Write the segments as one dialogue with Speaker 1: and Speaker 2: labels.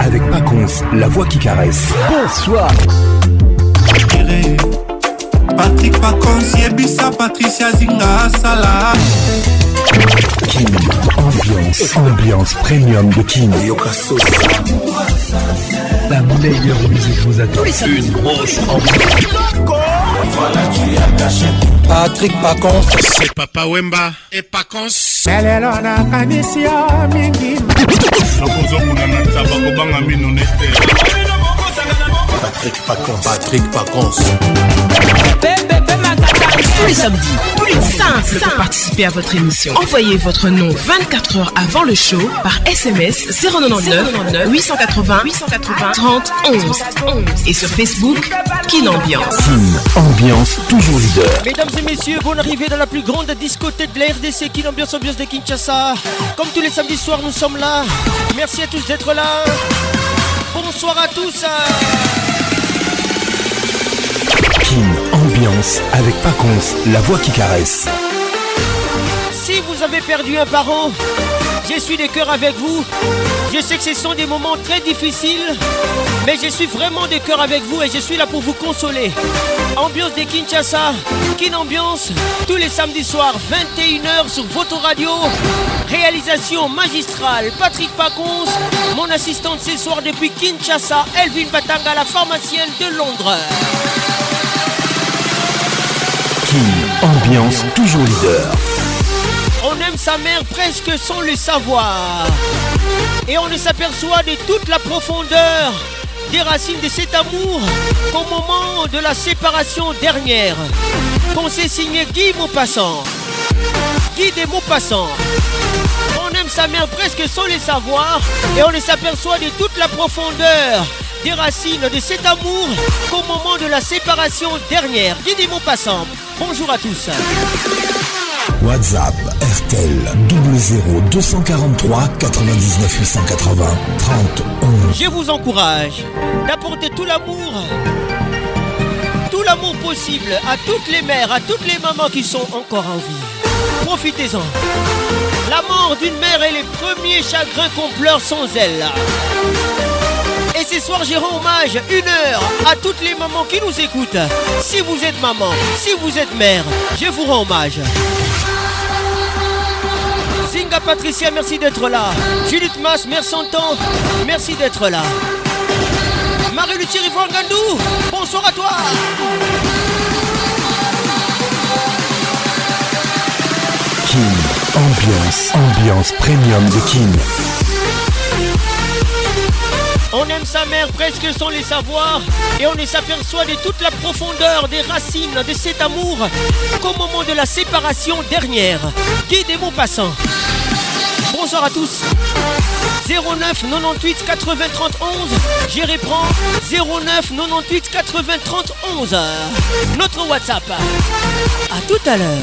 Speaker 1: avec Paconce, la voix qui caresse. Bonsoir.
Speaker 2: Patrick Paconce, Yebissa, Patricia Zinga, Salah.
Speaker 1: King, ambiance, ambiance premium de King.
Speaker 3: La meilleure musique vous attend.
Speaker 4: Une grosse ambiance.
Speaker 5: Voilà, tu as caché. Patrick Pacons.
Speaker 6: C'est Papa Wemba et
Speaker 7: Pacons. lelo nakanisi yo mingi nakozokuna na tabakobanga mino nete
Speaker 1: Patrick con, Patrick Pacons. Tous
Speaker 8: les samedis, plus simple pour participer à votre émission. Envoyez votre nom 24 heures avant le show par SMS 099 880 880 30 11 et sur Facebook Kin Ambiance.
Speaker 1: Ambiance toujours leader.
Speaker 9: Mesdames et messieurs, bonne arrivée dans la plus grande discothèque de la RDC Kin Ambiance Ambiance de Kinshasa. Comme tous les samedis soirs, nous sommes là. Merci à tous d'être là. Bonsoir à tous.
Speaker 1: Kim, Ambiance avec Paconce, la voix qui caresse.
Speaker 9: Si vous avez perdu un parent, je suis de cœur avec vous. Je sais que ce sont des moments très difficiles, mais je suis vraiment de cœur avec vous et je suis là pour vous consoler. Ambiance de Kinshasa, Kin Ambiance, tous les samedis soirs, 21h sur votre radio. Réalisation magistrale, Patrick Pacons, mon assistante ce soir depuis Kinshasa, Elvin Batanga, la pharmacienne de Londres.
Speaker 1: Kin Ambiance, toujours leader
Speaker 9: aime sa mère presque sans le savoir. Et on ne s'aperçoit de toute la profondeur des racines de cet amour qu'au moment de la séparation dernière. Qu'on s'est signé Guy Maupassant. Guy des passants On aime sa mère presque sans le savoir et on ne s'aperçoit de toute la profondeur des racines de cet amour qu'au moment de la séparation dernière. Guy des Maupassant. Bonjour à tous.
Speaker 1: WhatsApp RTL 00243 243 99 880 30
Speaker 9: Je vous encourage d'apporter tout l'amour, tout l'amour possible à toutes les mères, à toutes les mamans qui sont encore en vie. Profitez-en. La mort d'une mère est les premiers chagrins qu'on pleure sans elle. Et ce soir, j'ai rends hommage une heure à toutes les mamans qui nous écoutent. Si vous êtes maman, si vous êtes mère, je vous rends hommage. Zinga Patricia, merci d'être là. Judith Mas, merci en temps, merci d'être là. Marie-Luthier Yvonne Gandou, bonsoir à toi.
Speaker 1: King, ambiance, ambiance premium de King.
Speaker 9: On aime sa mère presque sans les savoir et on ne s'aperçoit de toute la profondeur des racines de cet amour qu'au moment de la séparation dernière. Guidez des mots passants. Bonsoir à tous. 09 98 80 11. J'y reprends 09 98 80 11. Notre WhatsApp. A tout à l'heure.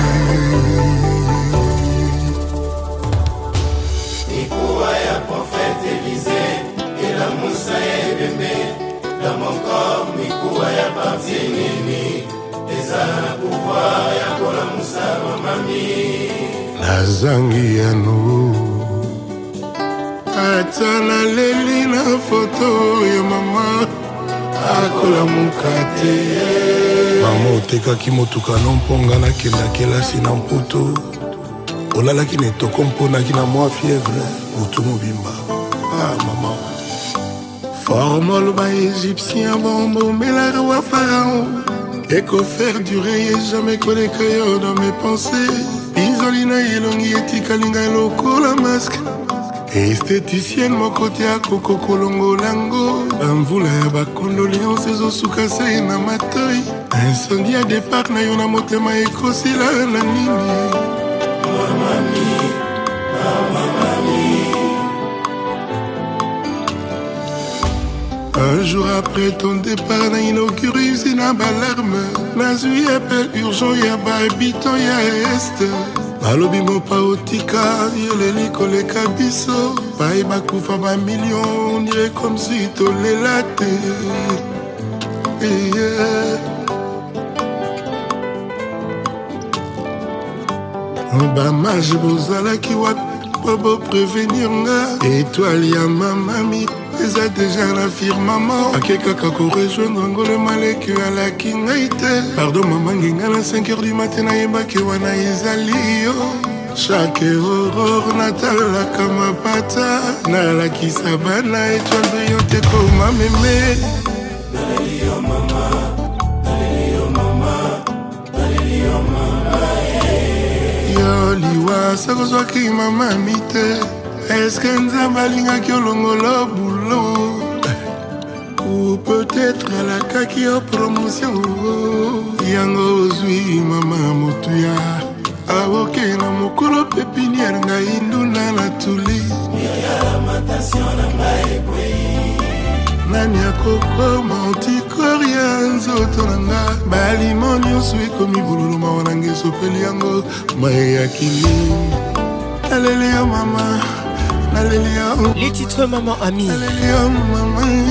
Speaker 10: dans mon corps mikuwa ya parti nini eza na pouvoir ya kolamusa mamami nazangi yano ata naleli na foto ya mama akolamuka te mama otekaki motuka no mponga nakenda kelasi na mputu olalaki na etoko mponaki na mwa fievre butu mobimba ah, mama formol baegyptien bombomelaka wa farao ekofere dure ye jamai koleka yo na mepense pinzoli na elongi etikali ngai lokola maske estetisienne moko te akoko kolongola ngo bamvula ya bakondoliance ezosuka se na matoi incendi ya depart na yo na motema ekosila na nini un jour après ton départ na inaugure usine ya balarme nazwi epel urgent ya bahabitan ya este balobi mopa otika yoleli koleka biso bai bakufa bamilio ondire comme si tolela te yeah. Eh. bamage bozalaki wapi mpo boprevenir nga etoile ya mamami eza deja na firmama ake kaka korejoindre ngo le maleke alaki ngai te pardon mama ngenga na 5 heure du matin nayebaki wana ezali yo chaque horor natalaka mapata nalakisa bana etwando yo te koma meme yo liwa sokozwaki mama mi te eske nzambe alingaki olongola bu peut-être la alakaki yo promotion yango ozwi mama motuya aoke na mokolo pépinière ngai nduna
Speaker 11: na
Speaker 10: tuli nani akokoma antikori ya nzoto na nga balimo nyonso ekomi bululu ma na yango mae ya kili yo
Speaker 9: mama
Speaker 10: naleli
Speaker 9: les maman ami
Speaker 10: yo mama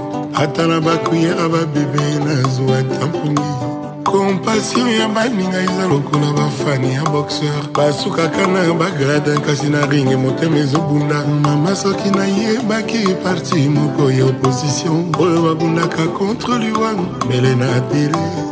Speaker 10: ata na bakuya ya babebe nazwa ata mpongi kompasio ya baninga eza lokola bafani ya boxeur basukaka na bagradin kasi na ringe motema ezobunda mama soki nayebaki parti moko ya opposition oyo babundaka contre liwan mbele na tele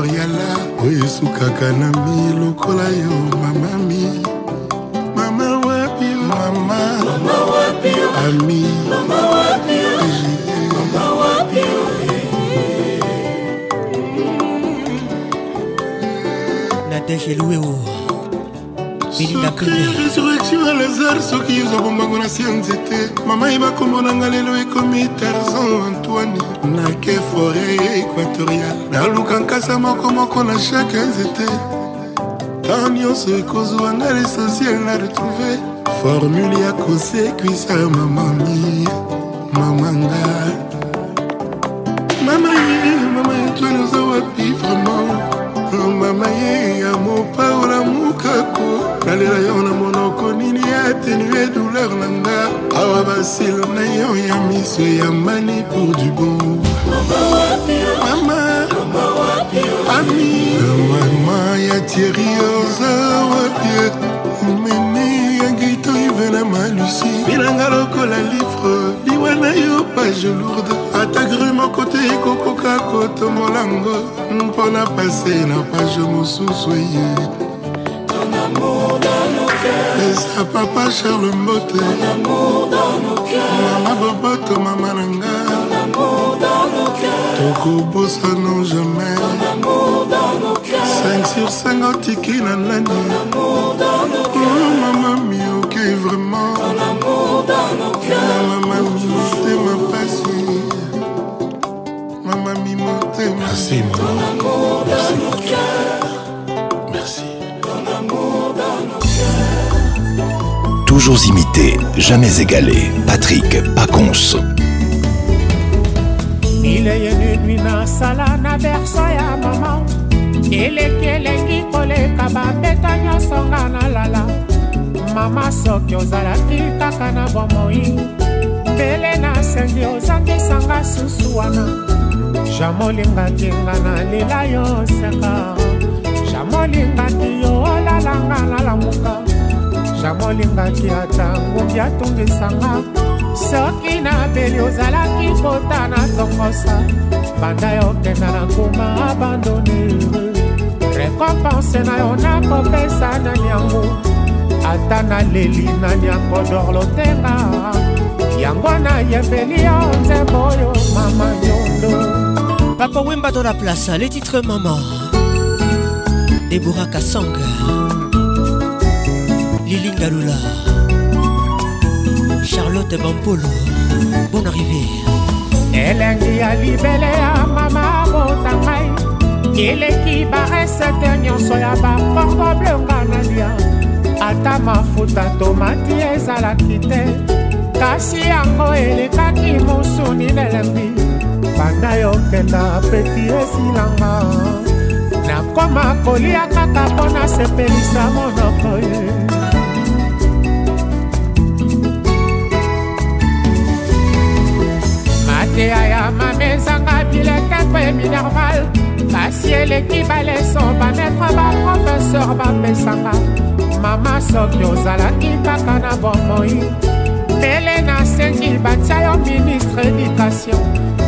Speaker 10: sukaka na mi lokola yo mamami mama wapi mama ami
Speaker 9: nadege lueo mininga pembe na lazare soki
Speaker 10: yoza bombango na se ya nzete mama ye bakomonanga lelo ekomi tarzan antoine nake fore ya equatoria naluka nkasa mokomoko na shake ya nzete tan nyonso ekozwanga lesosiel na retrouve formule ya kosekwisa mamami mamanga mama ye mama ye toile oza wapi vraimen mama ye ya mopaola mokako nalela yo na monoko atténue douleur na nga awa basilo na yo ya miso ya mani pour du bon
Speaker 12: mama
Speaker 10: ami mama ya tieri oza wapie meme ya gito ivena malusi bilanga lokola livre liwa na yo page lourde ata gru moko te ekokoka kotombolango mpona pase na page mosusu eye eza papa charle mbote mama boboto
Speaker 13: mama na nga
Speaker 10: tokobosano jamais 5 sur 5 otiki
Speaker 13: na lani mama mioke
Speaker 10: vraiment
Speaker 13: mama motema
Speaker 10: pasi mama mi motema
Speaker 1: Toujours imité, jamais égalé. Patrick Il
Speaker 7: Paconce. ileyenenwi nasala na berso ya mama eleki eleki koleka bambeta nyonso la la. mama soki ozalaki kaka na bomoi mbele nasengi ozangisanga sanga wana jamolingaki nga na lila yo seka langa la la muka. jamolingaki ata ngombi atungisanga soki na beli ozalaki kota na tokosa banda yokenda na nkuma abandone rekompanse na yo nakopesa nani yango ata naleli nani akodor lotenga yango nayembeli yo nzembo oyo mama nyondo
Speaker 9: papa wemba dans la place les titres maman Deborah Kassanga lilinga lula charlotte bampolo bon arrivé
Speaker 7: elengi ya libele ya mama motangai eleki baresete nyonso ya bakorbo blonga na lia ata mafuta tomati ezalaki te kasi yango elekaki mosuni nelembi banda yokenda peti esilanga nakoma kolia kaka mpo nasepelisa monoko ye mateya ya mamezanga bileke mpo ebi normal basi eleki baleso bametre baprofeser bapesanga mama soki ozalaki kaka na bomoi mbele nasengi batia yo ministre education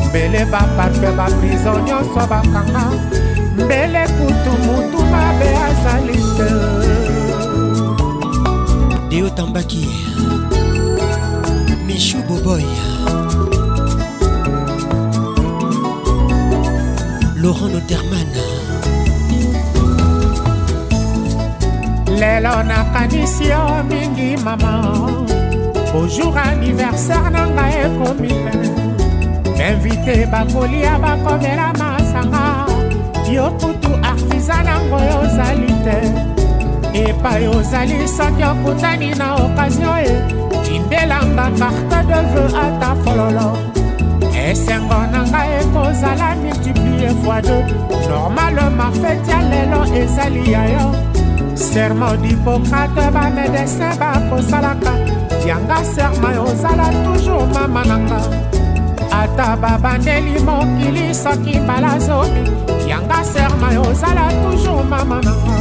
Speaker 7: mbele baparfe baprizo nyonso bakanga mbele kutu mutu mabe azali te deotambaki
Speaker 9: mishu boboya Laurent Noterman
Speaker 7: lelo nakanisi yo mingi mama bojour anniversaire na ngai ekomi bainvite bakolia bakomela masanga yo kutu artiza nango yo ozali te epai ozali soki okutani na okazio e tindelanga carte de veu ata fololo esengo na ngai ekozala mi multiplie fois deux normalema feti ya lelo ezali ya yo serment d'hipokrate bamedecin bakosalaka yanga serma ozala toujours mama nanga ata babandeli mokili soki mbala zomi yanga serma ozala toujours mama nanga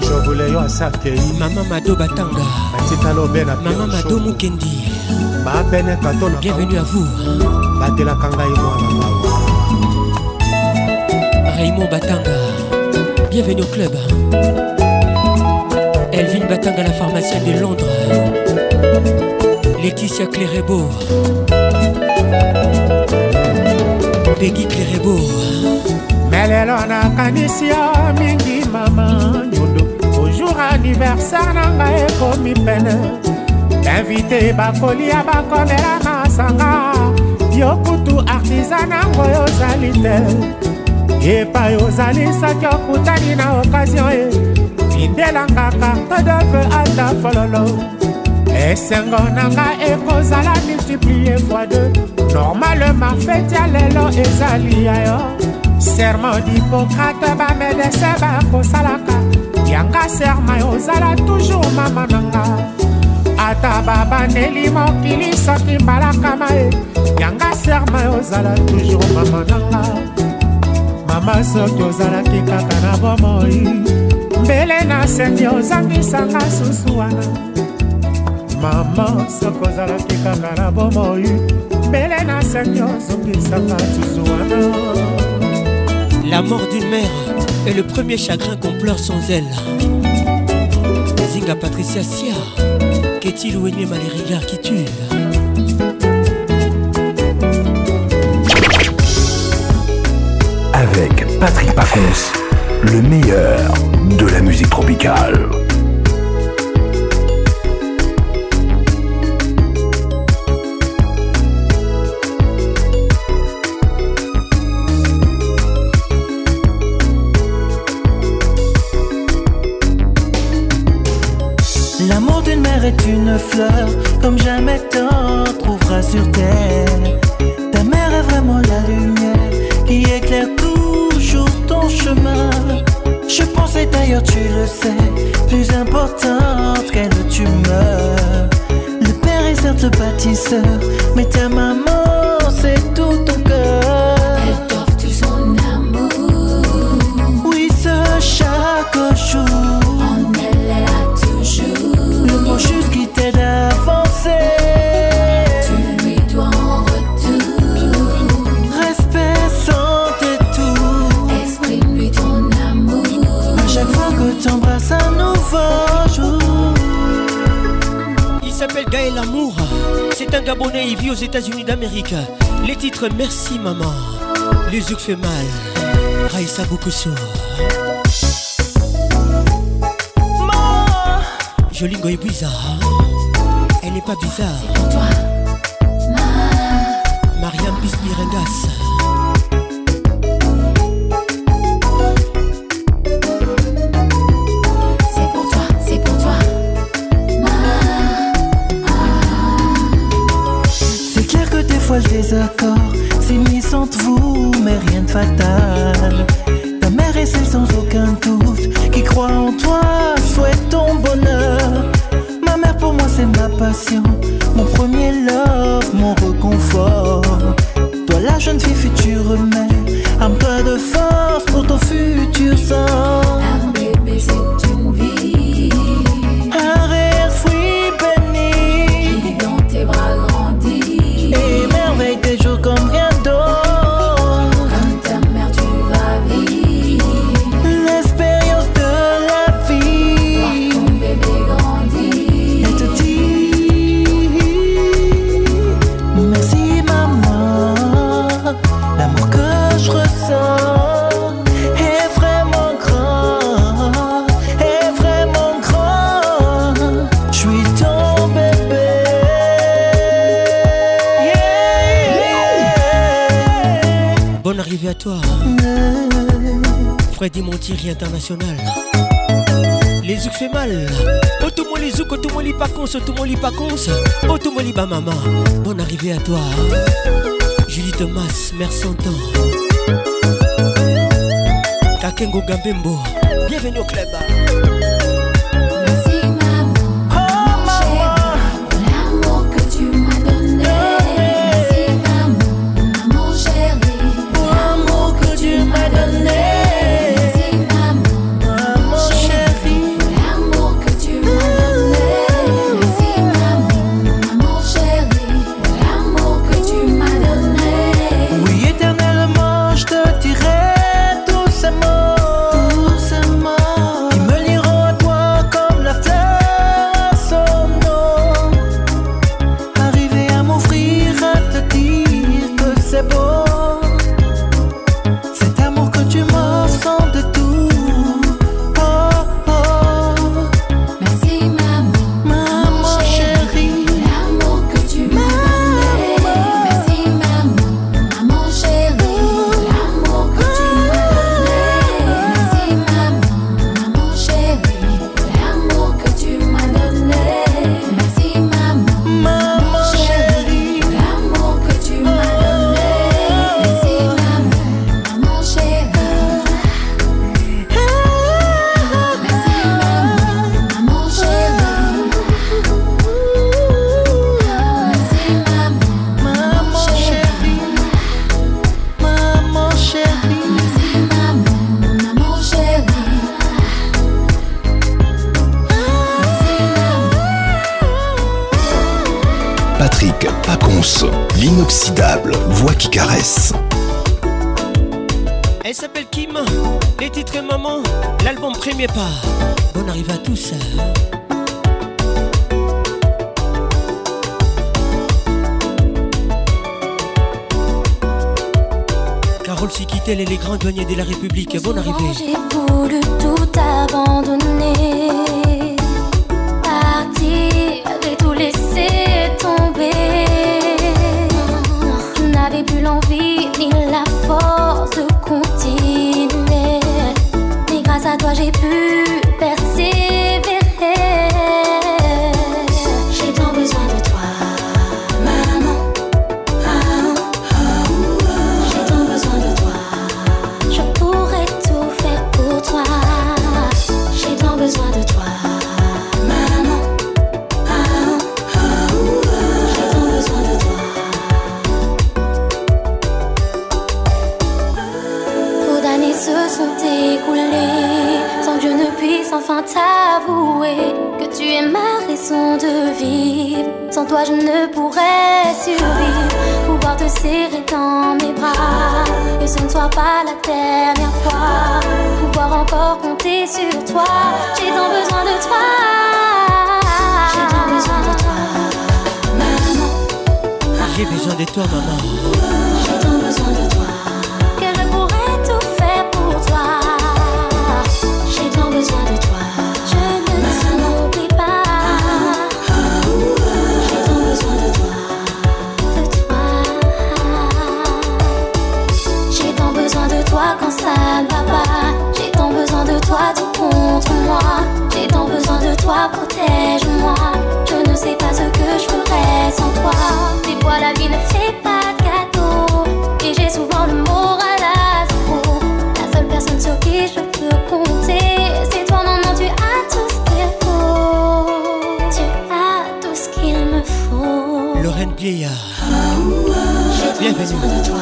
Speaker 9: jobule yo asakei mama mado batanga matita lobe na mama mado mokendi babeneka to na bienvenue à vous batelaka ngai mwana mawa raimond batanga bienvenue au club elvin batanga la pharmacienne de londres laetitia clérebo pegi clérebo
Speaker 7: melelo nakanisi yo mingi mama nyondo ojour anniversaire na ngai ekomi pene invité bakolia bakomela masanga yo kutu artiza nango yozali te epai ozali soki okutani na okazio ye tindelanga carte deve ata fololo esengo nanga ekozala multiplie fois deux normalema feti ya lelo ezali ya yo serment d'hipokrate bamedese bakosalaka yanga serma ozala toujours mama ata babaneli mokili soki mbalakama e yanga serma ozala toujours mama nanga mama soki ozalaki kaka na bomoi
Speaker 9: mbele na sengi ozangisanga susu wana mama soki ozalaki kaka na bomoi mbele na sengi ozongisanga susu wana la mort d'une mère est le premier chagrin qu'on pleure sans elle zinga patricia sia est il ou ennemi mal les regards qui tuent
Speaker 1: Avec Patrick Pacons, le meilleur de la musique tropicale.
Speaker 14: comme jamais t'en trouveras sur terre. Ta mère est vraiment la lumière qui éclaire toujours ton chemin. Je pensais d'ailleurs, tu le sais, plus importante qu'elle, tu meurs. Le père est certes bâtisseur, mais ta maman, c'est
Speaker 9: Un il vit aux États-Unis d'Amérique. Les titres Merci Maman, les qui fait mal, beaucoup Bokusso. Jolie est bizarre, elle n'est pas bizarre. Mariam Bispirengas.
Speaker 14: D'accord, c'est mis entre vous, mais rien de fatal.
Speaker 9: International. Les zouk fait mal. Otomoli zouk, otomoli pacons, otomoli pacons, otomoli ba maman. Bonne arrivée à toi. Julie Thomas, mère tant. Kakengo Gambembo, bienvenue au club. Et les grands douaniers de la République, bon arrivée.
Speaker 15: J'ai voulu tout abandonner, partir et tout laisser tomber. Je n'avais plus l'envie ni la force de continuer, mais grâce à toi j'ai pu pas la dernière fois. Pouvoir encore compter sur toi. J'ai tant besoin de toi. J'ai tant besoin de toi, maman. J'ai besoin de toi,
Speaker 9: maman.
Speaker 15: C'est pas ce que je ferais sans toi. Des fois la vie ne fait pas de cadeau. Et j'ai souvent le moral à zéro. La seule personne sur qui je peux compter, c'est toi, maman. Tu as tout ce qu'il faut. Tu as tout ce qu'il me faut.
Speaker 9: Lorraine viens
Speaker 15: de toi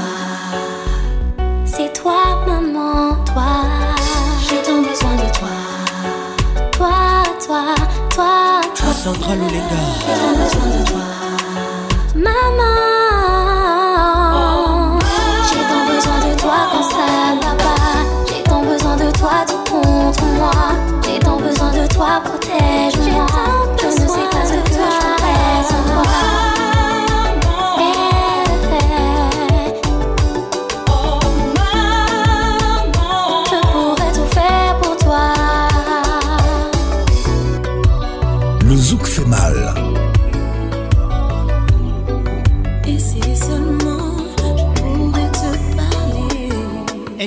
Speaker 9: Sandra Lolenga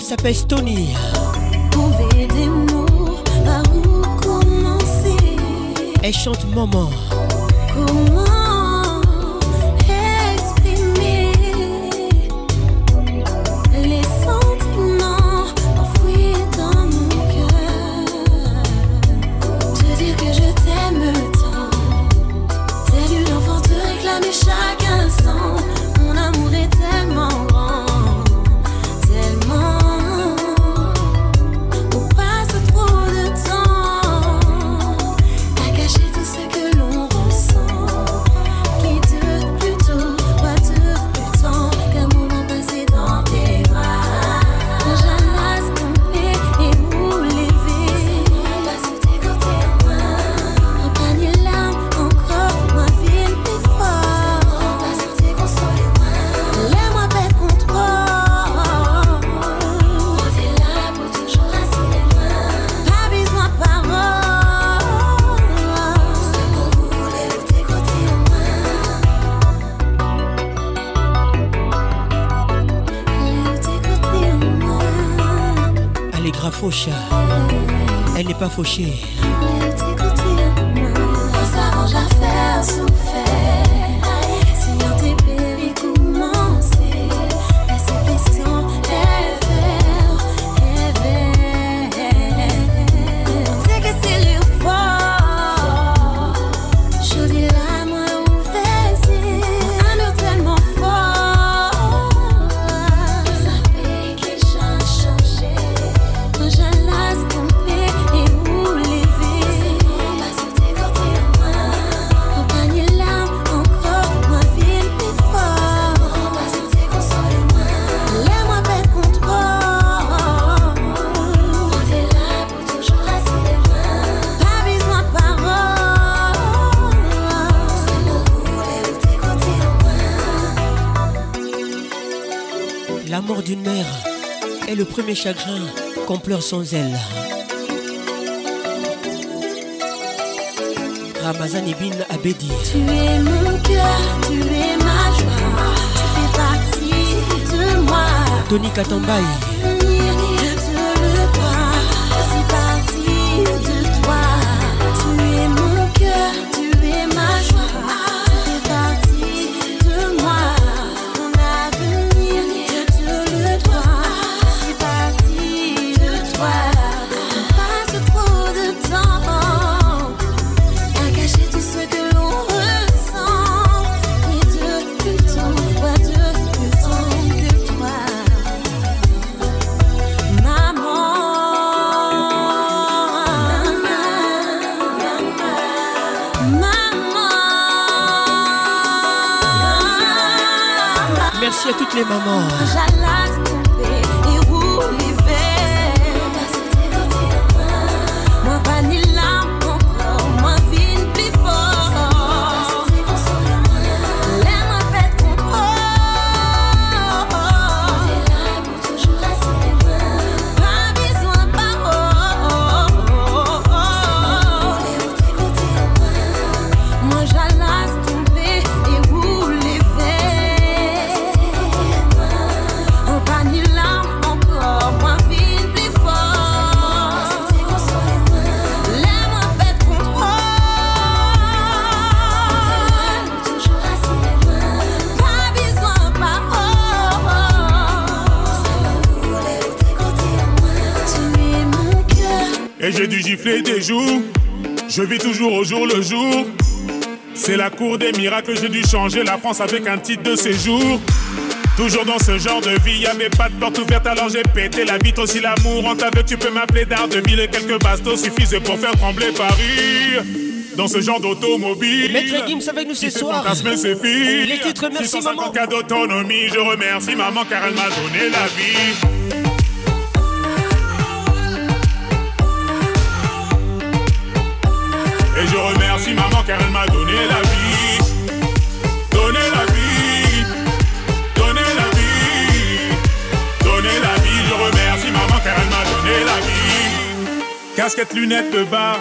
Speaker 9: Elle s'appelle Tony. Elle chante Maman. fauché. mes chagrins, qu'on pleure sans elle. Ramazan Ibn Abedi.
Speaker 16: Tu es mon cœur, tu es ma joie, tu fais partie de moi.
Speaker 9: Tony Katambaye. I'm on.
Speaker 17: au jour le jour. C'est la cour des miracles, j'ai dû changer la France avec un titre de séjour. Toujours dans ce genre de vie, y'a mes de portes ouvertes, alors j'ai pété la vitre. Aussi l'amour en vie tu peux m'appeler d'art. De ville et quelques bastos suffisent pour faire trembler Paris. Dans ce genre d'automobile. Maître Gims avec nous ce soir. Ses
Speaker 9: filles. Les titres, merci maman.
Speaker 17: cas d'autonomie, je remercie maman car elle m'a donné la vie. car elle m'a donné la vie. Donné la vie, donné la vie, donné la vie. Je remercie maman car elle m'a donné la vie. Casquette, lunettes de bar,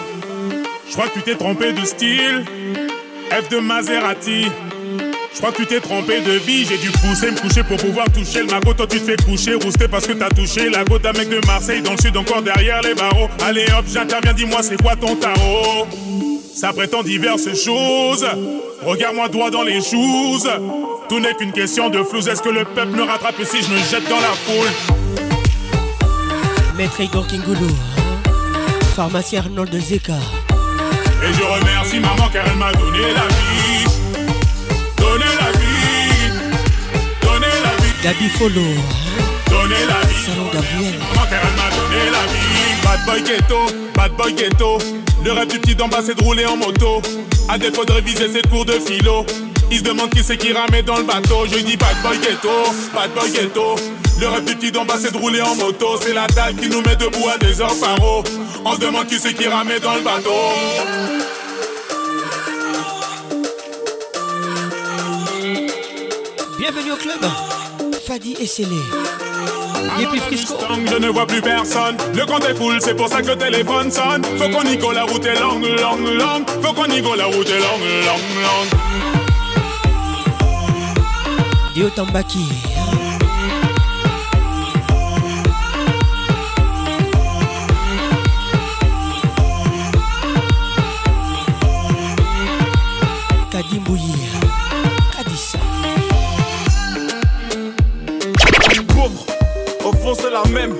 Speaker 17: je crois que tu t'es trompé de style. F de Maserati. Je crois que tu t'es trompé de vie, j'ai dû pousser, me coucher pour pouvoir toucher le magot. Toi tu te fais coucher, rouster parce que t'as touché la goutte d'un mec de Marseille dans le sud, encore derrière les barreaux. Allez hop, j'interviens, dis-moi c'est quoi ton tarot ça prétend diverses choses. Regarde-moi droit dans les choses. Tout n'est qu'une question de flou Est-ce que le peuple me rattrape si je me jette dans la foule
Speaker 9: Maître Igor Kingoulou, hein? pharmacien Arnold Zeka.
Speaker 17: Et je remercie maman car elle m'a donné la vie. Donné la vie. Donné la vie.
Speaker 9: Gabi Follow. Hein?
Speaker 17: Donnez la vie.
Speaker 9: Salon Gabriel.
Speaker 17: Maman car elle m'a donné la vie. Bad boy ghetto, bad boy ghetto. Le rêve du petit d'en c'est de rouler en moto. À défaut de réviser ses cours de philo. Il se demande qui c'est qui ramait dans le bateau. Je dis bad boy ghetto, bad boy ghetto. Le rêve du petit d'en c'est de rouler en moto. C'est la dalle qui nous met debout à des heures par On se demande qui c'est qui ramait dans le bateau.
Speaker 9: Bienvenue au club Fadi et Célé
Speaker 18: je ne vois plus personne. Le compte est full, c'est pour ça que le téléphone sonne. Faut qu'on y go, la route est longue, longue, longue. Faut qu'on y go, la route est longue, longue, longue. Dio Tambaki.
Speaker 19: même,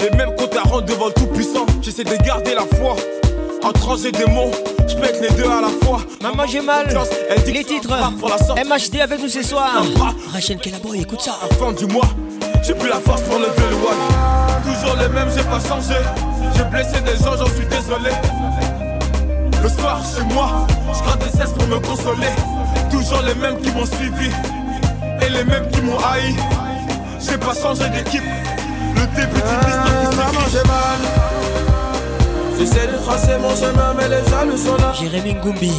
Speaker 19: les mêmes quand ta rentre devant le Tout-Puissant. J'essaie de garder la foi. En des mots, je pète les deux à la fois.
Speaker 9: Maman, j'ai mal. les titres. MHD avec nous ce soir. Rachel boy écoute ça. En
Speaker 19: fin du mois, j'ai plus la force pour lever le one. Toujours les mêmes, j'ai pas changé. J'ai blessé des gens, j'en suis désolé. Le soir chez moi, je des cesses pour me consoler. Toujours les mêmes qui m'ont suivi et les mêmes qui m'ont haï. J'ai pas changé d'équipe. Le début d'une histoire qui
Speaker 20: Maman, j'ai mal. J'essaie de tracer mon chemin, mais les le sont là.
Speaker 9: Jérémy Ngoumbi.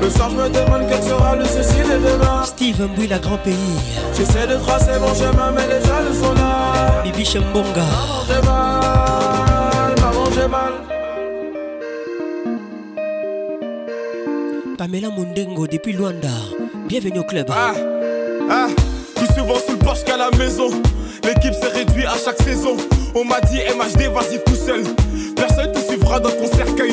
Speaker 20: Le soir, je me demande quel sera le souci de demain.
Speaker 9: Steve la grand pays.
Speaker 20: J'essaie de tracer mon chemin, mais les le sont là.
Speaker 9: Bibi Shambonga mal. Pamela Mundengo depuis Luanda. Bienvenue au club.
Speaker 17: Ah, ah, souvent sous le porche qu'à la maison. L'équipe s'est réduit à chaque saison. On m'a dit MHD, vas-y tout seul. Personne te suivra dans ton cercueil.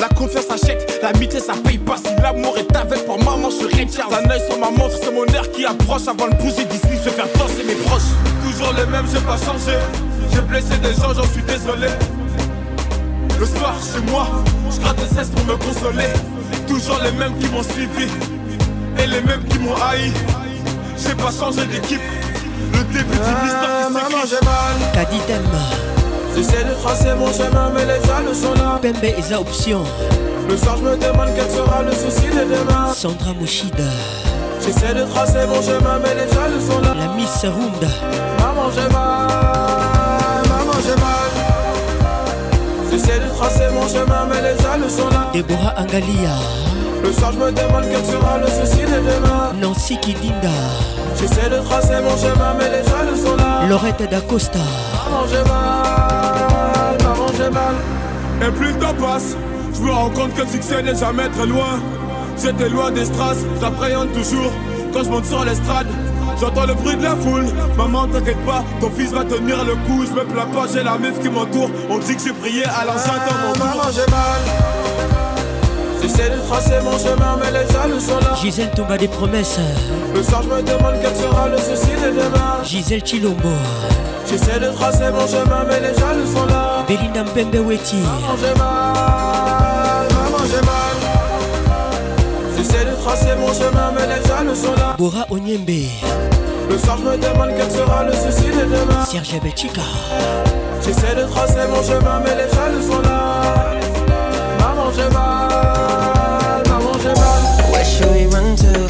Speaker 17: La confiance achète, l'amitié ça paye pas. Si l'amour est avec pour maman, je retire. Un œil sur ma montre, c'est mon air qui approche. Avant de bouger d'ici, je vais faire danser mes proches. Toujours le même, j'ai pas changé. J'ai blessé des gens, j'en suis désolé. Le soir chez moi, je gratte des cesse pour me consoler. Toujours les mêmes qui m'ont suivi et les mêmes qui m'ont haï. J'ai pas changé d'équipe. Le début d'une ah, histoire qui
Speaker 20: Maman, j'ai mal.
Speaker 9: T'as dit t'aimes.
Speaker 20: J'essaie de tracer mon chemin, mais les jaloux sont là.
Speaker 9: Pembe est option.
Speaker 20: Le soir, je me demande quel sera le souci de demain.
Speaker 9: Sandra Mouchida.
Speaker 20: J'essaie de tracer mon chemin, mais les jaloux sont là.
Speaker 9: La Miss Runda.
Speaker 20: Maman, j'ai mal. Maman, j'ai mal. J'essaie de tracer mon chemin, mais les jaloux sont là.
Speaker 9: Deborah Angalia.
Speaker 20: Le soir je me demande quel sera le souci des demain
Speaker 9: Nancy
Speaker 20: Kidinda J'essaie de tracer mon chemin mais les jeunes sont là
Speaker 9: Lorette d'Acosta
Speaker 20: Maman j'ai mal, maman j'ai mal
Speaker 17: Et plus le temps passe, je me rends compte que le succès n'est jamais très loin J'étais loin des strass, j'appréhende toujours quand je monte sur l'estrade J'entends le bruit de la foule, maman t'inquiète pas, ton fils va tenir le coup, je me plains pas, j'ai la meuf qui m'entoure, on dit que j'ai prié à l'enceinte mon
Speaker 20: Maman j'ai mal J'essaie de tracer mon chemin, mais les jaloux sont là.
Speaker 9: Gisèle tombe des promesses.
Speaker 20: Le soir, je me demande quel sera le souci de demain.
Speaker 9: Gisèle Chilombo.
Speaker 20: J'essaie de tracer mon chemin, mais les jaloux sont là.
Speaker 9: Belinda Mpembe Weti.
Speaker 20: mal. Maman, j'ai mal. J'essaie de tracer mon chemin, mais les jaloux sont là.
Speaker 9: Bora Onyembe.
Speaker 20: Le soir, je me demande quel sera le souci de demain.
Speaker 9: Serge Betchika.
Speaker 20: J'essaie de tracer mon chemin, mais les jaloux sont là.
Speaker 21: Where should we run to?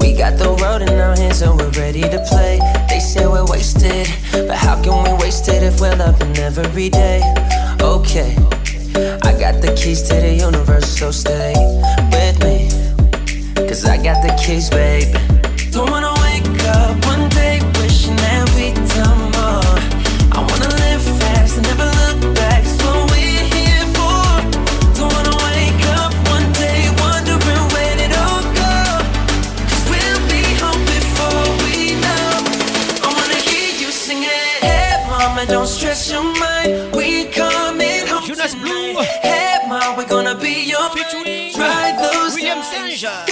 Speaker 21: We got the world in our hands and we're ready to play. They say we're wasted, but how can we waste it if we're loving every day? Okay, I got the keys to the universe, so stay with me. Cause I got the keys, baby. Don't wanna wake up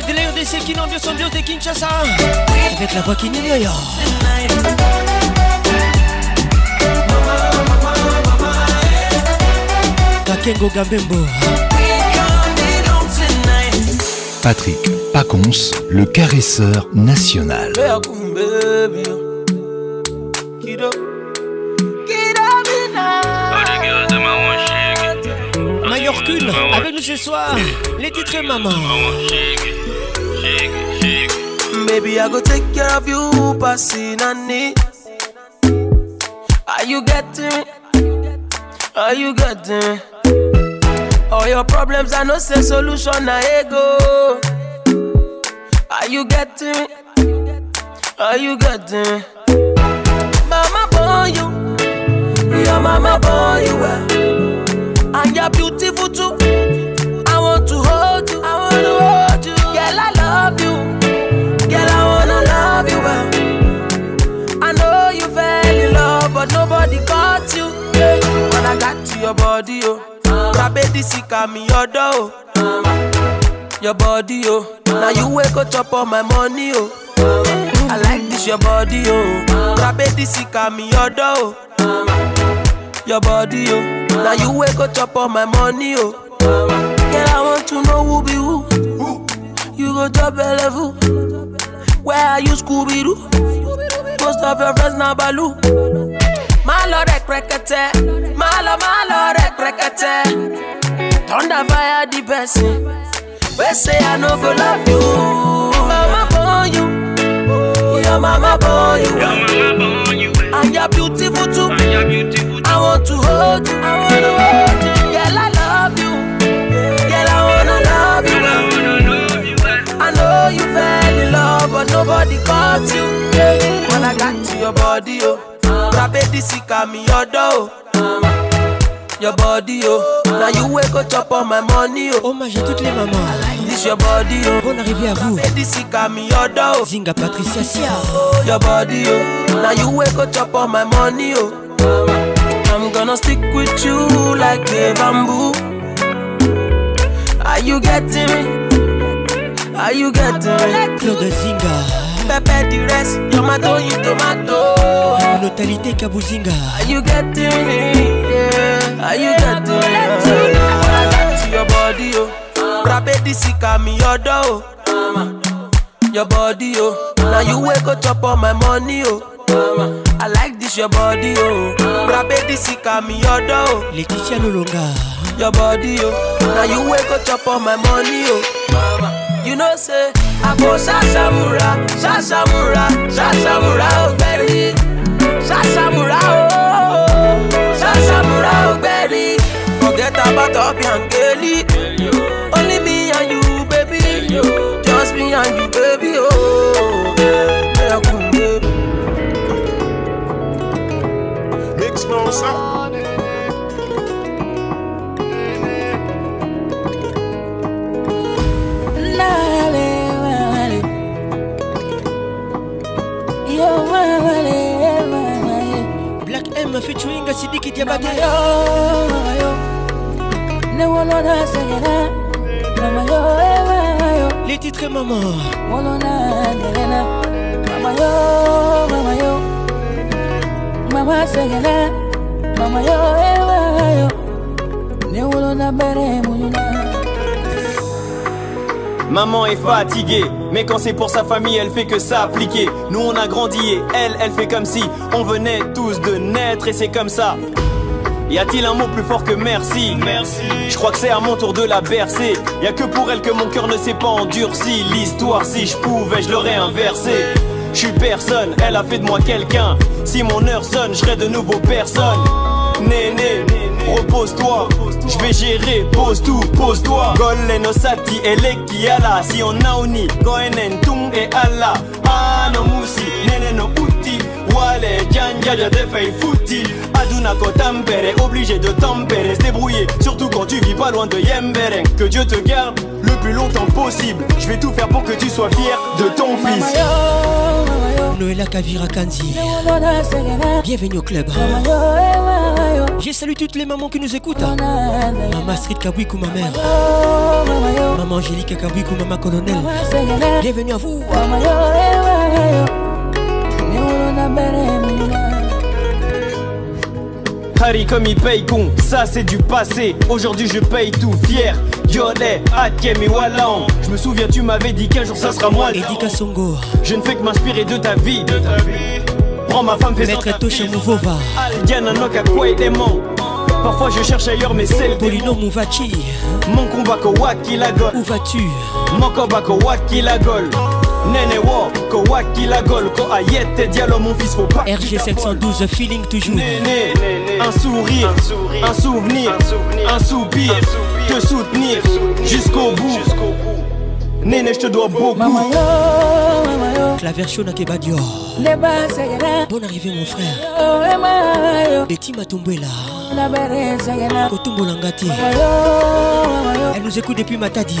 Speaker 9: C'était de l'RDC qui l'ambiance ambiance de Kinshasa Avec la voix qui n'y yo Kakengo Gabembo.
Speaker 22: Patrick Pacons, le caresseur national.
Speaker 9: Mallorcule, avec nous ce soir, les titres Maman.
Speaker 23: Maybe I go take care of you, passing a need. Are you getting Are you getting All your problems are no say solution, I ego. Are you getting Are you getting Mama born you, your mama born you well, and you're beautiful too. your body, oh. Now baby sick at me your door, oh. Your body, oh. Now you wake up chop all my money, oh. I like this your body, oh. Now baby sick at me your door, oh. Your body, oh. Now you wake up chop all my money, oh. Girl, I want to know who be who. You go top a level. Where are you, Scooby Doo? Most of your friends now baloo. Malo rek rekete, malo malo rek rekete. Thunder fire the best. We say I no go love you, mama born you, your mama born you, your mama born you, and you're beautiful too. And you're beautiful too. I want to hold you, I want to hold you, girl I love you. Girl, I, wanna love you I know you fell in love, but nobody caught you. When I got to your body, oh. Tabedi sika me odo Your body oh Now you wake up chop all my money oh
Speaker 9: Hommage oh, à toutes les mamans
Speaker 23: This your body oh Bonne
Speaker 9: arrivée à vous Tabedi sika me odo Zinga Patricia Sia oh, Your body oh Now
Speaker 23: you wake up chop all my money oh um, I'm gonna stick with you like a bamboo Are you getting me? Are you getting
Speaker 9: me? Claude Zinga
Speaker 23: pepper the rest. Tomato, you tomato. Totalité
Speaker 9: Kabuzinga.
Speaker 23: Are you getting it? Yeah. Are you getting it? Yeah. Adapt to your body, oh. Rabe this me your door, oh. Your body, oh. Now you wake up chop all my money, oh. I like this your body, oh. Rabe this me your door, oh.
Speaker 9: Letitia
Speaker 23: Lolonga. Your body, oh. Now you wake up chop all my money, oh. Mama. You know, say, I go Shashamura, Shashamura, Shashamura, oh, baby. Shashamura, oh, Shashamura, oh, baby. Forget about Obi and girlie Only me and you, baby. Just me and you, baby, oh. Makes no sound.
Speaker 9: Black M featuring Sidiki Diabate eh,
Speaker 24: Les titres maman Mama segena Mama yo ewa eh, yo Ne wolo na bere munyuna
Speaker 25: Maman est fatiguée, mais quand c'est pour sa famille, elle fait que ça s'appliquer. Nous on a grandi et elle, elle fait comme si on venait tous de naître et c'est comme ça. Y a-t-il un mot plus fort que merci Merci. Je crois que c'est à mon tour de la bercer. Y a que pour elle que mon cœur ne s'est pas endurci. L'histoire, si je pouvais, je l'aurais inversée. Je suis personne, elle a fait de moi quelqu'un. Si mon heure sonne, je serai de nouveau personne. Néné, repose-toi. Je vais gérer, pose tout, pose-toi. qui qui, là. Si on a uni, en tung et Allah. Ah, non moussi, néné no Wale, j'ai des feuilles futi Aduna Kotampere, obligé de tempérer Se surtout quand tu vis pas loin de Yemberen Que Dieu te garde le plus longtemps possible Je vais tout faire pour que tu sois fier de ton fils
Speaker 9: Noéla, Kavira Kandi. Bienvenue au club eh, J'ai salué toutes les mamans qui nous écoutent Maman eh, eh. Street Kabouikou, ma mère Maman Angélique Kabouikou, maman colonel Bienvenue à vous
Speaker 25: Harry comme il paye con, ça c'est du passé. Aujourd'hui je paye tout fier. Yolet, Akem Je me souviens, tu m'avais dit qu'un jour ça sera moi. Edika Songo. Je ne fais que m'inspirer de ta vie. Prends ma femme, fais-en
Speaker 9: ta touche
Speaker 25: Parfois je cherche ailleurs, mais
Speaker 9: celle le Polino Mon
Speaker 25: combat, la
Speaker 9: Où vas-tu?
Speaker 25: Mon combat, la Nene wo, ko waki la gol, ko ayete dialo mon fils faut pas
Speaker 9: RG 712 feeling toujours
Speaker 25: Nene, un sourire, un, souvenir, un, soupir, te soutenir, jusqu'au bout. Jusqu'au bout. Nene, je te dois beaucoup.
Speaker 9: La version keba dior Bonne arrivée mon frère. Des eh, Kotumbo Langati. Elle nous écoute depuis Matadi.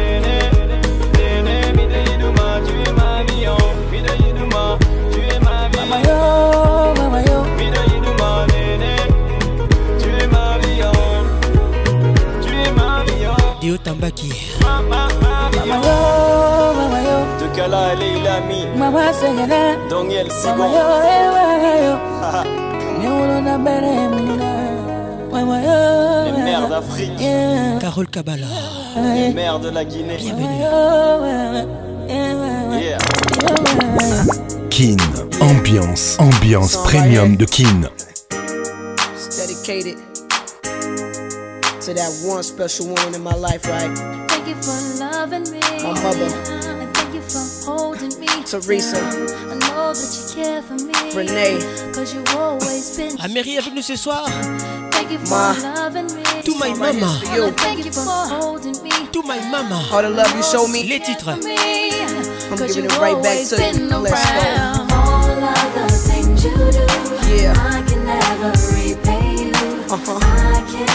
Speaker 26: Kambaki.
Speaker 27: d'Afrique. Carole
Speaker 9: Kabala. Les de la Guinée.
Speaker 22: Kin, ambiance, ambiance premium de Kin. that one special woman in my life, right? Thank you for loving me.
Speaker 9: My mother. And thank you for holding me. Teresa. I know that you care for me. Renee. Cause you always been. Améry avec nous ce soir. Thank you for Ma. loving me. To my mama. You. Thank you for holding me. To my mama. All the love you show me. Les titres. I'm giving it right back to you. Let's go. All of the things you do. Yeah. I can never repay you. Uh-huh. I can't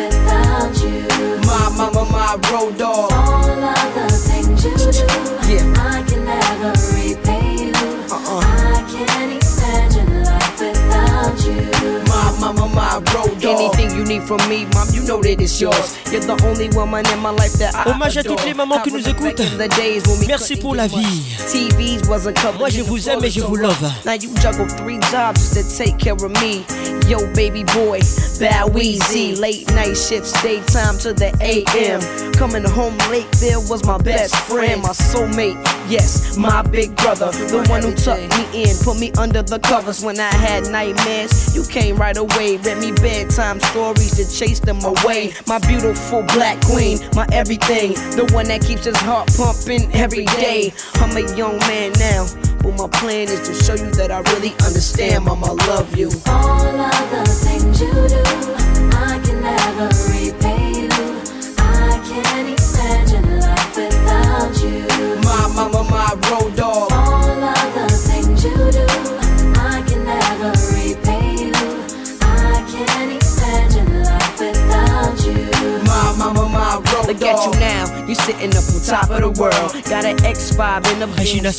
Speaker 9: you. My, my, my, my road dog. All of the things you do, I can never repay you. Uh-uh. I can't life without you. My, my, my, my Anything you need from me, mom, you know that it's yours. You're the only woman in my life that I Hommage à toutes les mamans qui nous écoutent. Merci pour la vie. Moi, je vous aime et je vous love. Now you juggle three jobs to take care of me. Yo, baby boy, bad Weezy. Late night shifts, daytime to the AM. Coming home late, there was my best friend, my soulmate. Yes, my big brother, the one who tucked me in, put me under the covers when I had nightmares. You came right away, read
Speaker 28: me bedtime bedtime stories to chase them away. My beautiful black queen, my everything, the one that keeps his heart pumping every day. I'm a young man now, but my plan is to show you that I really understand, Mama, I love you. All of the things you do, I can never repay you. I can't imagine life without you. My, my,
Speaker 29: my road dog.
Speaker 30: Look at you now, you sitting up on top of the world. Got an X 5 in the Regina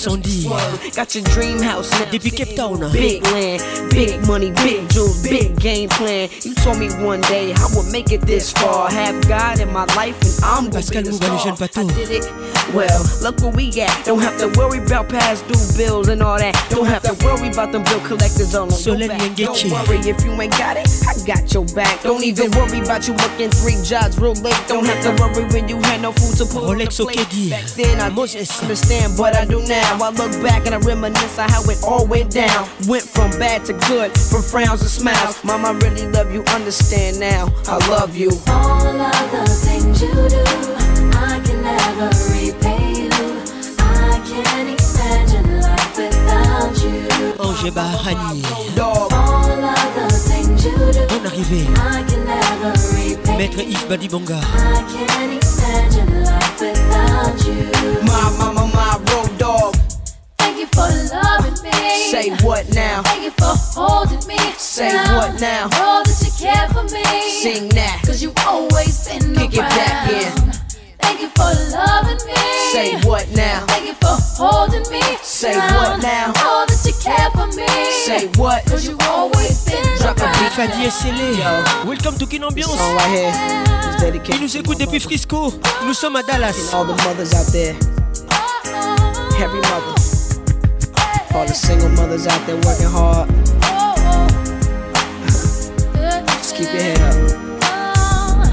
Speaker 30: Got your dream house now.
Speaker 9: kept on a
Speaker 30: Big land, big money, big jewels, big game plan. You told me one day I would make it this far. Have God in my life and I'm gonna Pascal be the
Speaker 9: star.
Speaker 30: I did it. Well, look where we at. Don't have to worry about past due bills and all that. Don't have to worry about them bill collectors on
Speaker 9: so your
Speaker 30: back. Don't worry if you ain't got it. I got your back. Don't even worry about you working three jobs real late. Don't have to worry sorry when you had no food to put
Speaker 9: on
Speaker 30: the plate. Back then I didn't understand, but I do now. I look back and I reminisce on how it all went down. Went from bad to good, from frowns to smiles. Mom, I really love you. Understand now, I love you. All
Speaker 28: of the things you do, I can never repay you. I can't imagine life without you. Ange Barani. All of the
Speaker 9: things you do, I can never repay Maître Yves Badibonga
Speaker 31: My, my, my,
Speaker 32: my
Speaker 31: road dog Thank you for loving me
Speaker 32: Say what now Thank you for holding me Say now. what now
Speaker 31: All that you care for me
Speaker 32: Sing that
Speaker 31: Cause you always been Kick around. it back in Thank you for loving me.
Speaker 32: Say what now?
Speaker 31: Thank you for holding me.
Speaker 32: Say down. what now?
Speaker 31: All that you care for me.
Speaker 32: Say what?
Speaker 31: Cause you always been Drop around.
Speaker 9: Fadi Esselé. Welcome to Kin Ambiance. Il nous écoute depuis Frisco. Nous sommes à Dallas. All the mothers out there. Every mother. All the single mothers out there working hard. Just keep your head up.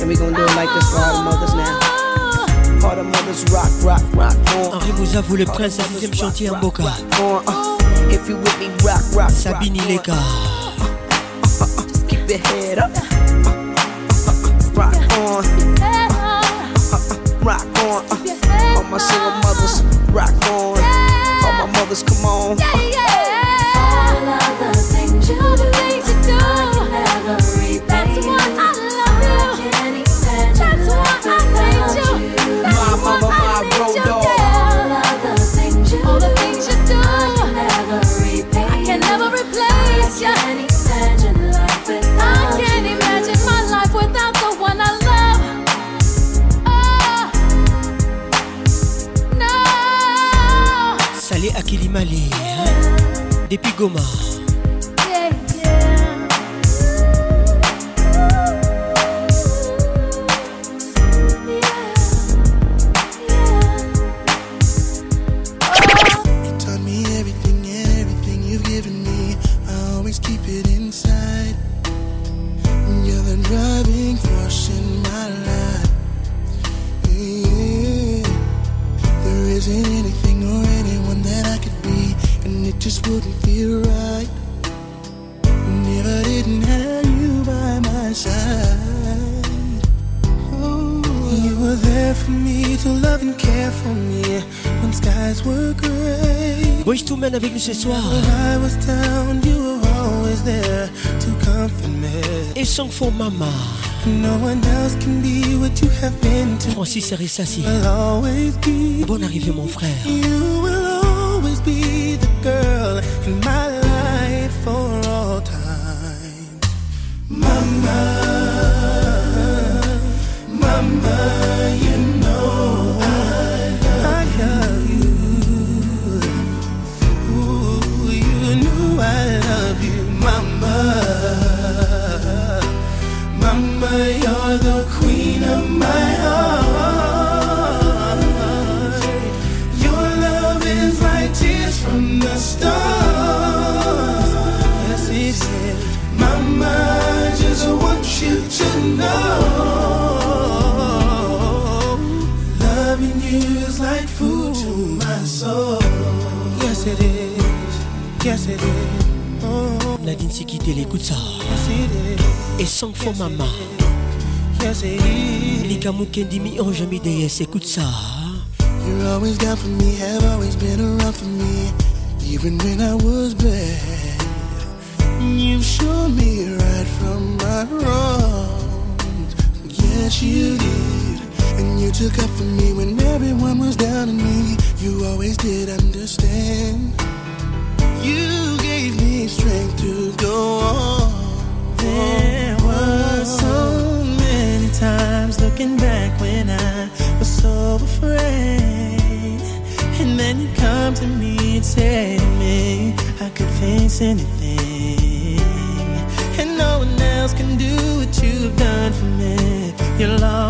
Speaker 9: And we gon' do it like this for all the mothers now. All the mothers rock, rock, rock on. Henri vous avoue le prince, deuxième chantier à Boca. If you with me, rock, rock, Sabine your head up. Uh, uh, uh, rock on. Rock on. All my single mothers, rock on. All my mothers, come on. Goma. plus ce soir. I was down, you were always there to comfort me. Et sans faux mama. No one else can be what you have been to. Francis Arisasi. Bonne arrivée, mon frère. écoute ça. Et sans faux maman. Nika Mukendimi, ange ami écoute ça. You're always down for me, have always been around for me, even when I was bad. You've shown me right from my wrong. Yes, you did. And you took up for me when everyone was down on me. You always did understand to go on. There were so many times looking back when I was so afraid. And then you come to me and say to me, I could face anything. And no one else can do what you've done for me. Your love.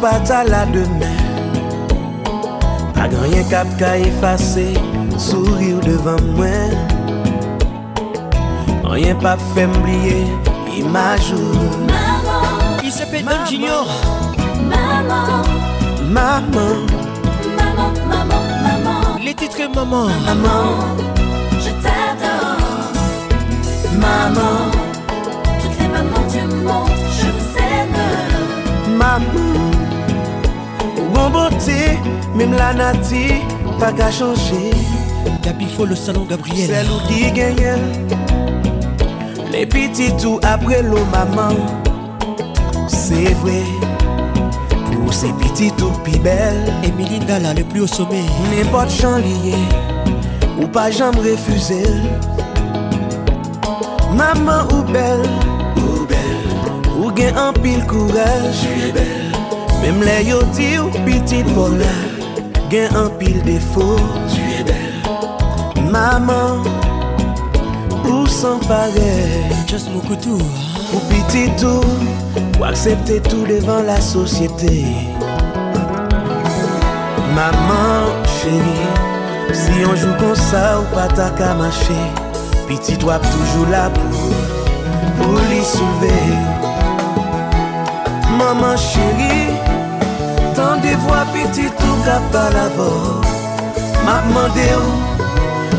Speaker 33: Pas à Pas à Pas rien rien effacer, sourire devant moi. Rien Rien pas fait il m'a joué Maman
Speaker 9: Isepe Don Junior
Speaker 34: Maman
Speaker 33: Maman
Speaker 34: Maman, maman, maman
Speaker 9: Les titres Maman Maman
Speaker 34: Je t'adore Maman Toutes les mamans du monde Je vous aime
Speaker 33: Maman Son bote, mime la nati, pa ka chanje
Speaker 9: Kapifo le salon Gabriel
Speaker 33: Salon ki genye Le piti tou apre lo maman Se vwe Ou se piti tou pi bel Emilie
Speaker 9: Ndala ne pli ou sobe
Speaker 33: Ne pot chan liye Ou pa jan mre fuse Maman ou bel
Speaker 35: Ou bel
Speaker 33: Ou gen an pil kourel
Speaker 35: Jubelle
Speaker 33: Mem le yo di ou piti pola Gen an pil defo
Speaker 35: Tu e bel
Speaker 33: Maman Ou san parel
Speaker 9: Ou
Speaker 33: piti tou Ou aksepte tou devan la sosyete Maman cheni Si an joun kon sa ou pata kamache Piti tou ap toujou la pou Ou li souve Maman cheni Ti tou kapa lavo Maman de ou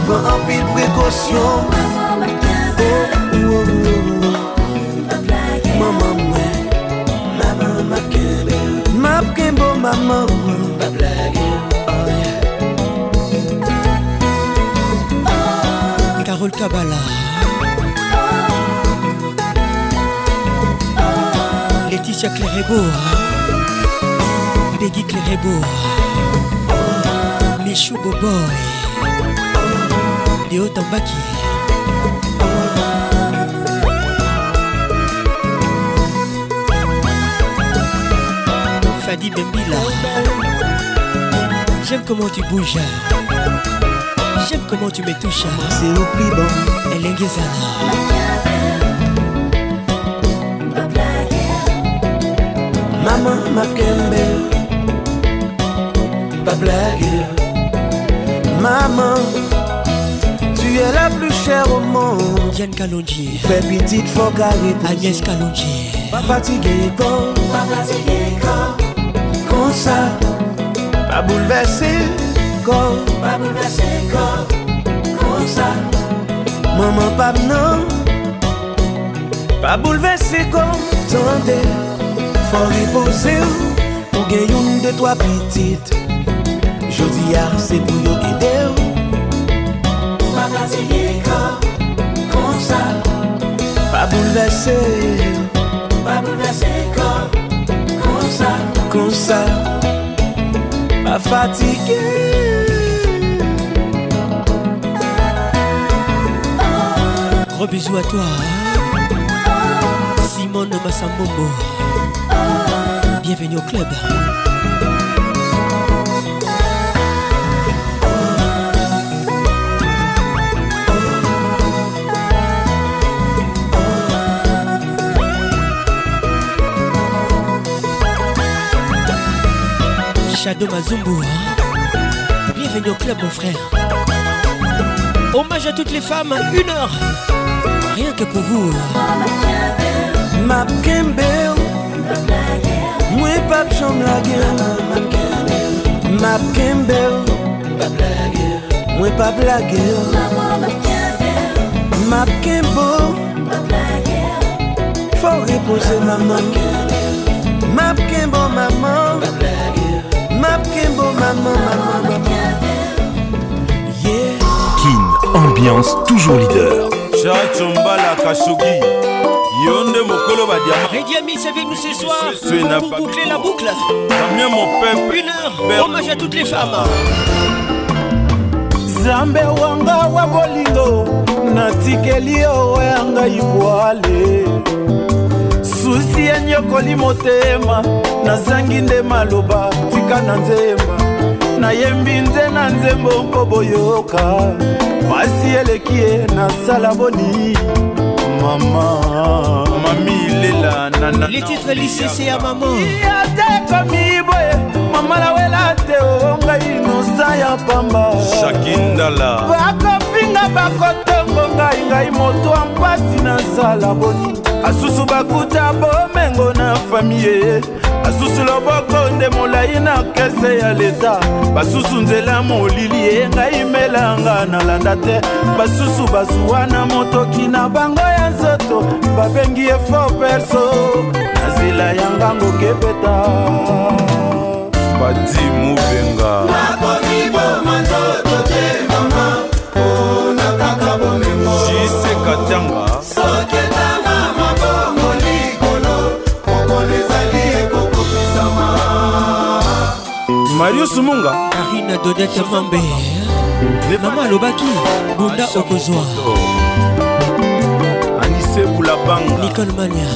Speaker 33: Pwa anpil prekosyon Maman ma kene Maman mwen
Speaker 35: Maman ma kene
Speaker 33: Maman mwen Maman
Speaker 9: mwen Karol Kabala Leticia Clarebourg Peggy Clérebo Michou Boboy Léo Tambaki Fadi Bembila J'aime comment tu bouges J'aime comment tu me touches
Speaker 33: C'est au plus bon Maman, ma makembe Maman, tu yè la plu chèr non. ou
Speaker 9: moun
Speaker 33: Fè pitit fòk a
Speaker 9: ripos
Speaker 33: Pa patige kon,
Speaker 35: kon
Speaker 33: sa Pa boulevesse kon, kon sa Maman pa mnan, pa boulevesse kon Tante, fòk ripose ou Pouge youn de twa pitit Y a sepuyo ideyo
Speaker 35: Pa fatike
Speaker 33: kon sa Pa boule vase
Speaker 35: Pa boule vase
Speaker 33: kon sa Kon sa Pa fatike
Speaker 9: Rebizou a to Simon ne basa mou mou Bienveni ou klèb Shadow Mazumbu. Hein. Bienvenue au club, mon frère. Hommage à toutes les femmes, hein. une heure. Rien que pour vous. Hein.
Speaker 33: Mapkembeo. Moi, pas chambre la Kimbell, Mapkembeo. Moi, pas Ma Mapkembo. Faut reposer maman. Mapkembo, maman. mapkembo mama mama
Speaker 36: mama yeah. kin ambiance toujours leader
Speaker 9: chachombala kashogi yo nde mokolo badiamaridiamis avec nous ce soir pour boucler la boucle damien mon peuple une heure hommage à toutes les femmes nzambe wanga wa bolingo natikeli yo yanga ikwale susi ya nyokoli motema nazangi nde maloba tika na nzemba nayembi nze na nzembo mpo boyoka pasi eleki ye nasala boni mama mami lela nanaletitre lisese ya mama ate komi boye mama nawela te ongai nosa ya pamba shakindala bakofinga bakotongo ngai ngai moto ampasi nasala
Speaker 37: boni asusu bakuta bomengo na famiye asusu loboko nde molai na kese ya leta basusu nzela molili yengai melanga nalanda te basusu bazuwa na motoki na bango ya nzoto babengi efo perso na nzela ya ngango kebeta bati mubenga wow. marius munga
Speaker 9: karina dodete mambe mama alobaki bunda okozwa
Speaker 37: anise bulabanga
Speaker 9: nikolmania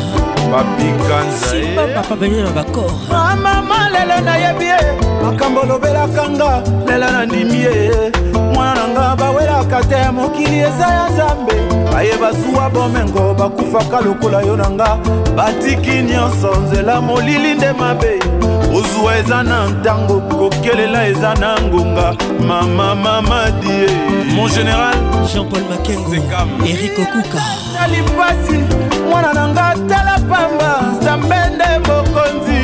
Speaker 9: papikanzaepapa banyana bakor mama lelo nayebi ye makambo olobelaka nga lelo nandimi ye mwana na nga bawelaka te mokili eza ya nzambe baye basuwa bomengo bakufaka lokola yo na nga
Speaker 37: batiki nyonso nzela molili nde mabe ozwa eza na ntango kokelela eza na ngonga mama mamadi mon général
Speaker 9: jean-paul makengo erik okukatali mpasi mwana na nga tala pamba nzambe nde mokonzi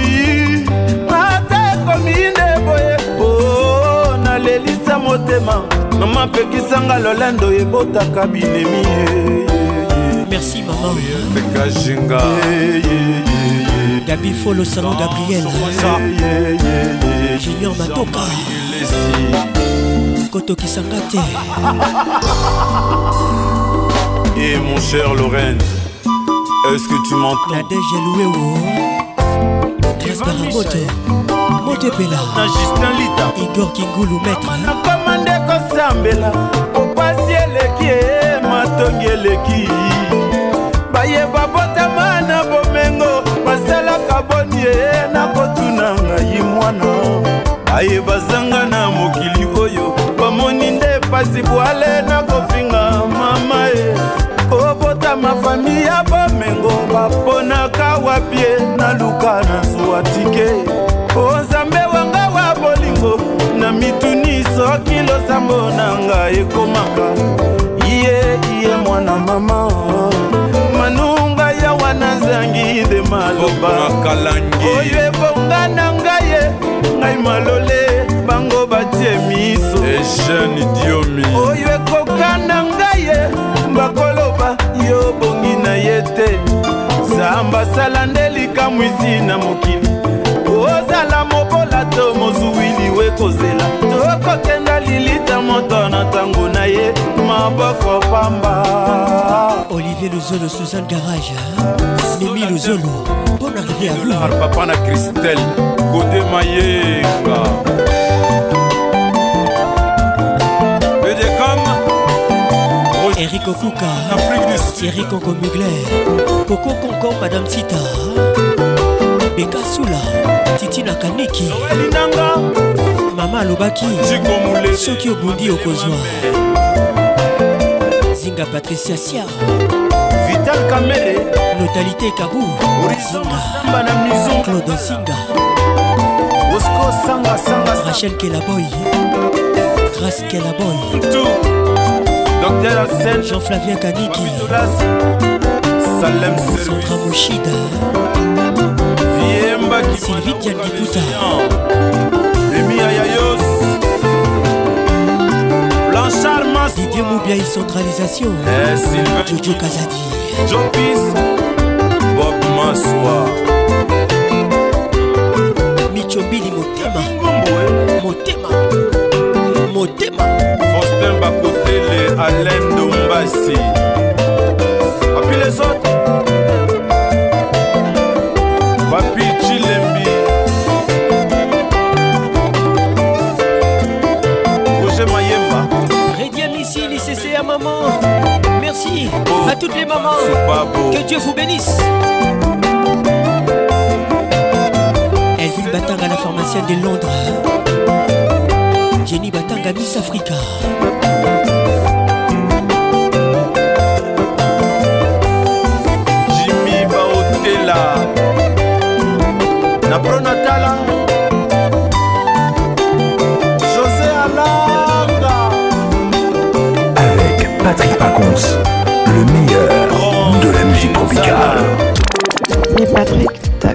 Speaker 9: ata ekomi nde boye o nalelisa motema namapekisanga lolendo ebotaka binemi merci mamapekajinga gabi fo le salon gabriel junior matoka ekotokisanga te e
Speaker 37: mon cher lorenz est-ce que tu m'entends la dg louewo gasparamoto moto epela na justin lita igor kingulu maîtrenakoma nde kosambela popasi eleki
Speaker 9: eh, matongi eleki bayeba botama na bomengo basalaka boni eh, nakotuna ngai mwana bayeba zanga na mokili mpasi bwale nakofinga
Speaker 38: mama ye kobotama fami ya bomengo baponaka wapie naluka na zuwa tike onzambe wanga wa bolingo na mituni soki losambo na ngai ekomaka iye iye mwana mama manunga ya wana nzangi nde maloba
Speaker 37: oyo
Speaker 38: ebonga na ngai ye ngai malole
Speaker 37: atie miso ejene
Speaker 38: diomi oyo ekokanda ngai ye bakoloba yo bongi na ye te zamba sala nde likamwisi na mokili ozala mobola to mozuwili wekozela tokokenda lilita moto na ntango na ye maboko pamba olivier luzolo suzanne
Speaker 9: garage mimi ah, luzolo mpona rivière papa na christelle kodemayenga Thierry Kokuka Thierry Congo Mugler Coco Conco Madame Tita Beka Soula Titi Nakaneki Mama alobaki soki obundi okozwa zinga patricia siar
Speaker 39: vital kamele
Speaker 9: notalité kabu
Speaker 39: horizonmasamba na
Speaker 9: mizo claude zinga
Speaker 39: osco sangasanga
Speaker 9: rachel kelaboy grace kelaboy
Speaker 39: Docteur Arsène
Speaker 9: Jean-Flavien Kaniki
Speaker 39: Salem
Speaker 9: Sandra Mouchida
Speaker 39: Viemba Sylvie
Speaker 9: Diankituta
Speaker 39: Emi Ayayos Blanchard Mas
Speaker 9: Didier Moubia et centralisation eh, Sylvain Jojo Kazadi
Speaker 39: Jopis Bob Mansoir
Speaker 9: Michobili Motema Motema Motema
Speaker 39: Martin Bakotele, Alain Dombassi. Et puis les autres Papi Chilembi. Roger Mayemba. Rédiam
Speaker 9: ici, lycée à maman. Merci à toutes les mamans. Oh, que Dieu vous bénisse. Elle vit le bâtard à la pharmacienne de Londres. Jenny Batanga Miss Africa
Speaker 39: Jimmy Baotela na pronatala José Alanga
Speaker 36: Avec Patrick Pacons, le meilleur de la musique tropicale. Mais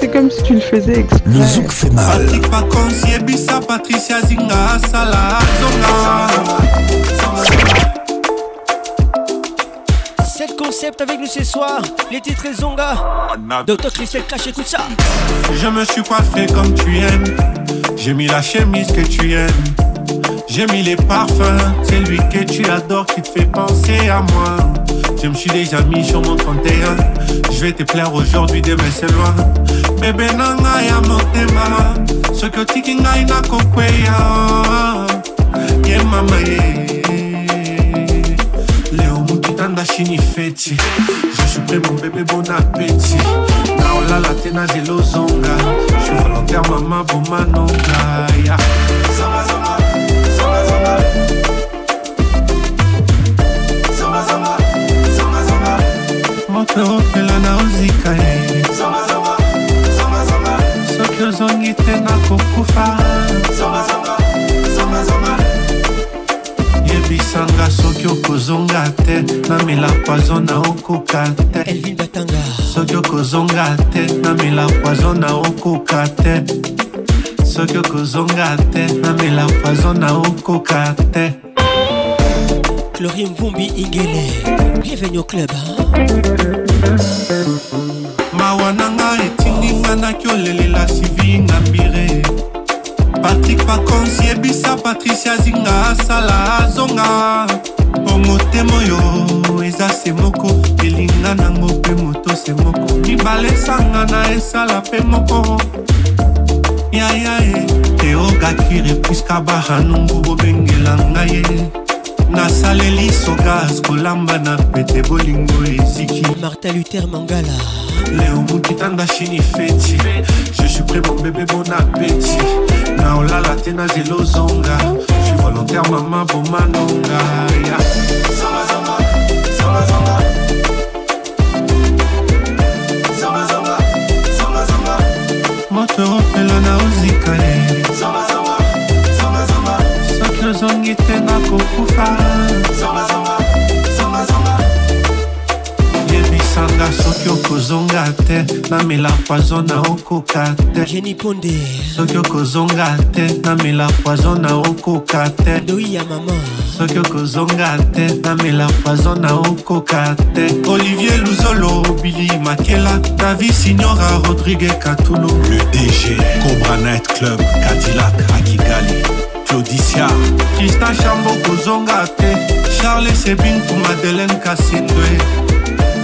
Speaker 40: c'est comme si tu le faisais exprès. Le zouk fait mal. Patrick
Speaker 36: Pacons, Yebissa, Patricia Zinga, Salah, Zonga.
Speaker 9: concept avec nous ce soir, les titres et Zonga. Docteur Christelle Cash, écoute ça.
Speaker 41: Je me suis coiffé comme tu aimes. J'ai mis la chemise que tu aimes. J'ai mis les parfums, c'est lui que tu adores qui te fait penser à moi. Je me suis déjà mis sur mon 31. Je vais te plaire aujourd'hui, demain c'est loin Bébé nanga ya motema Soki otiki ngai nakokweya Ye mama ye Leo tanda chini feti Je suis prêt mon bébé bon appétit Naolala tena zelo zonga. Je suis volontaire bon manonga namela poison na okoka te soki okozonga te namela poison na okoka te soki okozonga te namela poison na okoka te
Speaker 9: chlorine vumbi ingele bienvenue au club
Speaker 41: mawa nanga etinginga nakiolelela sivinga mbire patrik pakonsi yebisa patricia zinga asala azonga bongo motema oyo eza se moko elinga nango mpe moto se moko mibale esangana esala mpe moko yayae teogakire puska baranungu bobengela ngai ye nasaleli sogas kolamba na pete bolingo eziki martin luther mangala leo mokitanga chini feti je suis prêt mon bébé bon appétit na olala te na zelo zonga suis volontaire, maman, pour manonga. Yeah. Zamba,
Speaker 42: zamba, zamba, zamba. Zamba, zamba, zamba, zamba.
Speaker 41: Moto opela na ozika
Speaker 42: ye. Zamba, zamba, zamba, zamba.
Speaker 41: Soki ozongi te nakokufa. Zamba, zamba, zamba, zamba. okosanga soki okozonga te namela poizo na okoka te
Speaker 9: jeni ponde
Speaker 41: soki okozonga te namela poizo na okoka te
Speaker 9: doi ya mama
Speaker 41: soki okozonga te namela poizo na okoka te olivier luzolo bili makela davi signora rodrigue katulu le dg cobra night club cadillac akigali claudicia tristan chambo kozonga te charles sebin ku madeleine kasindwe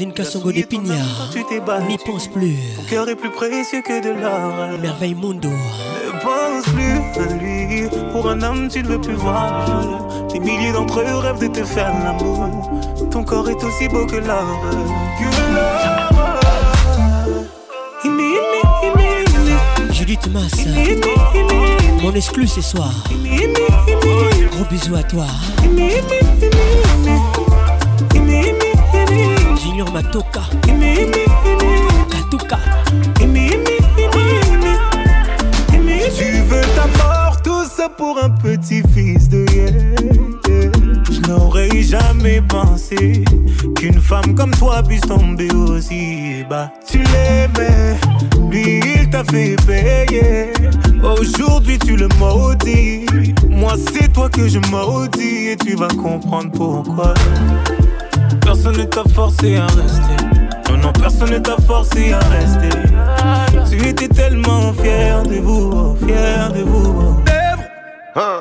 Speaker 9: Une Kassongo de N'y
Speaker 41: pense plus. Ton cœur est plus précieux que de l'or.
Speaker 9: Merveille Mundo.
Speaker 41: Ne pense plus à lui. Pour un homme, tu ne veux plus voir Des milliers d'entre eux rêvent de te faire l'amour. Ton corps est aussi beau que l'or. Que l'or.
Speaker 9: Judith Massa. Mon exclu ce soir. Gros bisous à toi
Speaker 41: tu veux ta mort tout ça pour un petit fils de yeah, je n'aurais jamais pensé qu'une femme comme toi puisse tomber aussi bas tu l'aimais lui il t'a fait payer Aujourd'hui tu le maudis Moi c'est toi que je maudis Et tu vas comprendre pourquoi personne ne t'a forcé à rester. Non, non, personne ne t'a forcé à rester. Tu étais tellement fier de vous, oh, fier de vous. Oh. Ah.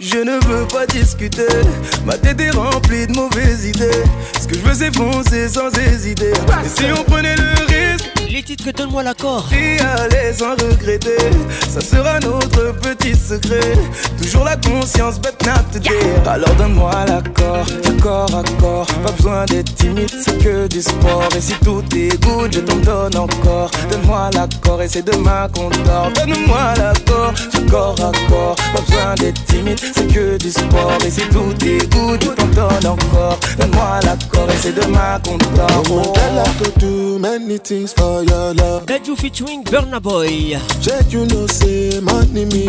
Speaker 41: Je ne veux pas discuter, ma tête est remplie de mauvaises idées. Ce que je veux c'est foncer sans hésiter. Et si on prenait le risque,
Speaker 9: les titres donne-moi l'accord.
Speaker 41: Et allez sans regretter, ça sera notre petit secret. Toujours la conscience bête n'a te Alors donne-moi l'accord, accord, accord Pas besoin d'être timide, c'est que du sport Et si tout est good, je t'en donne encore Donne-moi l'accord et c'est demain qu'on dort Donne-moi l'accord, accord, accord Pas besoin d'être timide, c'est que du sport Et si tout est good, je t'en donne encore Donne-moi l'accord et c'est demain qu'on dort oh. do many things for your love
Speaker 9: you featuring Burna Boy
Speaker 41: Check you know say money me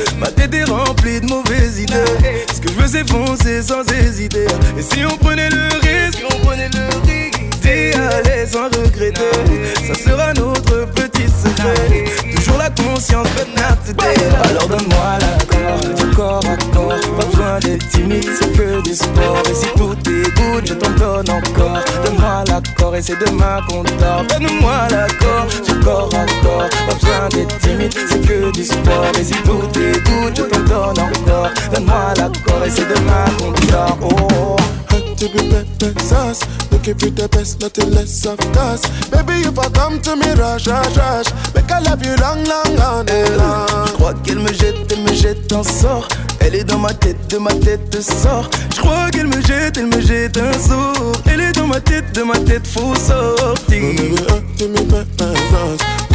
Speaker 41: c'est sans hésiter. Et si on prenait le risque, on prenait le risque. d'y aller sans regretter, ça sera notre petit secret la conscience, Alors donne-moi l'accord du corps à corps. Pas besoin d'être timide, c'est que du sport. Et si tout est je t'en donne encore. Donne-moi l'accord et c'est demain qu'on dort. Donne-moi l'accord du corps à corps. Pas besoin d'être timide, c'est que du sport. Et si tout est je t'en donne encore. Donne-moi l'accord et c'est demain qu'on dort. Oh. oh, oh to be pepper sauce. Looking for the best, nothing less of us. Baby, if I come to me, rush, rush, rush. Make I love you long, long, long and eh, long. Je crois qu'elle me jette, elle me jette un sort. Elle est dans ma tête, de ma tête de sort. Je crois qu'elle me jette, elle me jette un sort. Elle est dans ma tête, de ma tête faut sortir. me,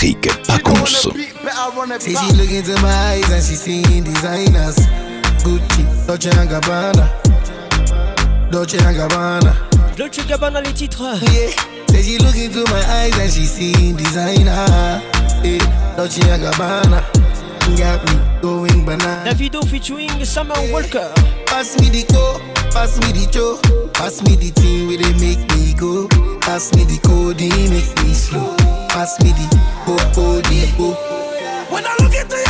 Speaker 36: Patrick Pacons.
Speaker 41: Say she look into my eyes and she seeing designers. Gucci, Dolce & Gabbana. Dolce & Gabbana. Dolce Gabbana les titres. Yeah. Say she look
Speaker 9: into my eyes and she seeing designer.
Speaker 41: Hey, Dolce & Gabbana man got me going banana.
Speaker 9: video featuring Summer eh, Walker.
Speaker 41: Pass me the coke, pass me the cho, pass me the thing where they make me go. Pass me the code, make me slow. Pass me the coke, oh, oh, oh. When I look into your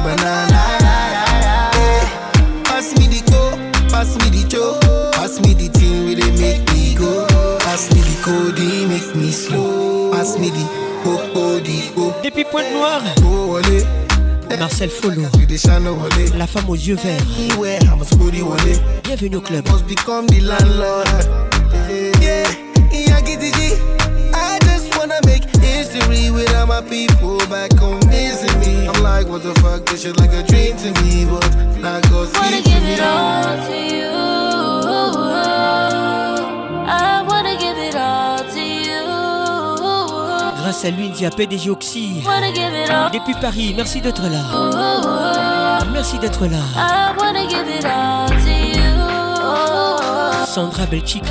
Speaker 41: banana. Eh, pass me the co, pass me the cho, pass me the thing where they make me go. Pass me the code, e make me slow. Pass me the oh oh the ho
Speaker 9: Depuis Pointe Noire. Eh, Marcel Follow, la femme aux yeux eh, verts. Bienvenue au club.
Speaker 41: become the Yeah, I just wanna make history with all my people back home. I'm like, what the fuck? This shit like a dream to me, but not cause Wanna give it all
Speaker 43: to you. I wanna give it all to you.
Speaker 9: Grâce à lui, Diapé PDG Oxy. Depuis Paris, merci d'être là. Merci d'être là. I wanna give it all to you. Sandra Belchica.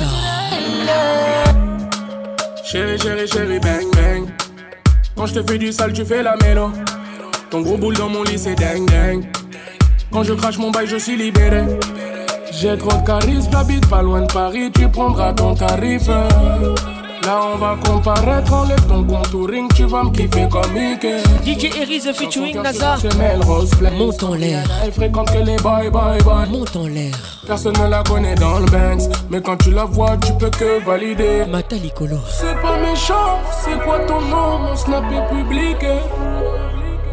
Speaker 41: Chérie, chérie, chérie, bang, bang. Quand je te fais du sale, tu fais la mélo. Ton gros boule dans mon lit, c'est dingue, dingue. Quand je crache mon bail, je suis libéré. J'ai trop de charisme, j'habite pas loin de Paris, tu prendras ton tarif. Là on va comparaître, enlève ton contouring, tu vas me kiffer comme Mickey. DJ Eriz
Speaker 9: featuring Nazar. Monte en l'air.
Speaker 41: Elle fréquente que les bye bye bye.
Speaker 9: Monte en l'air.
Speaker 41: Personne ne la connaît dans le Banks, mais quand tu la vois, tu peux que valider.
Speaker 9: Matalicolo.
Speaker 41: C'est pas méchant, c'est quoi ton nom, mon snap est public.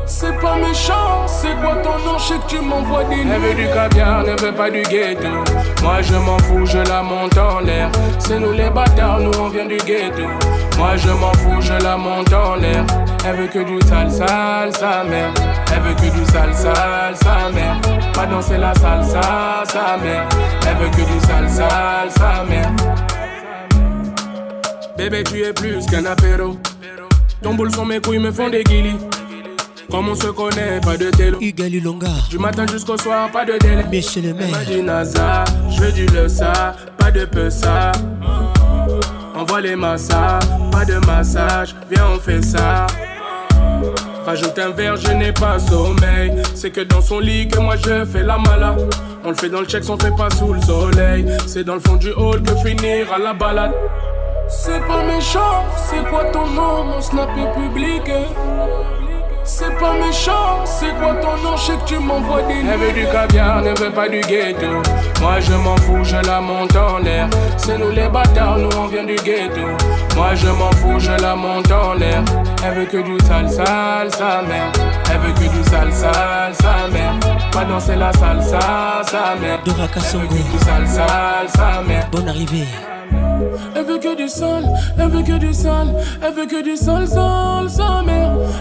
Speaker 41: C'est pas méchant, c'est quoi ton nom, je sais que tu m'envoies des Elle veut du caviar, ne veut pas du ghetto Moi je m'en fous, je la monte en l'air C'est nous les bâtards, nous on vient du ghetto Moi je m'en fous, je la monte en l'air Elle veut que du sale, sale, sa mère Elle veut que du sale, sale, sa mère Pas danser la salsa, sa mère Elle veut que du sale, sale, sa mère Bébé tu es plus qu'un apéro Ton boule sur mes couilles me font des guillis comme on se connaît, pas de
Speaker 9: tel.
Speaker 41: Du matin jusqu'au soir, pas de délai. Michel
Speaker 9: le maire.
Speaker 41: NASA, je veux du le ça, pas de peu ça. On les massas, pas de massage, viens on fait ça. Rajoute un verre, je n'ai pas sommeil. C'est que dans son lit que moi je fais la malade. On le fait dans le check, on fait pas sous le soleil. C'est dans le fond du hall que finir à la balade. C'est pas méchant, c'est quoi ton nom, mon snap est public. C'est pas méchant, c'est quoi ton nom, je sais que tu m'envoies des Elle veut du caviar, ne veut pas du ghetto Moi je m'en fous, je la monte en l'air C'est nous les bâtards, nous on vient du ghetto Moi je m'en fous, je la monte en l'air Elle veut que du sale, sale, sa mère Elle veut que du sale, sale, sa mère Pas danser la salsa, sa mère Elle veut que du sale, sale, sa mère
Speaker 9: Bonne arrivée elle veut que du sol,
Speaker 41: elle veut que du sol, elle veut que du sol, sol, sa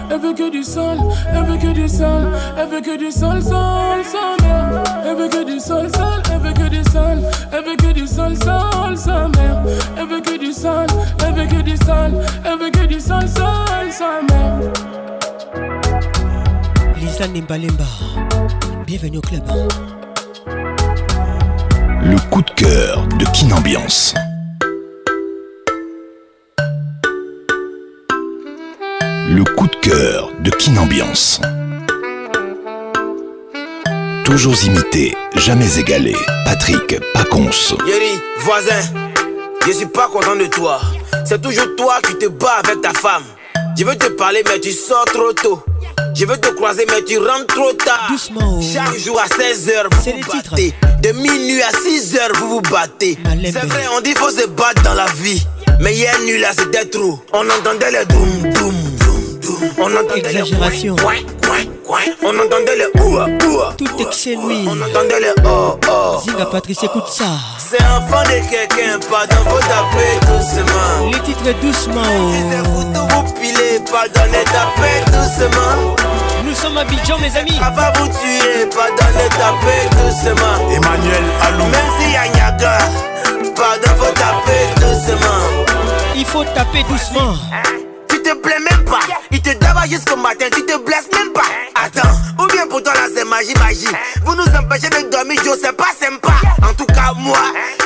Speaker 41: Elle du sol, elle veut que du sol, elle du sol, sol, Elle veut que du sol, elle que du sol, elle que du sol, sol, Elle veut que du sol, elle veut que du sol, elle veut que du sol, sol, mère. Lisa
Speaker 9: bienvenue au club. Le
Speaker 36: coup de cœur de Kin Ambiance. le coup de cœur de Kinambiance. Toujours imité, jamais égalé. Patrick Paconce.
Speaker 44: Yeri, voisin, je suis pas content de toi. C'est toujours toi qui te bats avec ta femme. Je veux te parler, mais tu sors trop tôt. Je veux te croiser, mais tu rentres trop tard. Oh. Chaque jour à 16h, vous vous battez. De minuit à 6h, vous vous battez. C'est vrai, on dit faut se battre dans la vie. Mais hier, nuit là, c'était trop. On entendait le drum doum. On
Speaker 9: entendait Exagération.
Speaker 44: On entendait les ouah, ouah.
Speaker 9: Tout excès lui.
Speaker 44: On entendait le oh,
Speaker 9: oh. Zinga Patrice, écoute ça.
Speaker 44: C'est enfant de quelqu'un, pardon, vous tapez doucement.
Speaker 9: Les titres doucement.
Speaker 44: Oh. Vous pilez, pardonnez, tapez doucement.
Speaker 9: Nous sommes à Bijan mes amis.
Speaker 44: Ça va vous tuer, pardonnez, tapez doucement.
Speaker 41: Emmanuel Alou.
Speaker 44: Même si y a Nyaga, pardon, vous tapez doucement.
Speaker 9: Il faut taper doucement
Speaker 44: te plaît même pas. Il te daba jusqu'au matin, tu te blesses même pas. Attends, ou bien pour toi là c'est magie, magie. Vous nous empêchez de dormir, je sais pas, sympa. En tout cas, moi,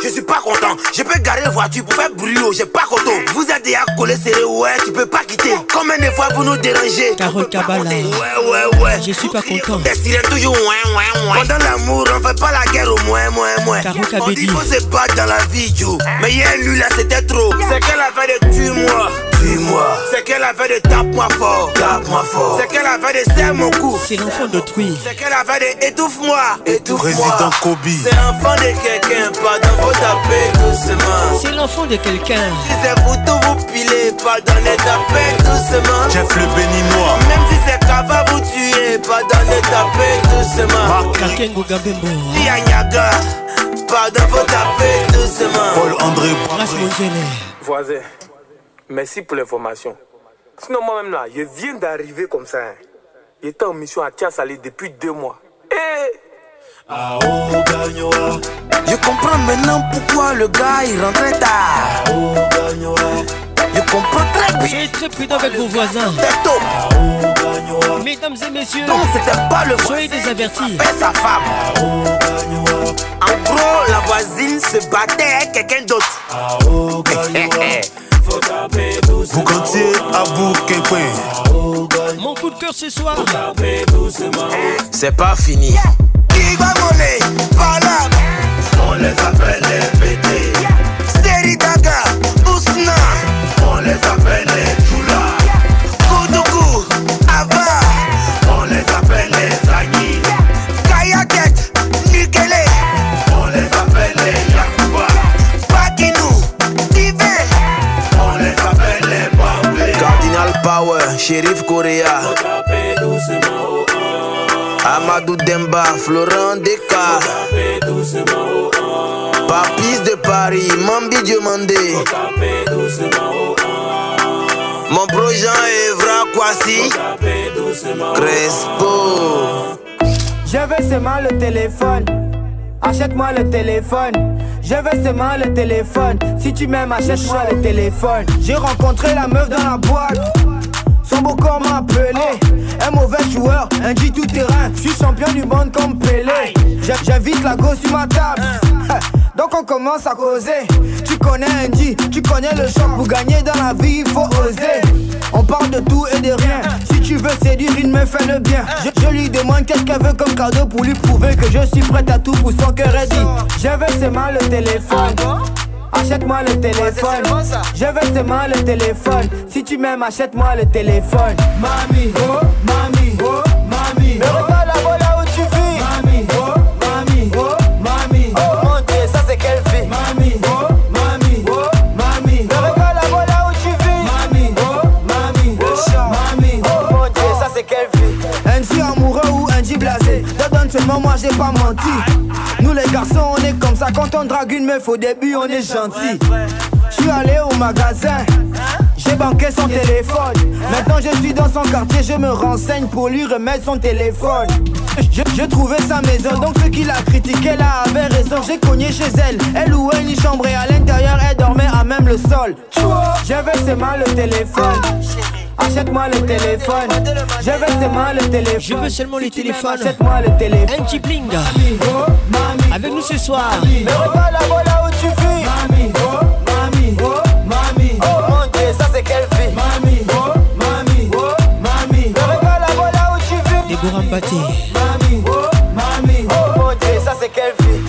Speaker 44: je suis pas content. Je peux garer la voiture pour faire bruit, oh, j'ai pas content. Vous êtes déjà collé serré, ouais, tu peux pas quitter. Combien de fois vous nous dérangez Ouais, ouais, ouais.
Speaker 9: Je suis pas content.
Speaker 44: Des toujours, ouais, Pendant l'amour, on fait pas la guerre au moins, moins, moins. On dit faut se battre dans la vie, Joe. Mais hier, lui là, c'était trop. C'est qu'elle avait de tue-moi, tue-moi. C'est qu'elle avait de tape-moi fort. Tape-moi fort. C'est qu'elle avait de serre mon cou.
Speaker 9: C'est l'enfant de truie
Speaker 44: C'est qu'elle avait de étouffe-moi. Étouffe-moi.
Speaker 41: Président Kobe.
Speaker 44: C'est l'enfant de quelqu'un, pardon, vous taper doucement.
Speaker 9: C'est l'enfant de quelqu'un.
Speaker 44: Si
Speaker 9: c'est
Speaker 44: vous tout vous pilez, pardonnez, tapez doucement.
Speaker 41: Jeff le bénis-moi.
Speaker 44: Même si c'est va vous tuer, pardonnez, tapez doucement. Marc
Speaker 9: a
Speaker 44: Yanyaga. Pardon, vous taper doucement.
Speaker 41: Paul André
Speaker 45: Voisin. Merci pour l'information. Sinon, moi-même, là, je viens d'arriver comme ça. Hein. J'étais en mission à Salé depuis deux mois. Et... Eh! Ah, oh,
Speaker 44: je comprends maintenant pourquoi le gars il rentrait tard. Ah, oh, je comprends très bien.
Speaker 9: Soyez très prudent avec vos voisins.
Speaker 44: Ah,
Speaker 9: oh, Mesdames et messieurs,
Speaker 44: non, c'était pas le
Speaker 9: Soyez désavertis.
Speaker 44: sa femme.
Speaker 46: En
Speaker 44: gros, la voisine se battait avec quelqu'un d'autre.
Speaker 46: Vous
Speaker 41: comptez à bout
Speaker 9: Mon coup de cœur ce soir.
Speaker 44: C'est pas fini. Qui va voler Par
Speaker 46: On les appelle les pétés.
Speaker 44: Seri Daga, Ousna.
Speaker 46: On les appelle les
Speaker 44: Chérif Shérif Correa. Amadou Demba, Florent Deka. Papis de Paris, Mambi Diomandé. Mon jean Evra Kwasi. Crespo.
Speaker 47: Je veux seulement le téléphone. Achète-moi le téléphone. Je veux seulement le téléphone. Si tu m'aimes, achète-moi le téléphone.
Speaker 48: J'ai rencontré la meuf dans la boîte. Son beau corps m'a Un mauvais joueur, un G tout terrain. Je suis champion du monde comme Pelé. J'invite la gauche sur ma table. Donc on commence à causer. Tu connais un G, tu connais le champ. Pour gagner dans la vie, il faut oser. On parle de tout et de rien. Si tu veux séduire une meuf, fais le bien. Je, lui demande qu'est-ce qu'elle veut comme cadeau pour lui prouver que je suis prête à tout pour son cœur est dit.
Speaker 47: ses mal le téléphone achète-moi le téléphone. Je veux seulement le téléphone. Si tu m'aimes, achète-moi le téléphone.
Speaker 46: Mami, oh, mami, oh, mami.
Speaker 48: Seulement moi j'ai pas menti Nous les garçons on est comme ça Quand on drague une meuf au début on est gentil Je suis allé au magasin j'ai banqué son téléphone. Maintenant je suis dans son quartier, je me renseigne pour lui remettre son téléphone. J'ai trouvé sa maison, donc ce qui la critiqué là avait raison. J'ai cogné chez elle, elle louait une chambre et à l'intérieur elle dormait à même le sol.
Speaker 47: J'avais seulement le téléphone. Achète-moi le téléphone. Je veux seulement le téléphone. Je veux seulement
Speaker 9: le
Speaker 47: téléphone.
Speaker 9: Achète-moi le téléphone.
Speaker 47: petit Bling.
Speaker 46: Oh,
Speaker 9: Avec nous oh, ce soir.
Speaker 48: Mais regarde la voilà là où tu vis.
Speaker 46: Mami, oh, mami, oh, mami. Oh
Speaker 48: mon dieu, ça c'est quelle vie.
Speaker 46: Mami, oh, mami, oh, mami.
Speaker 48: Mais regarde la voilà où tu vis. Mami, oh, mami. Oh. oh mon dieu, ça c'est quelle vie.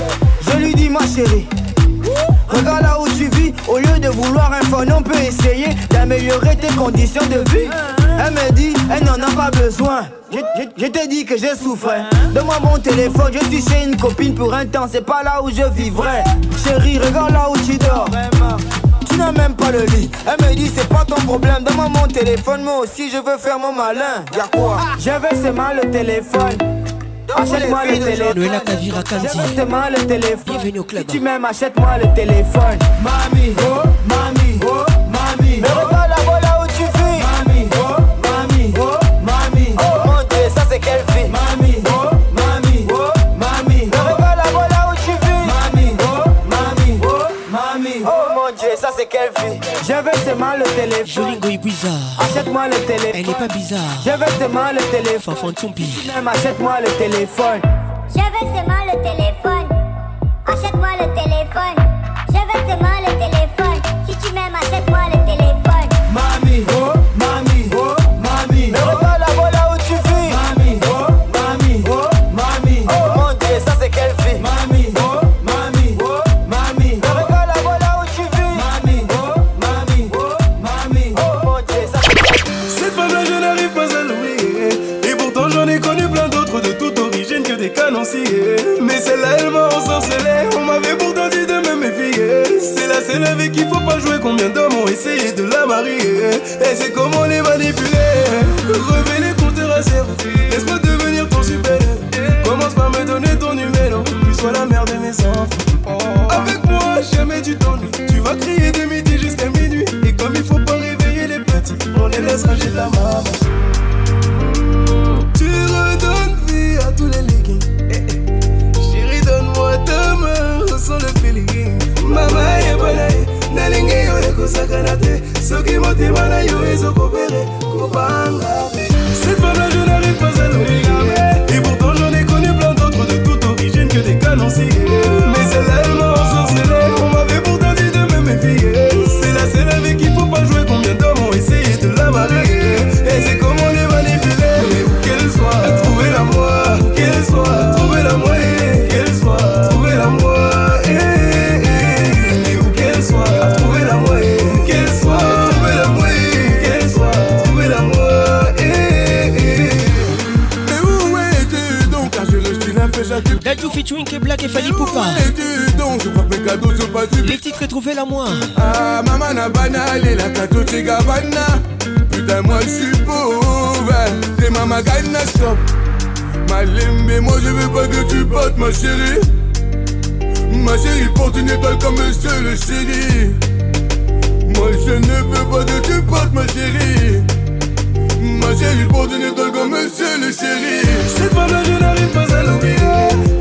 Speaker 48: Je lui dis, ma chérie vouloir un phone, on peut essayer d'améliorer tes conditions de vie. Elle me dit, elle n'en a pas besoin. Je, t'ai te dis que j'ai souffert. Donne-moi mon téléphone, je suis chez une copine pour un temps, c'est pas là où je vivrais Chérie, regarde là où tu dors. Tu n'as même pas le lit. Elle me dit, c'est pas ton problème. Donne-moi mon téléphone, moi aussi je veux faire mon malin. Y'a quoi
Speaker 47: Je veux c'est mal le téléphone. Achète-moi le téléphone.
Speaker 9: Achète-moi
Speaker 47: le Bienvenue au club. Si tu m'aimes, achète-moi le téléphone.
Speaker 46: Mami, oh, mami.
Speaker 47: Je veux mal le téléphone.
Speaker 9: bizarre.
Speaker 47: Achète-moi le téléphone.
Speaker 9: Elle
Speaker 47: n'est pas bizarre. Je veux mal le téléphone.
Speaker 9: Fafan Tumpi.
Speaker 49: Même achète-moi le téléphone. Je veux mal le téléphone. Achète-moi le téléphone. Je veux mal le téléphone. Si tu m'aimes, achète-moi
Speaker 50: Et c'est comment les manipuler réveil les compteurs te zéro Laisse-moi devenir ton super -héros. Commence par me donner ton numéro Tu sois la mère de mes enfants Avec moi jamais tu t'ennuies Tu vas crier de midi jusqu'à minuit Et comme il faut pas réveiller les petits On les laisse ranger de la maman Tu redonnes vie à tous les Chérie donne-moi ta main, ressens le feeling Mama ye balaye, nalinge yo ekosaka te soki motema na yo ezokobere kobanga cette fois là je n'arrive pas à l'oublier
Speaker 51: featuring et Black et Fanny Poupa. Les titres trouvés la moi.
Speaker 52: Ah, maman na banal et la kato gabana. Putain, moi je suis pauvre. T'es maman gana stop. mais moi je veux pas que tu portes ma chérie. Ma chérie porte une étoile comme monsieur le chéri. Moi je ne veux pas que tu portes ma chérie. Ma chérie porte une étoile comme monsieur le chéri.
Speaker 50: Cette pas là je n'arrive pas à l'oublier.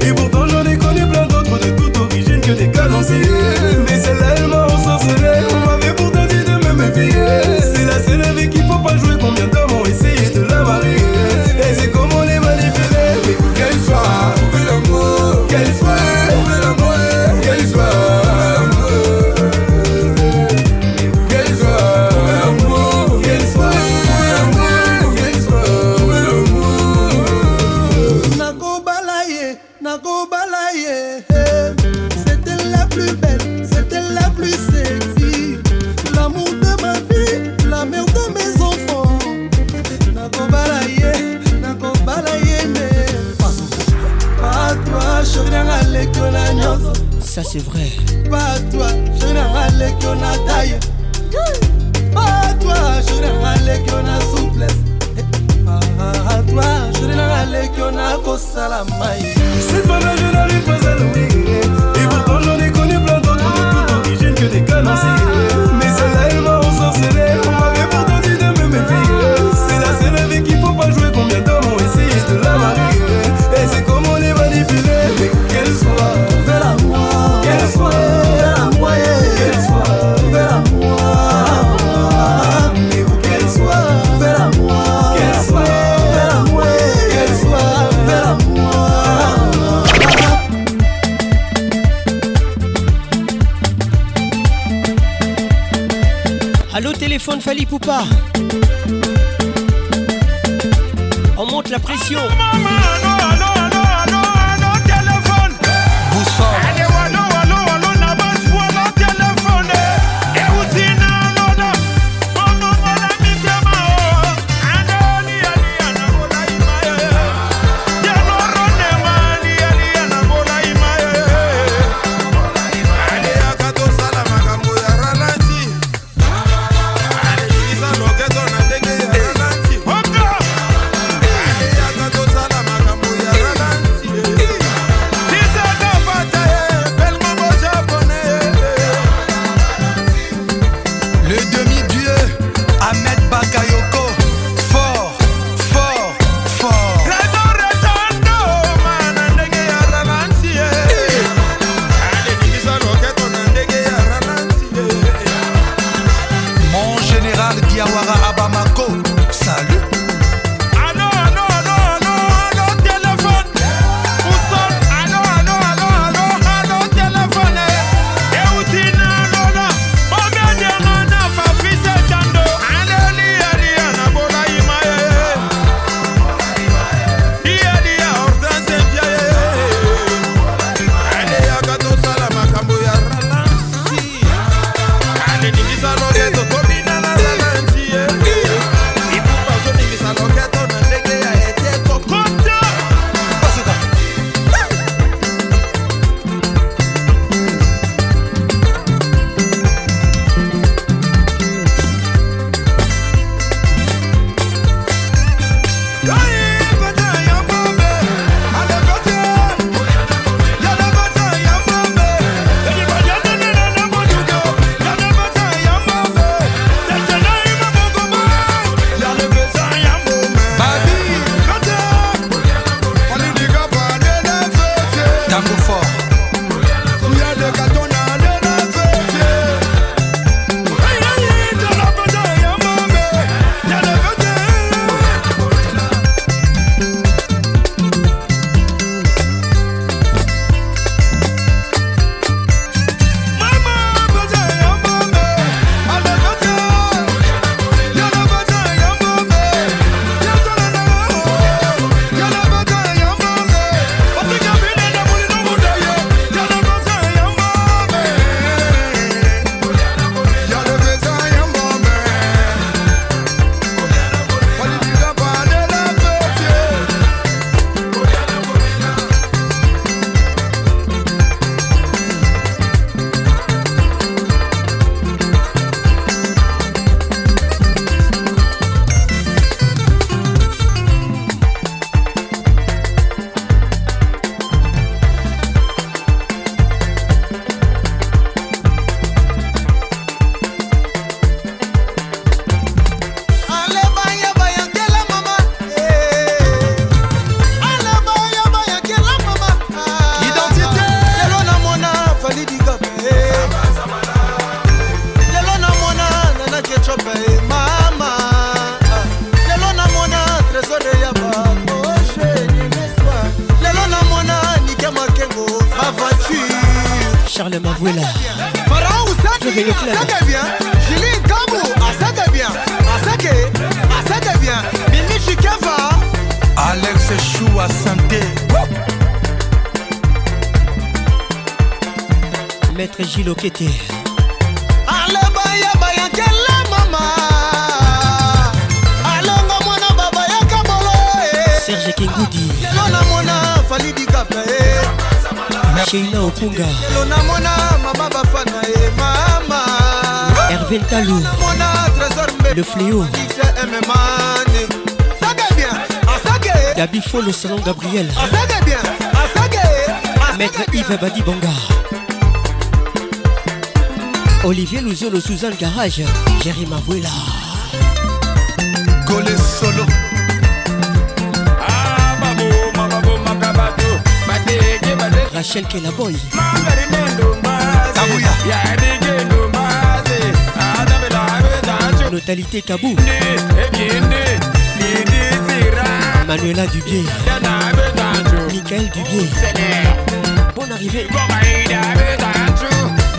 Speaker 51: Suzanne Garage, Jerry Mavuela. garage, solo. Ah, babo, ma Rachel Kelaboy. Notalité Kabou. Manuela
Speaker 53: Dubier
Speaker 51: Michael Dubier Bonne arrivée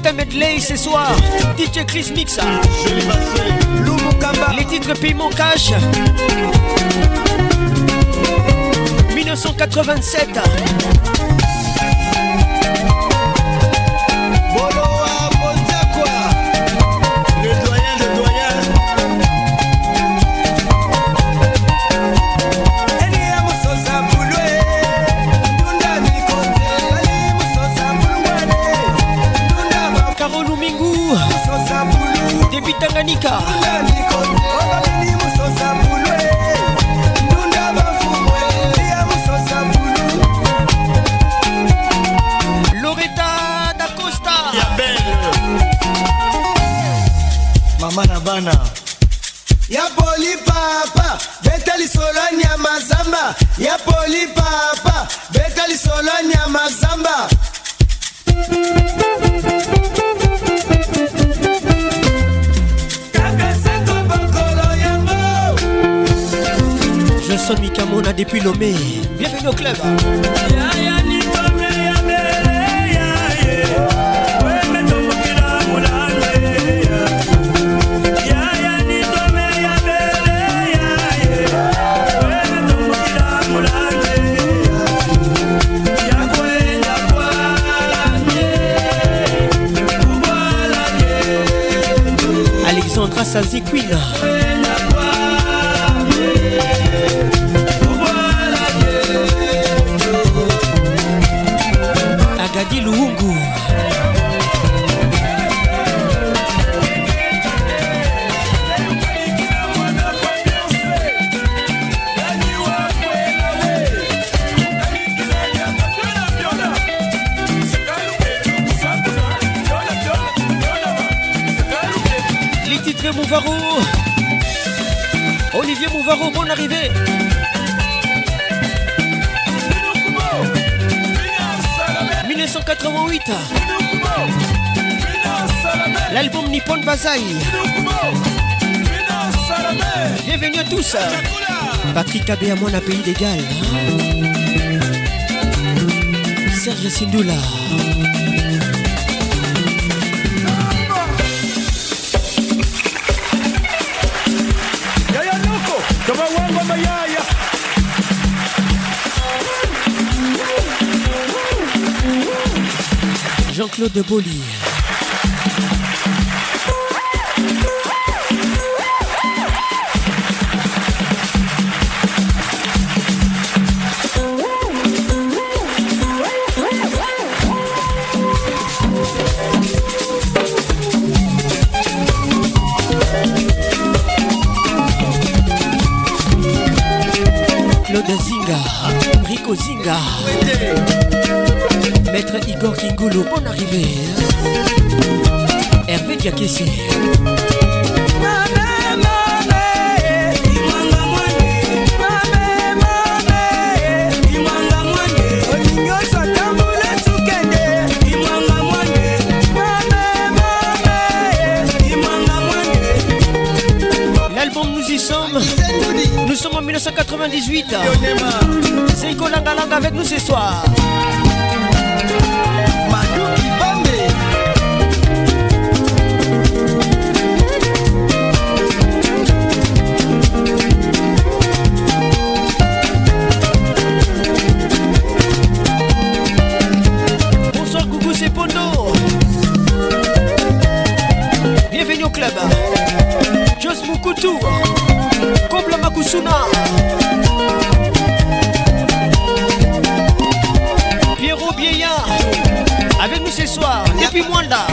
Speaker 51: c'est un medley ce soir. DJ Chris Mix. Les titres Paiement Cash. 1987. tangan nikah. Nelson Mikamona depuis Lomé. Bienvenue au club. Alexandra Sazikwina. Olivier Mouvaro, bonne arrivée 1988 L'album Nippon Bazai Bienvenue à tous Patrick Abé à mon pays d'égal Serge Sindoula Jean-Claude de Bolli. kozinga maître igor kingulu bon arrivé hervé diakesi Nous sommes en 1998. Iko Langa Langa avec nous ce soir. Bonsoir Gougou, c'est Pondo. Bienvenue au club. Jos Moukoutou. Kusuna. Pierrot Bieya avec nous ce soir, depuis Mwanda.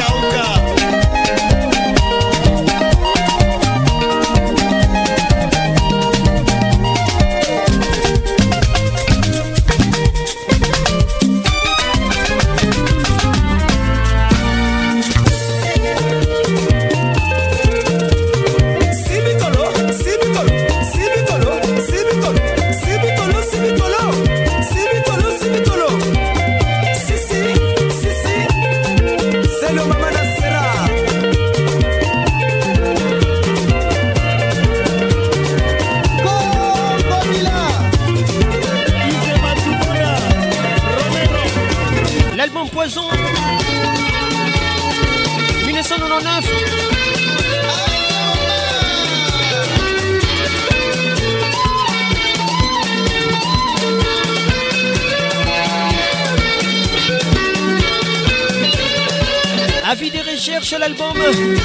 Speaker 51: l'album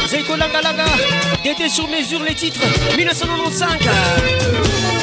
Speaker 51: Zeiko La sur mesure les titres 1995.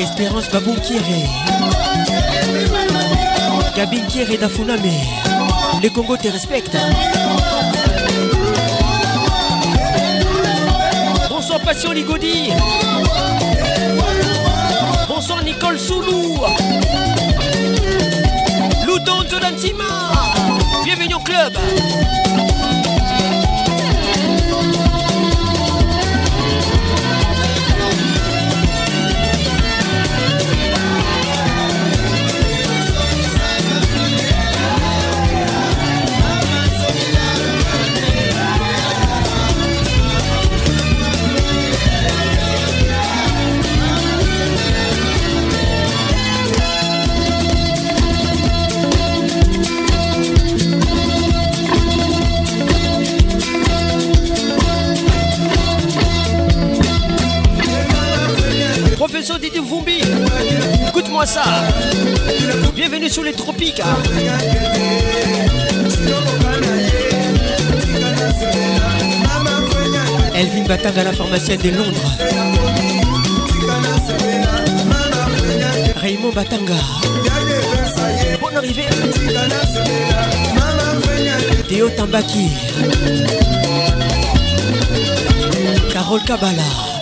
Speaker 51: Espérance Babou Kiré Gabin Kiré d'Afuname Les Congo te respecte Bonsoir Passion Ligodi Bonsoir Nicole Soulou Mouton Jordan Sima Bienvenue au club professeur des Vumbi. Écoute-moi ça. Bienvenue sur les tropiques. Hein. Elvin Batanga, la pharmacienne de Londres. Raymond Batanga. Bonne arrivée. Théo Tambaki. Carole Kabbalah.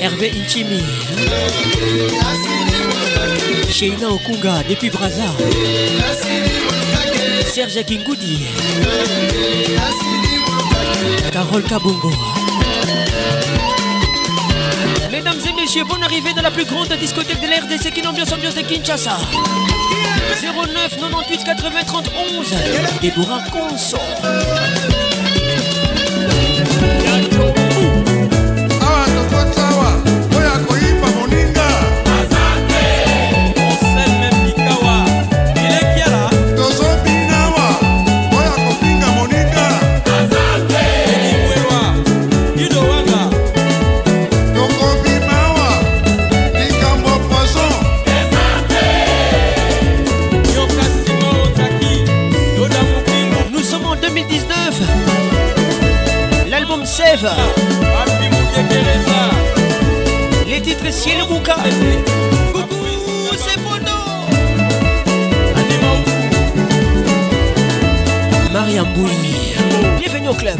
Speaker 51: Hervé Intimi. Sheina Okunga depuis Brazzaville. Serge Goudi Carole Kabongo Mesdames et messieurs, bonne arrivée dans la plus grande discothèque de l'RDC qui ambiance ambiance de Kinshasa 09 98 80 30 11 Consort Maria Mbouy, bienvenue au club.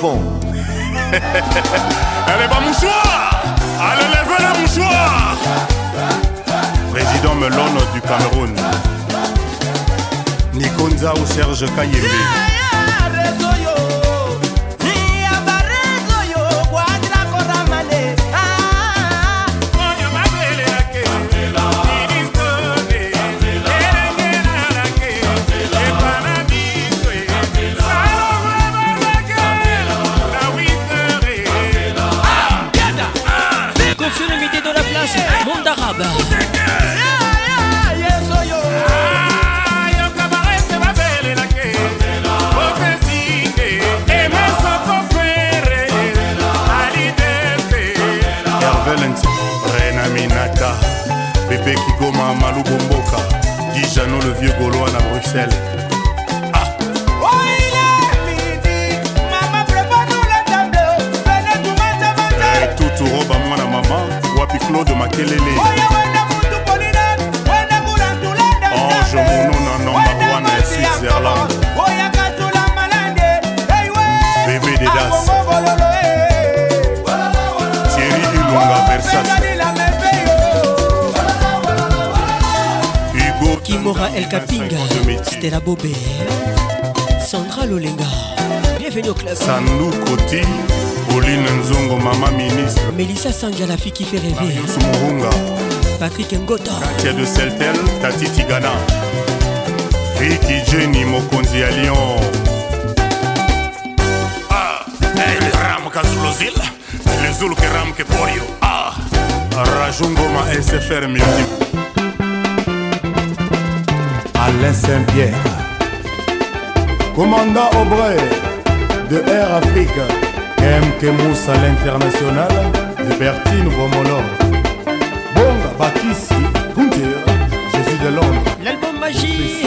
Speaker 54: Elle est pas mouchoir Allez, levez le mouchoir Président Melon du Cameroun. Nikonza ou Serge caillé excellence rena minata pepe kikoma malu bomboka dijano le vieux gaulois na bruxelles ah. eh, tuturoba mwana mama wapi claude makelele ange mononanambarwana ya switzerland Hugo
Speaker 51: Kimora El Kapinga, Stella Bobé, Sandra Lolenga. Bienvenue au
Speaker 55: classe. Sandou Koti, Pauline Nzongo, Mama Ministre.
Speaker 51: Melissa Sanja, la fille qui fait rêver. Patrick Ngota.
Speaker 54: Katia de Seltel, Tati Tigana. Ricky Jenny, Mokonzi à Lyon. Ah, hey, sur les Kazulozil, les Zulu Keram Keporio. Radio ma SFR Music
Speaker 55: Alain Saint-Pierre Commandant Aubrey de Air Afrique MK à l'international de Bertine Romolo Bonga Bakissi Gunther Jésus de Londres
Speaker 51: L'album magique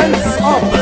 Speaker 55: hands up.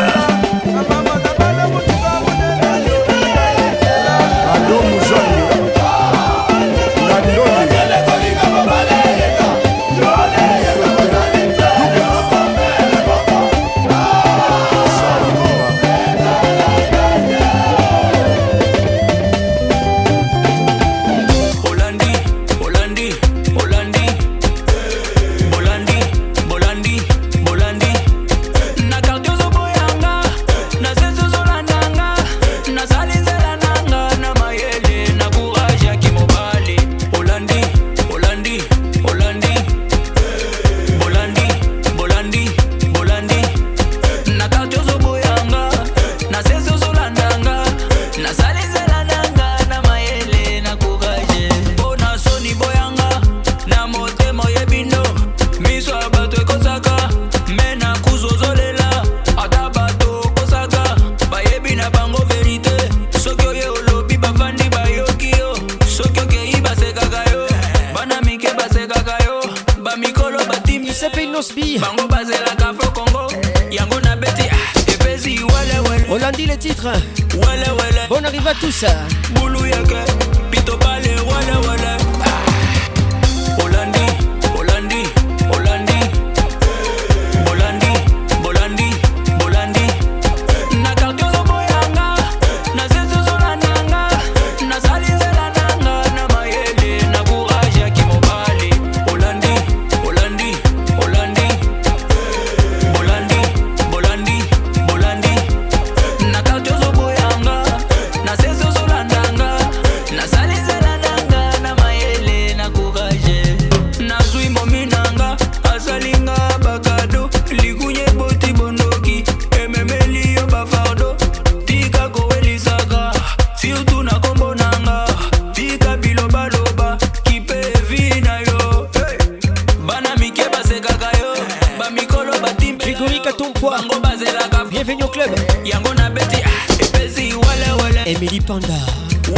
Speaker 51: bienvenue au club yango na beti ah, epesi walewale emily panda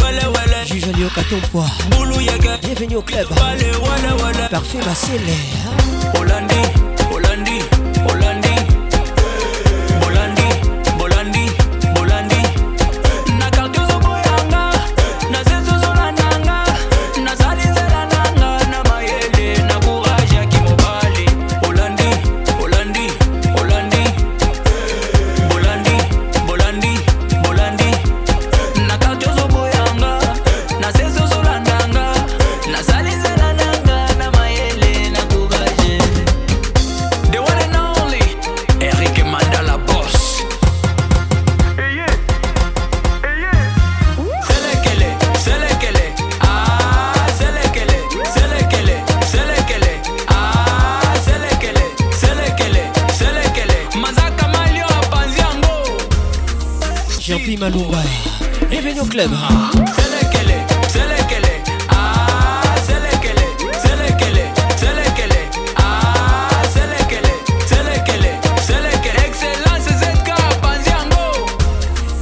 Speaker 51: walewale juge alioka tompoa bulu yeke bienvenue au club parfait basele olande Malumba. Bienvenue au club. Ah, ah, ah,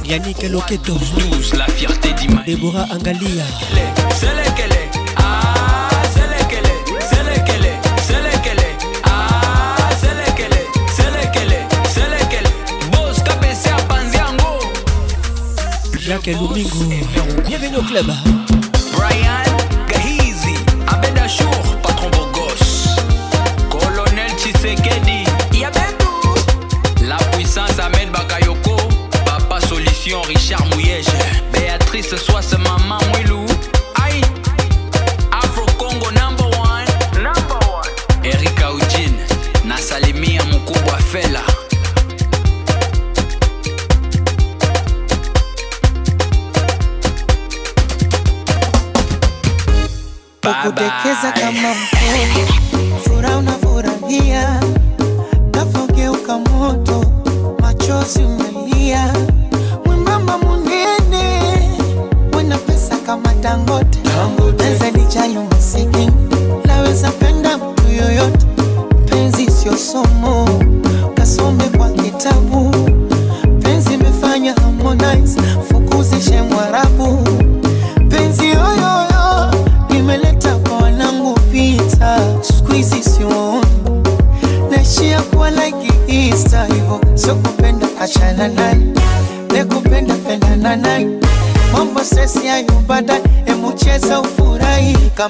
Speaker 56: Yannick
Speaker 51: Loketo,
Speaker 56: 12, la fierté
Speaker 51: d'Imaï. Déborah Angalia. Kalungu. Bienvenue au club.
Speaker 56: Brian.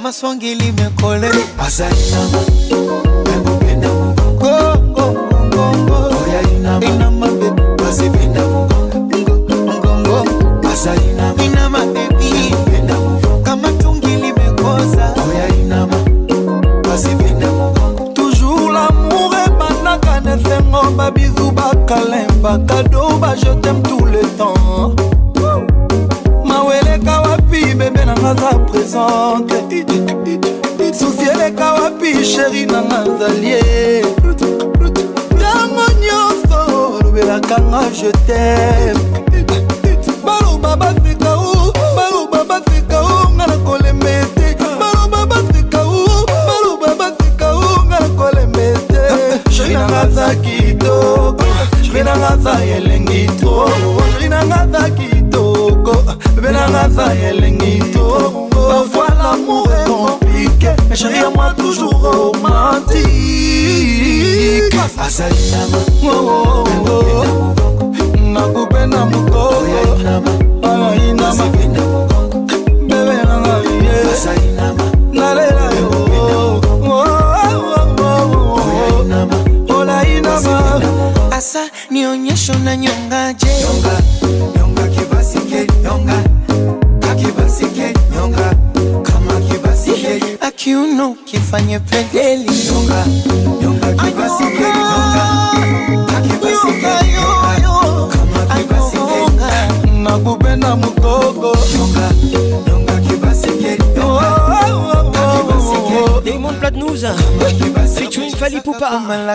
Speaker 57: maswangili mekoleni ama.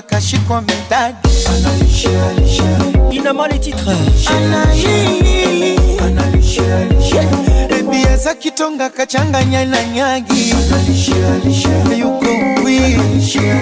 Speaker 57: akashikwa medali. Inama les
Speaker 51: titres.
Speaker 57: Ebi aza kitonga kachanganya
Speaker 51: na nyagi. Yuko wii.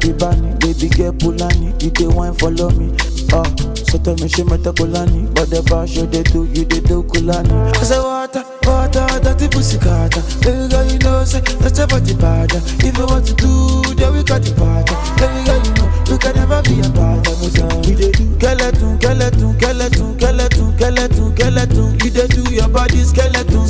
Speaker 58: the bunny, baby girl pullani, you dey wine follow me. Oh, so tell me she met a colani, but the bar show they do, you they do Kulani. I say water, water, the pussy carter. Baby girl you know say that's your body bad. If you want to do, then we got the party. Baby girl you know we can never be apart. We say we dey do skeleton, skeleton, skeleton, skeleton, skeleton, skeleton. You they do your body skeleton.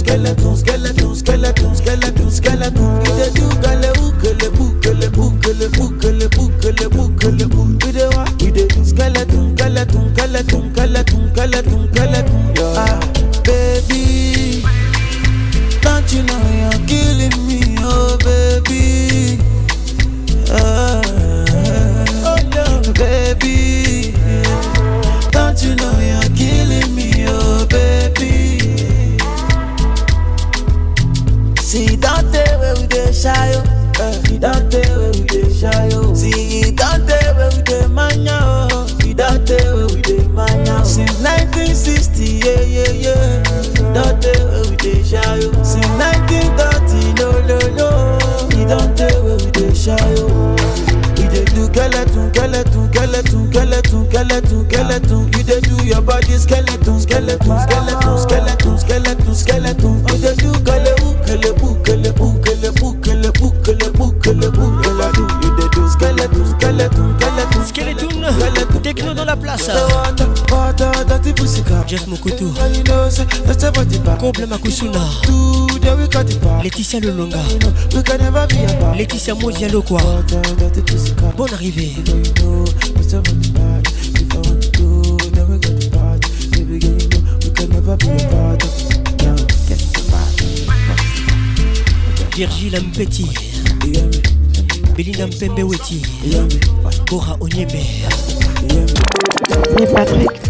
Speaker 51: Koble Makusuna Laetitia Lolonga Laetitia Mozia Lokwa Bonne arrivée
Speaker 59: Virgile Mpeti Belinda Mpembe Weti Bora Onyebe Patrick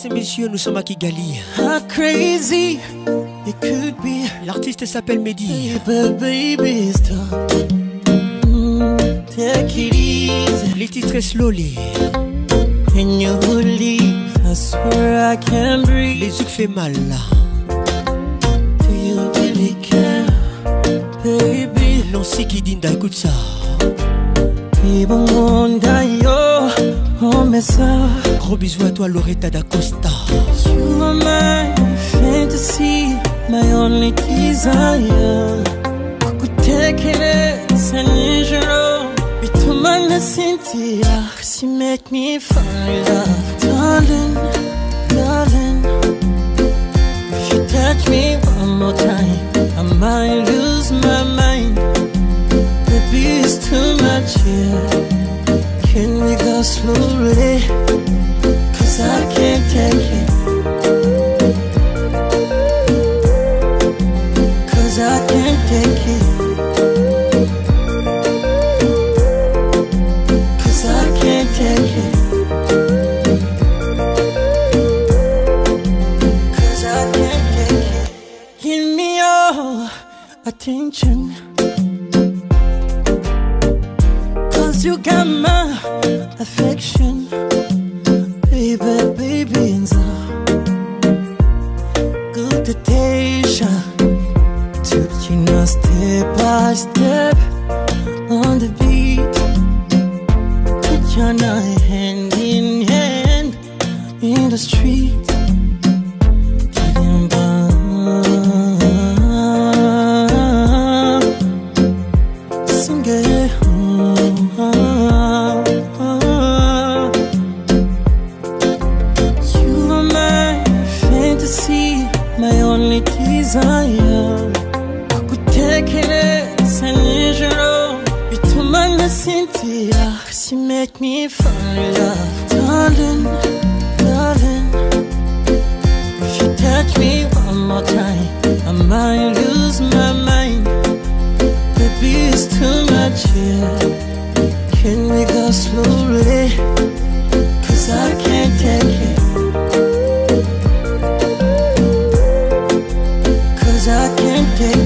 Speaker 51: Mesdames et messieurs, nous sommes à Kigali. How crazy it could be. L'artiste s'appelle Mehdi. Mm, Les titres slowly. When you leave, I swear I can breathe. Les yeux fait mal. Do you really care, baby? Non, c'est qui dit d'un coup de ça ça. Gros bisous à toi, Loretta d'Acosta. You are my fantasy, my only desire. Kukutekereza nijoro bituma nasinzira. Cause you make me fall in love, darling, darling. If you touch me one more time, I might lose my mind. Baby, it's too much
Speaker 60: here. Can you? slowly and day.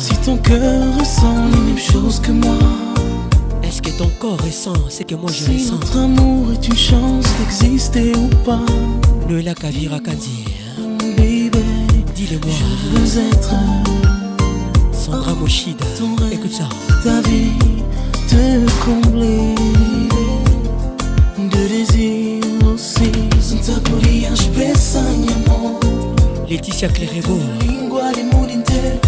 Speaker 60: Si ton cœur ressent les mêmes choses que moi.
Speaker 51: Est-ce que ton corps ressent ce que moi je si ressens
Speaker 60: notre amour est une chance d'exister ou pas.
Speaker 51: qu'à Kavira hein. bébé Dis-le-moi. Je veux être. Sandra Moshida. Écoute ça.
Speaker 60: Ta vie te combler de désir aussi. Sintakulia, je un
Speaker 51: Laetitia Clérego. les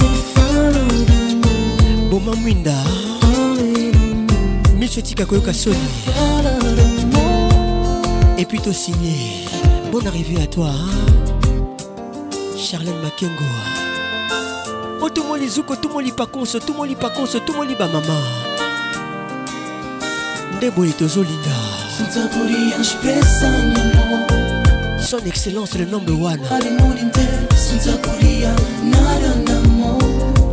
Speaker 51: boma mwinda miso etika koyoka soni epui tosigne bon arrivé à toi charlene makengo otomoli oh, zuko tomoli pakonso tomoli pakonso tomoli bamama nde boye tozolinga son excellence le nombre one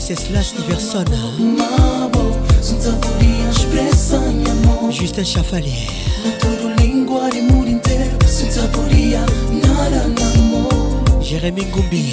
Speaker 51: C'est cela, Stanislas Iverson hein. Justin Chafalier Jérémy Goubi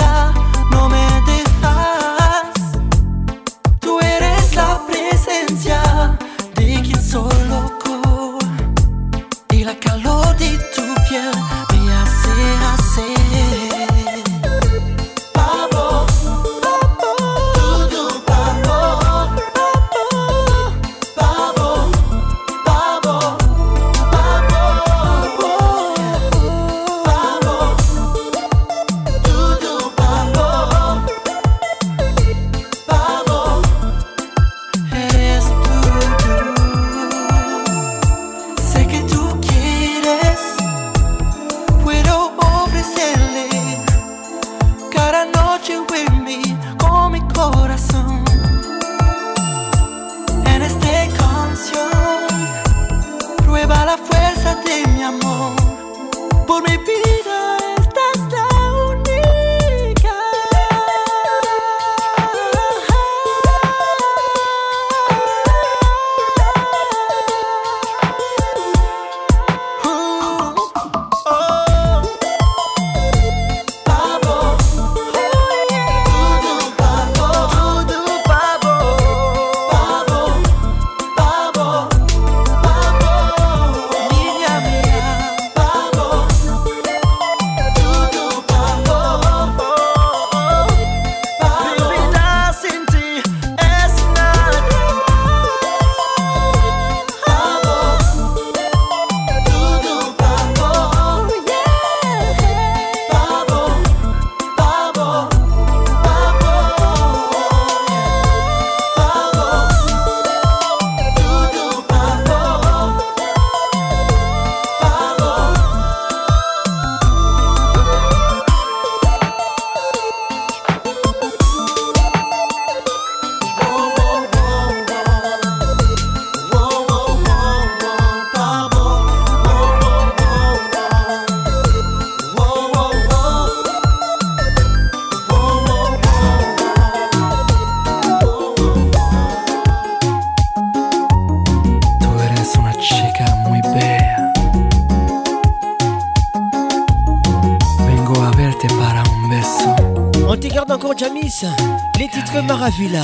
Speaker 60: Avila.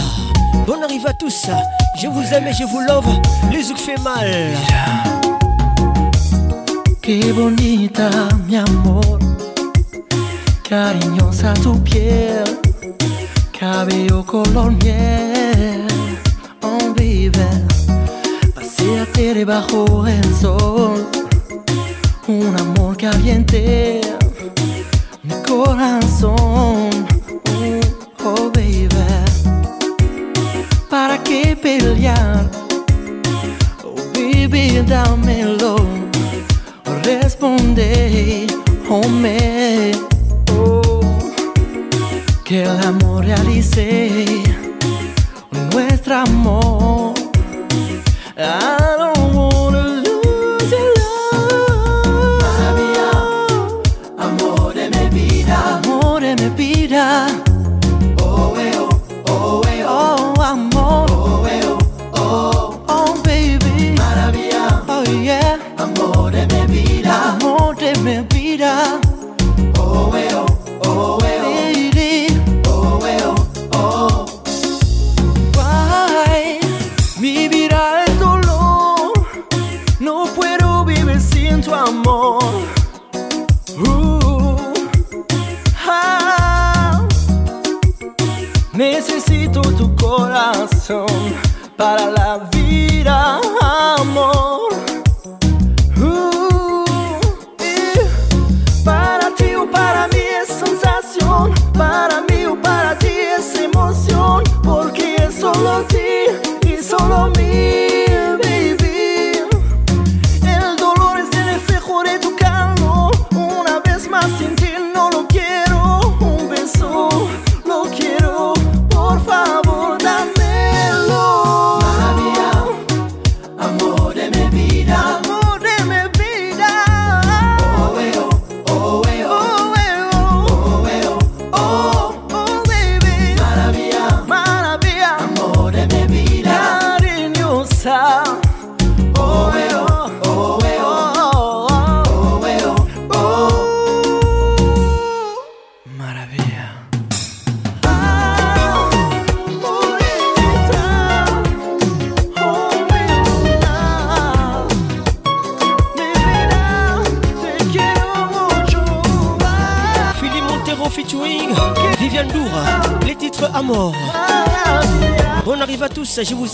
Speaker 60: Bon arrive à tous. Je vous aime et je vous love. Les zouk fait mal.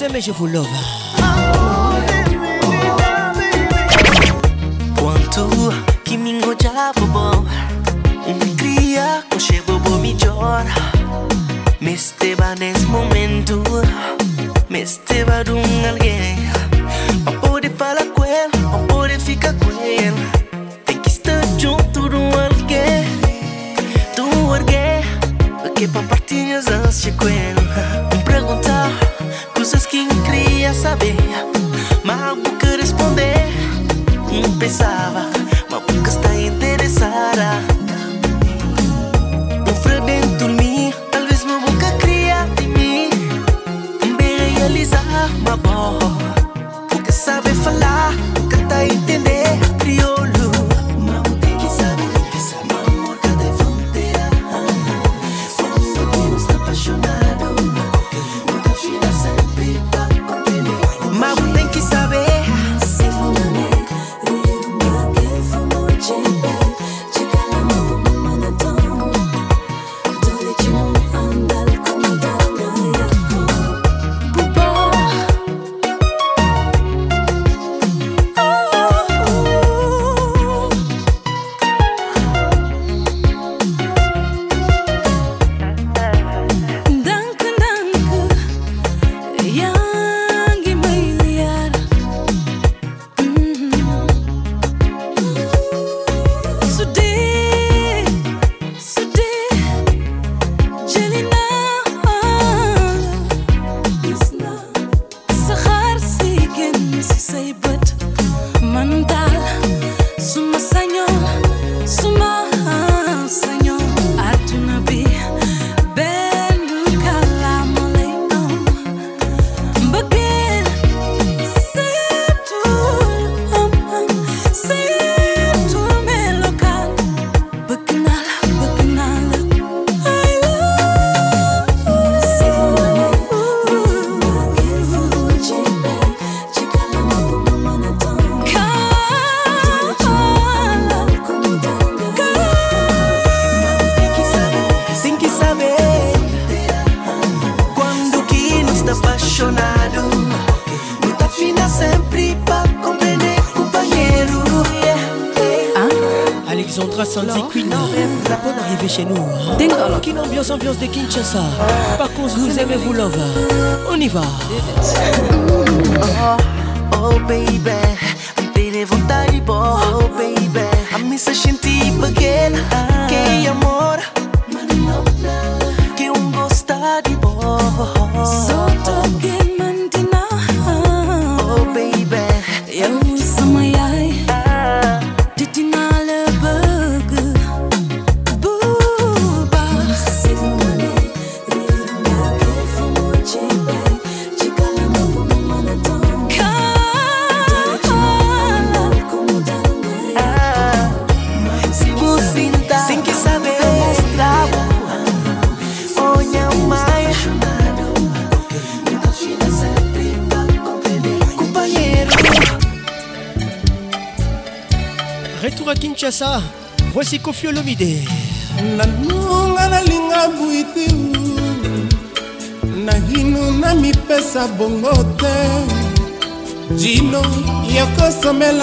Speaker 60: Seme Yefulova.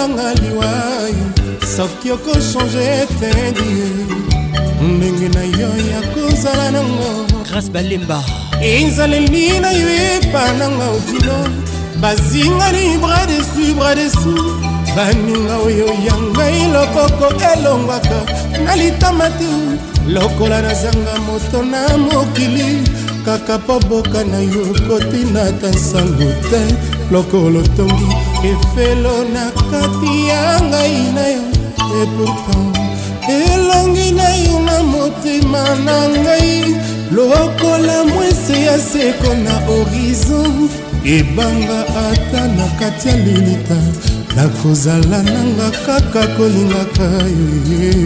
Speaker 60: nanga liwai safki okochange tendi ndenge na yo ya kozala nango grace balemba enzaleli na yo epa nanga otino bazingani bra desu bra desu baninga oyo ya ngai loboko elongwaka na litama te lokola nazanga moto na mokili kaka mpo boka na yo kotina ta nsango te lokolo tongi efelo na kati ya ngai na yo e pourtant elongi na yo na motema na ngai lokola mwese ya seko na horizon ebanga ata na kati ya lilita nakozala nanga kaka kolingaka yo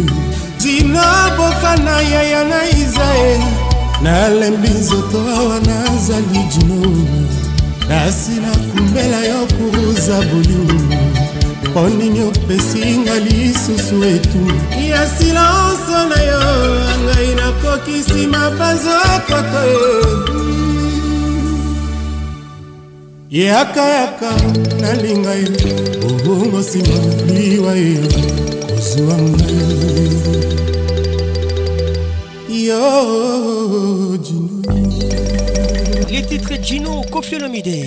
Speaker 60: dina boka na yaya na isaeli nalembi nzoto awa nazali jino nasila napela yo kuruza bolingo mpo nini opesinga lisusu etu ya silanso na yo ngai nakokisi mapanzo koko e. yakayaka nalinga yo obongo nsima liwa yo kozwa ngai yo jino les titres Gino Kofiolomide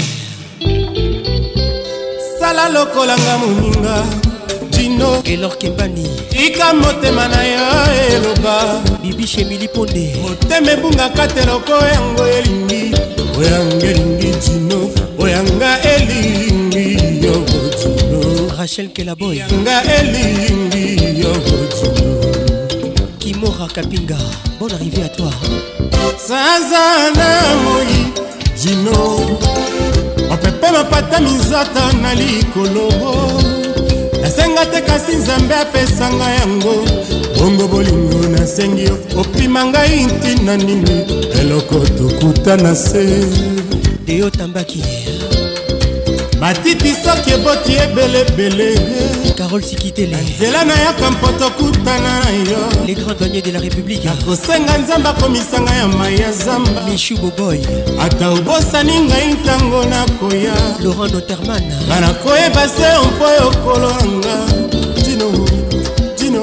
Speaker 60: tala lokolanga moninga jino elor kembani tika motema na yo eloba eh, bibishe emili ponde motema ebungaka te loko eh, yango elingi oyanga elingi jino oyanga elingi yongo jino rachel kelaboy yanga elingi yongo jino kimora kapinga bonne arrivée à toi saza na moi jino mpe bapata mizata na likolo nasenga te kasi nzambe apesanga yango bongo bolingo nasengi yo opima ngai ntina nini eloko tokuta na se eyotambaki matiti soki eboti ebelebele carole sikitele nzela nayaka mpoto kutana na yo les grands douaniers de la république nakosenga nzambe akomisanga ya mai ya zamba mishu boboy ata obosani ngai ntango nakoya laurent noterman nga nakoyeba se mpo yokolo nanga dino dino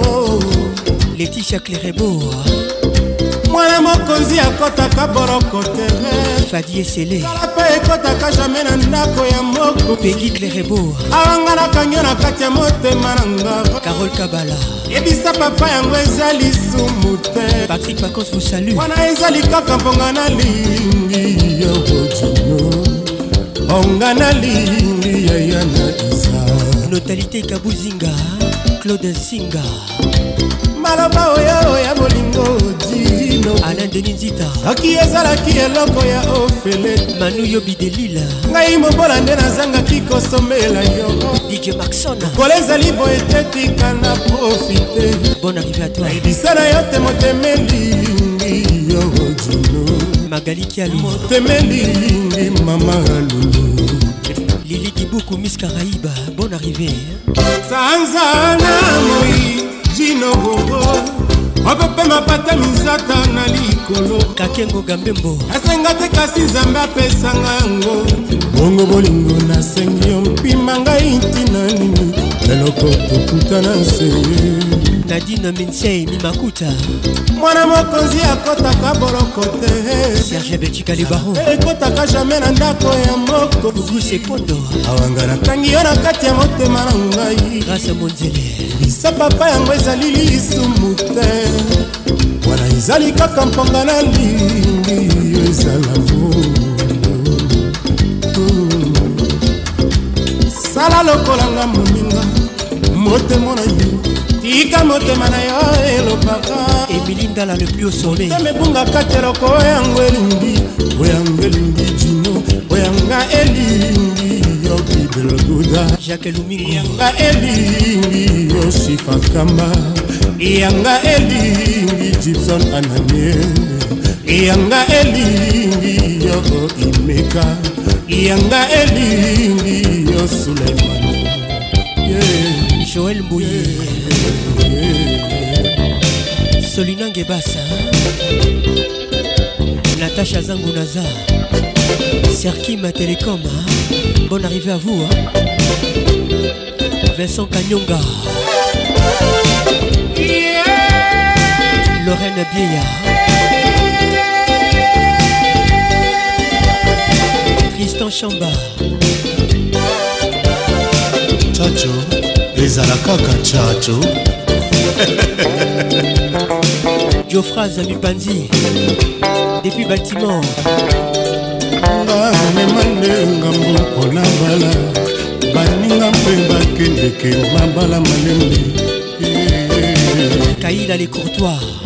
Speaker 60: letitia clerebo mwana mokonzi akɔtaka boroko te fadi esele salapa ekɔtaka jamai na ndako ya moko pegi clerebo awanga nakangi yo na kati ya motema na nga carol kabala yebisa papa yango eza lisumu te patrik pacos mosalu wana eza likaka mponga nalingi ya bojono onga nalingi yaya na isa notalité kabuzinga claude nsinga maloba oyo ya bolingo dino alandeninzita soki ezalaki eloko ya ofele manu yobi delila ngai mobola nde nazangaki kosomela yo dj maxon kola ezali boye te tika na profite bon arrive à toi ebisa na yo te motemelingi yo dino magali kialu motemelingi mama lulu lili kibuku miss karaiba bon arrivée sanzana moi jinogogo mopepema pata mizata na likolo kakengo gambembo asenga te kasi nzambe apesanga yango bongo bolingo nasengi yo mpima ngai ntina nini leloko tokutana nseye nadine minsei mimakuta mwana mokonzi akɔtaka boloko te serge becikali baro ekɔtaka jamai na ndako ya moko guse kondo awanga natangi yo na kati ya motema na ngai grase monzele lisa papa yango ezali lisumu te wana ezali kaka mponga na lingi ezala sala lokolanga moninga motemo na yo tika motema na yo elobaka emilindala le plus au soleil temebungaka te loko oyango elingi oyanga elingi jino oyanga elingi loduda jake lumingi yanga elingi yosifa nkamba yanga elingi gibson ananie yanga elingi yo imeka yanga elingi yo suleiman yeah. joel mbuyi yeah. solinange basa natasha zangu naza serki matelecoma Bonne arrivée à vous. Hein. Vincent Kanyonga. Yeah. Lorraine Biella. Tristan Chamba. Chacho, ezala kaka chacho. Geoffroy Zamibandi, depuis bâtiment. nga mema nde ngambo mpona bala baninga mpe bakendeke mabala malembe kaila les courtois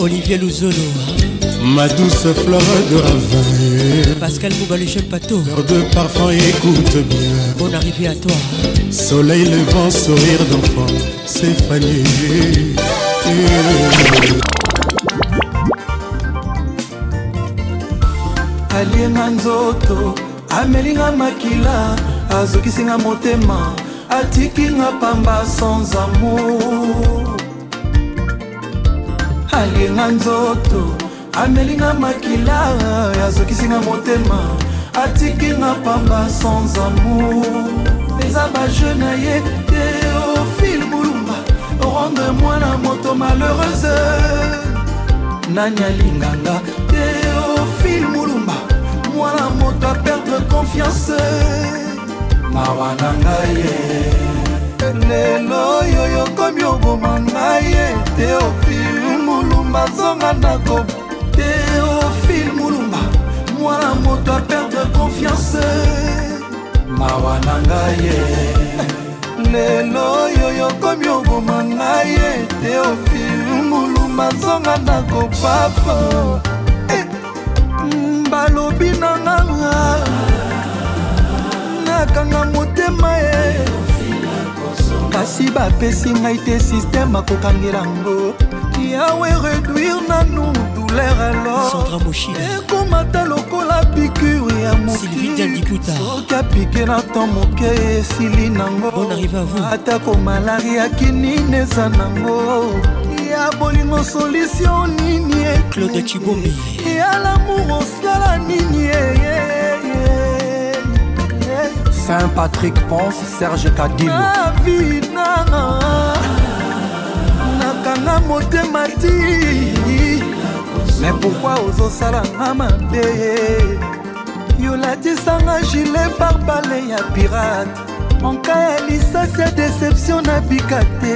Speaker 60: Olivier Louzolo, Ma douce fleur de ravin. Pascal Boubalichep Pato. Fleur de parfum, écoute bien. Bon arrivée à toi. Soleil levant, sourire d'enfant, c'est fané. alienga nzoto amelinga makila azokisinga motema atikinga pamba sans amour alinga nzoto amelinga makila azokisinga motema atikinga pamba sans amour eza baje na ye te ofil bulumba rendre mwana moto malheureuse nani alinganga te ofil mulumba mwana moto aperdre confiance mawa na ngai ye lelo oyo yokomi oboma ngai ye te ofil kolamba nzonga ndako teofile mulumba mwana moto a perdre confiance mawa na ngai ye lelo oyo yokomi oboma ngai ye teofile mulumba nzonga ndako papa eh, balobi na nganga nakanga motema ye kasi bapesi ngai te sisteme akokangela ngo yawe réduire nanu douleur aloresekomata lokola pikure ya mokisoki apike na ntan moke esili nango atako malari akinini eza nango ya bolingo solutio nini e? claude cibombi e ya lamour osala nini e? saint patrick ponce serge kadilo nanga motema ti me pourkui ozosalanga mabe yolatisanga gile barbale ya pirate monka ya lisasi ya deception nabika te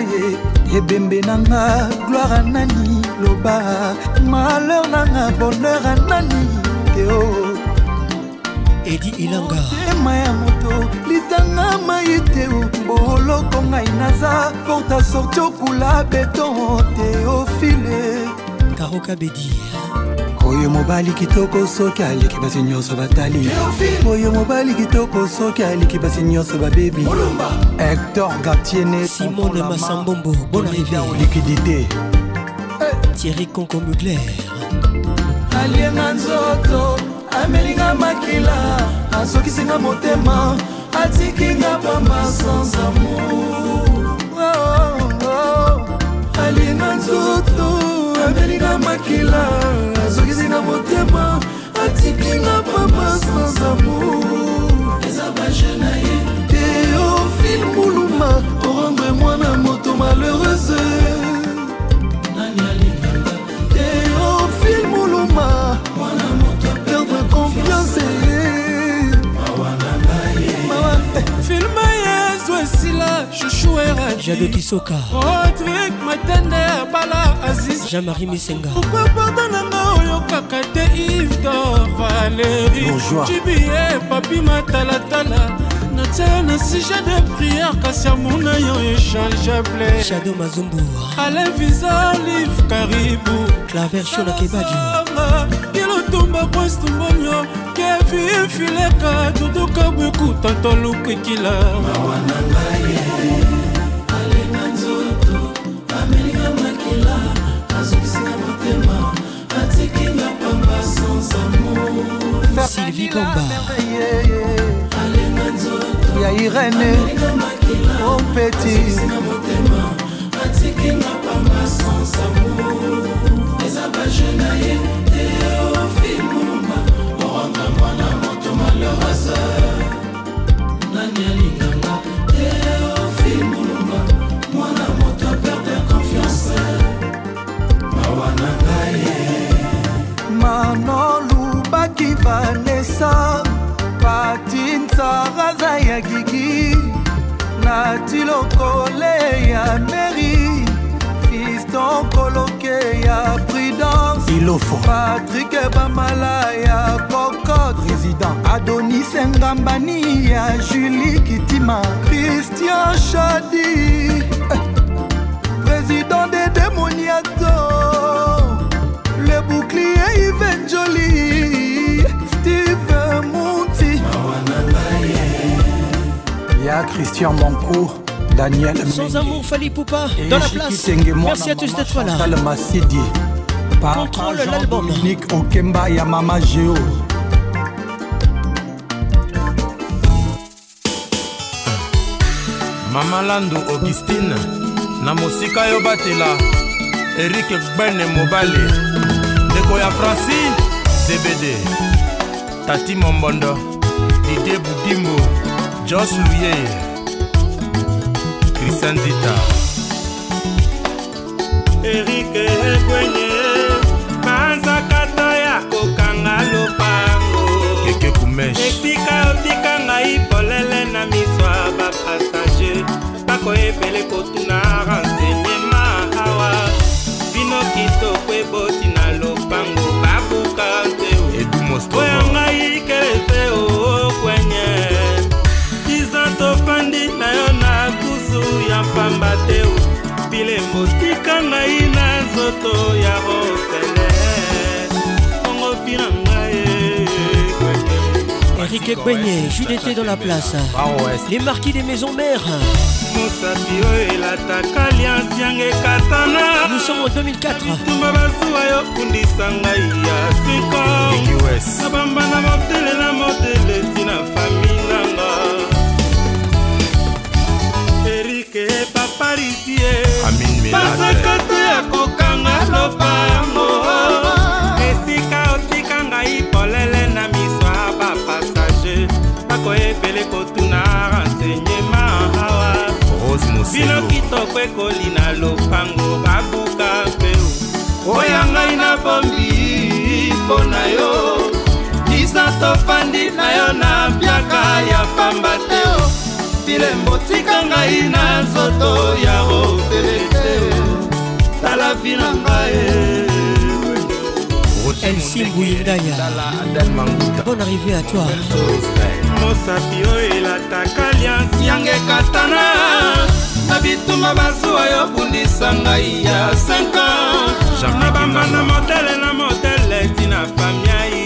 Speaker 60: ebembe nanga gloire anani loba malheur nanga bonheur anani teo oh. edi ilanga tema ya moto litanga mai te boloko ngai naza porta sorti okula beton teofile taroka bedi oyo mobali kitoko soki aliki basi nyonso batali oyo mobali kitoko soki aliki basi nyonso babebi hector gartiene simone masambombo bon arrivé likidité thierry conco mugler alienga nzoto amelinga makila azokisinga motema atikinga pamba sans amour oh, oh. oh. alinga nzoto amelinga makila azokisinga motema atikinga pamba sans amour eza bajena ye bala chouchou eraki jado kisoka rodrik matende ya bala aziz jean-marie misenga pourkui porta nanga oyokaka te ivdor valéri jibie papi matalatala natia na sujet de prière kasi amuna yo échangeable shado mazumbu alain visa live karibu claver shona kebaji kotumba kwastungonyo kevifileka duduka bwekuta tolukikila mawana ngai alinga nzoto amelinga makila azokisinga motema atikinga pamba sans amour sylvie komba alinga nzoto ya irene opeti oh, atikinga pamba sans amour eza baje na ye te ekoluma oranga mwana moto malorasa nani alinganga teofil molumba mwana moto aperde confiance mawa na ngai e. manolubaki vanesa patintsaraza ya gigi nati lokole ya meri gaton koloke ya prudence ilofo patrik bamala ya cocote président adonis engambani ya julie kitima christian shadi président de démoniato le bouclier ivenjoli steve monti ya christian moncourt
Speaker 61: Daniel Sans amour, Fali Poupa, dans la place. Merci à tous d'être là. Contrôle l'album. Dominique Okemba ya Mama Géo. mama landu augustine na mosika yo batela erik gbene mobale ndeko ya franci zebede tati mombondo dide budimbo jos luyeye patrice ndita
Speaker 60: erike egwenye banzakata ya kokanga lopango keke kumesh etika otika ngai polele na miso ya bapasage bakoyebele kotuna rensegnema awa bino kitoko eboti na lopango babuka nte oya ngai ke pamba te bilembo tika ngai na nzoto ya rofele
Speaker 61: bongo bina ngai Eric Ekwenye, Judété dans la place. Les marquis des maisons
Speaker 60: mères. mosapi oyo elataka lianse yango ekatana
Speaker 61: mosango 2004tuma basuwa yo
Speaker 60: kundisa ngai ya sinko nabamba na modele na modele tina fami nanga parisie masakatu ya kokanga lopango esika otika ngai polele na miso ya bapasage bakoyebele kotuna rensegnema awa bino kitoko ekoli na lopango babuka mpeu oya ngai na bombi mpo na yo lisa tofandi na yo na mpiaka ya pamba teo filembo tika ngai na nzoto ya opelete tala vi na ngai elsi
Speaker 61: nguindaya bon arrivé à toi
Speaker 60: mosapi oyo elataka liansi yange katana na bituma bazuwa yo bundisa ngai ya 5 ans nabamba na modele na modele tina famiai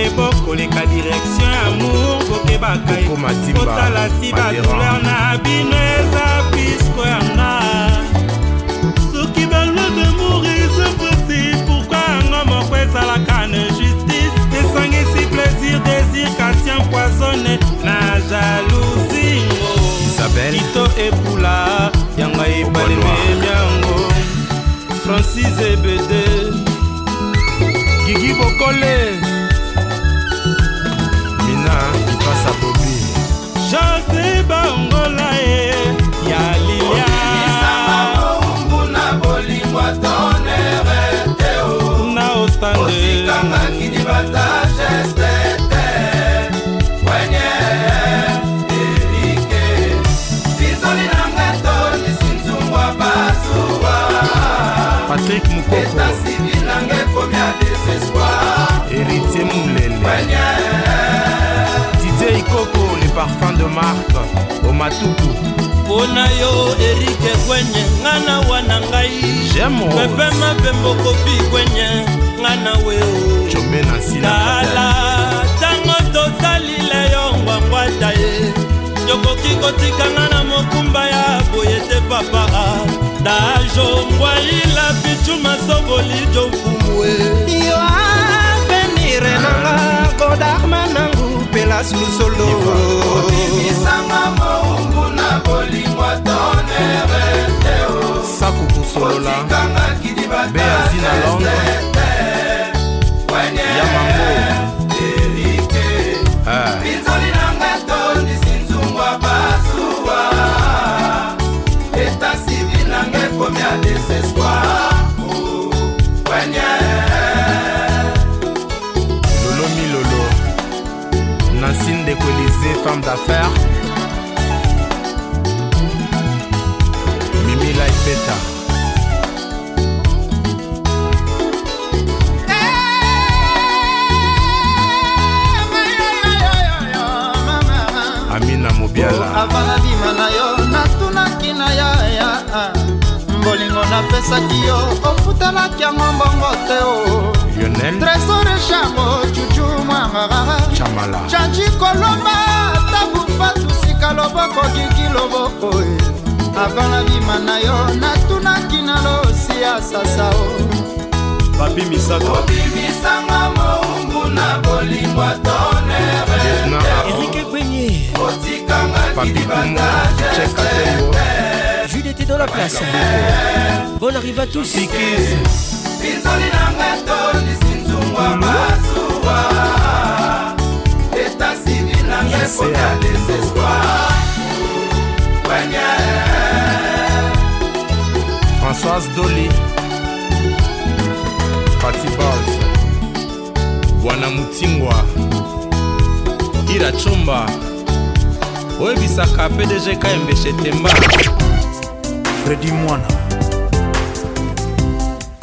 Speaker 60: mibeko koleka direction amour kokebaka kotala si badouleur na bino eza pisko oh. yanga soki valeur de mourise presi pourkui yango moko ezalaka ne justice esangisi plaisir désir kasi empoisonne na jalousingo kito epula yanga ebalemeli yango francis ebede gigi bokole lokola ye ya lilia na ostandekangakini bata geste patrik mokoko héritier molele parfum de marque omatuku mpo na yo erike gwenye nga nawa na ngai pepe mapembo kopi gwenye nga na weotala ntango tosalile yo ngwangwata ye yokoki kotikanga na mokumba ya boye te papa dajo ngwaila pichu masoboli jo mfumue yo avenire nanga kodarmananga place lusolo obimisanga moungu na bolingwa tonere teo sakubusolola otikanga kidibatabeazina longo ya mango colisées, femme d'affaires. Mimi Life Beta. Eh, Amina Mobiala. Oh, napesaki yo ofutelaki yango mbongo te o tresore chango cucu mwangara janji kolomba tabufatusika loboko kiki loboko e. avant nabima na yo natunaki na losi ya sasa o babimisakaobimisanga moumbu na bolingwa tonere
Speaker 61: otikanga kibibanga dans la place Bonne arrivée à tous
Speaker 60: Yes, Françoise Dolly Fati Bals Bwana Mutingwa Ira Chomba oyebisaka pdg kmbshetemba fredi mwana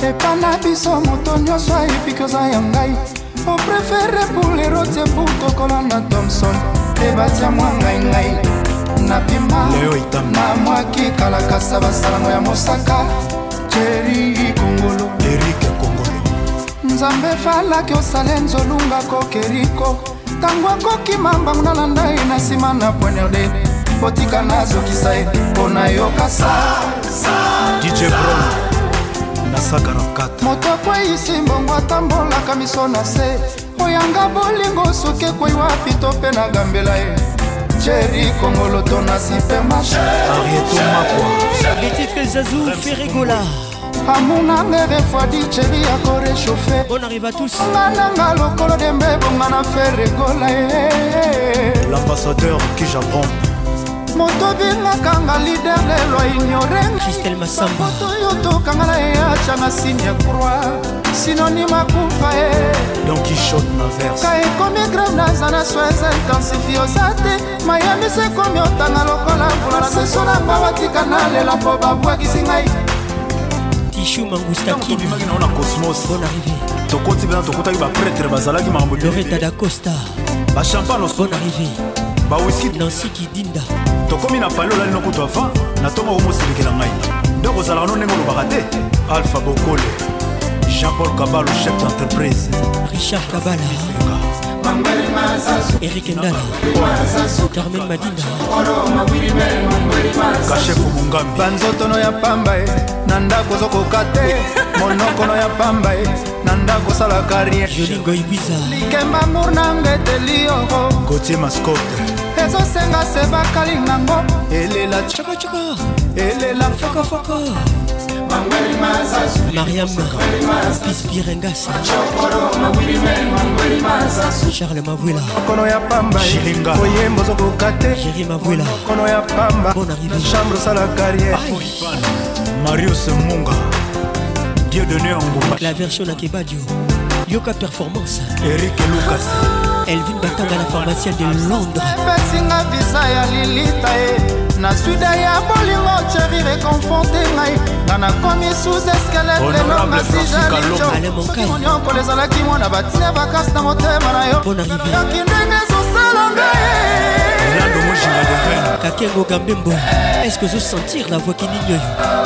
Speaker 60: epana biso moto nyonso ayebi koza ya ngai oprefere buleroti ebutokola na thomson ebatia mwa ngai ngai na pima na mwaki kalakasa basalango ya mosaka jeri kongolo erike kongolo nzambe falaki osale nzolunga kokeriko ntango akoki mambangu nalanda ye na nsima na poinerde potika nazokisa ye mpo na yokasa dj bron na sagarafkat moto akweyisi mbongo atambolaka miso na se oyanga bolingo soki ekwei wapi to mpe na gambela ye Jerry Congolo ton supermarché Arieto
Speaker 61: Makwa Les titres Zazou
Speaker 60: Ferregola amour nanga refwadi chéri yako
Speaker 61: réchauffe bon arrive à tous nga nanga lokolo dembe bonga na fe regola
Speaker 60: ye l'ambassadeur qui j'apprends moto bengakanga lider lelo ignorengafoto oyo tokanga na ye acanga sine ya croi sinonime akufa ye ka ekomi grave naza na soins intensifie oza te mayebisi ekomi otanga lokola mbula na seso na nga batika na lela mpo babwakisi ngai tishu mangustakinimaki naona cosmos tokoti bena tokutaki bapretre bazalaki makambo loreta
Speaker 61: da costa bachampagne bon arrivé bawiski
Speaker 60: nansi kidinda tokómi na pale olali nokutu avant na ntongo okomosilekela ngai nde kozalaka no ndenge olobaka te alpha bokole jean-paul kabalo chef d'entreprise richard kabala erik endala carmen madinda kashefu mungambi banzotono ya pamba e na ndako ozokoka te monokono ya pamba e na ndako osalaka rien jolingo ibiza likemba mur na nga eteli yoko gotie maskote ezosenga se bakali nango elela cokocoko elela fokofoko mariam pispirengasi charles mavuela kono ya pamba jiringa oyembo ozokoka te jeri mavuela kono ya pamba bon arrivé chambre sala carrière marius munga dieu donné en la version na kebadio yoka performance erik lukas elvin batanga la pharmacien de londres epesinga visa ya lilita e na suda ya bolingo cheri reconforte ngai nga nakomi sous eskeletlenongasijalijoonyokolo ezalaki mwana batina bakasi na motema na yo yoki ndenge ezosalanga orlando mojinga de reine kakengo gambembo eske ozosentir la voix kinini oyo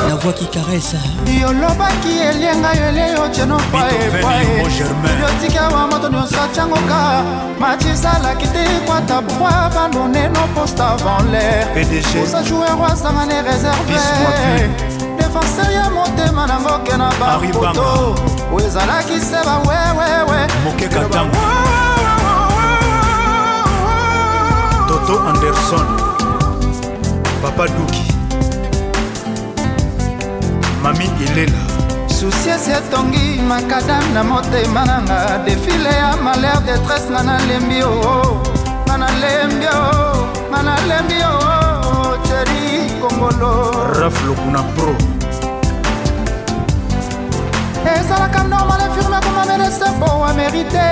Speaker 60: la voix kikarese yolobaki elienga yo eleyotenopaepaeyotika wa moto nyonso atyango ka matizalaki te ekwata bwa bandoneno poste avant l'air osa joueur wasanga ne réserve défenseur ya motema nango ke na bapoto oezalaki se bawewewe mokekatango toto anderson papa duki mami elela susiesi etongi makadam na motema nanga defile ya malheur detresse nga nalembi oo oh, oh. nga nalembi oo oh, nga nalembi oo cheri kongolo raf lokuna pro ezalaka normal infirme komamele sembo wa merite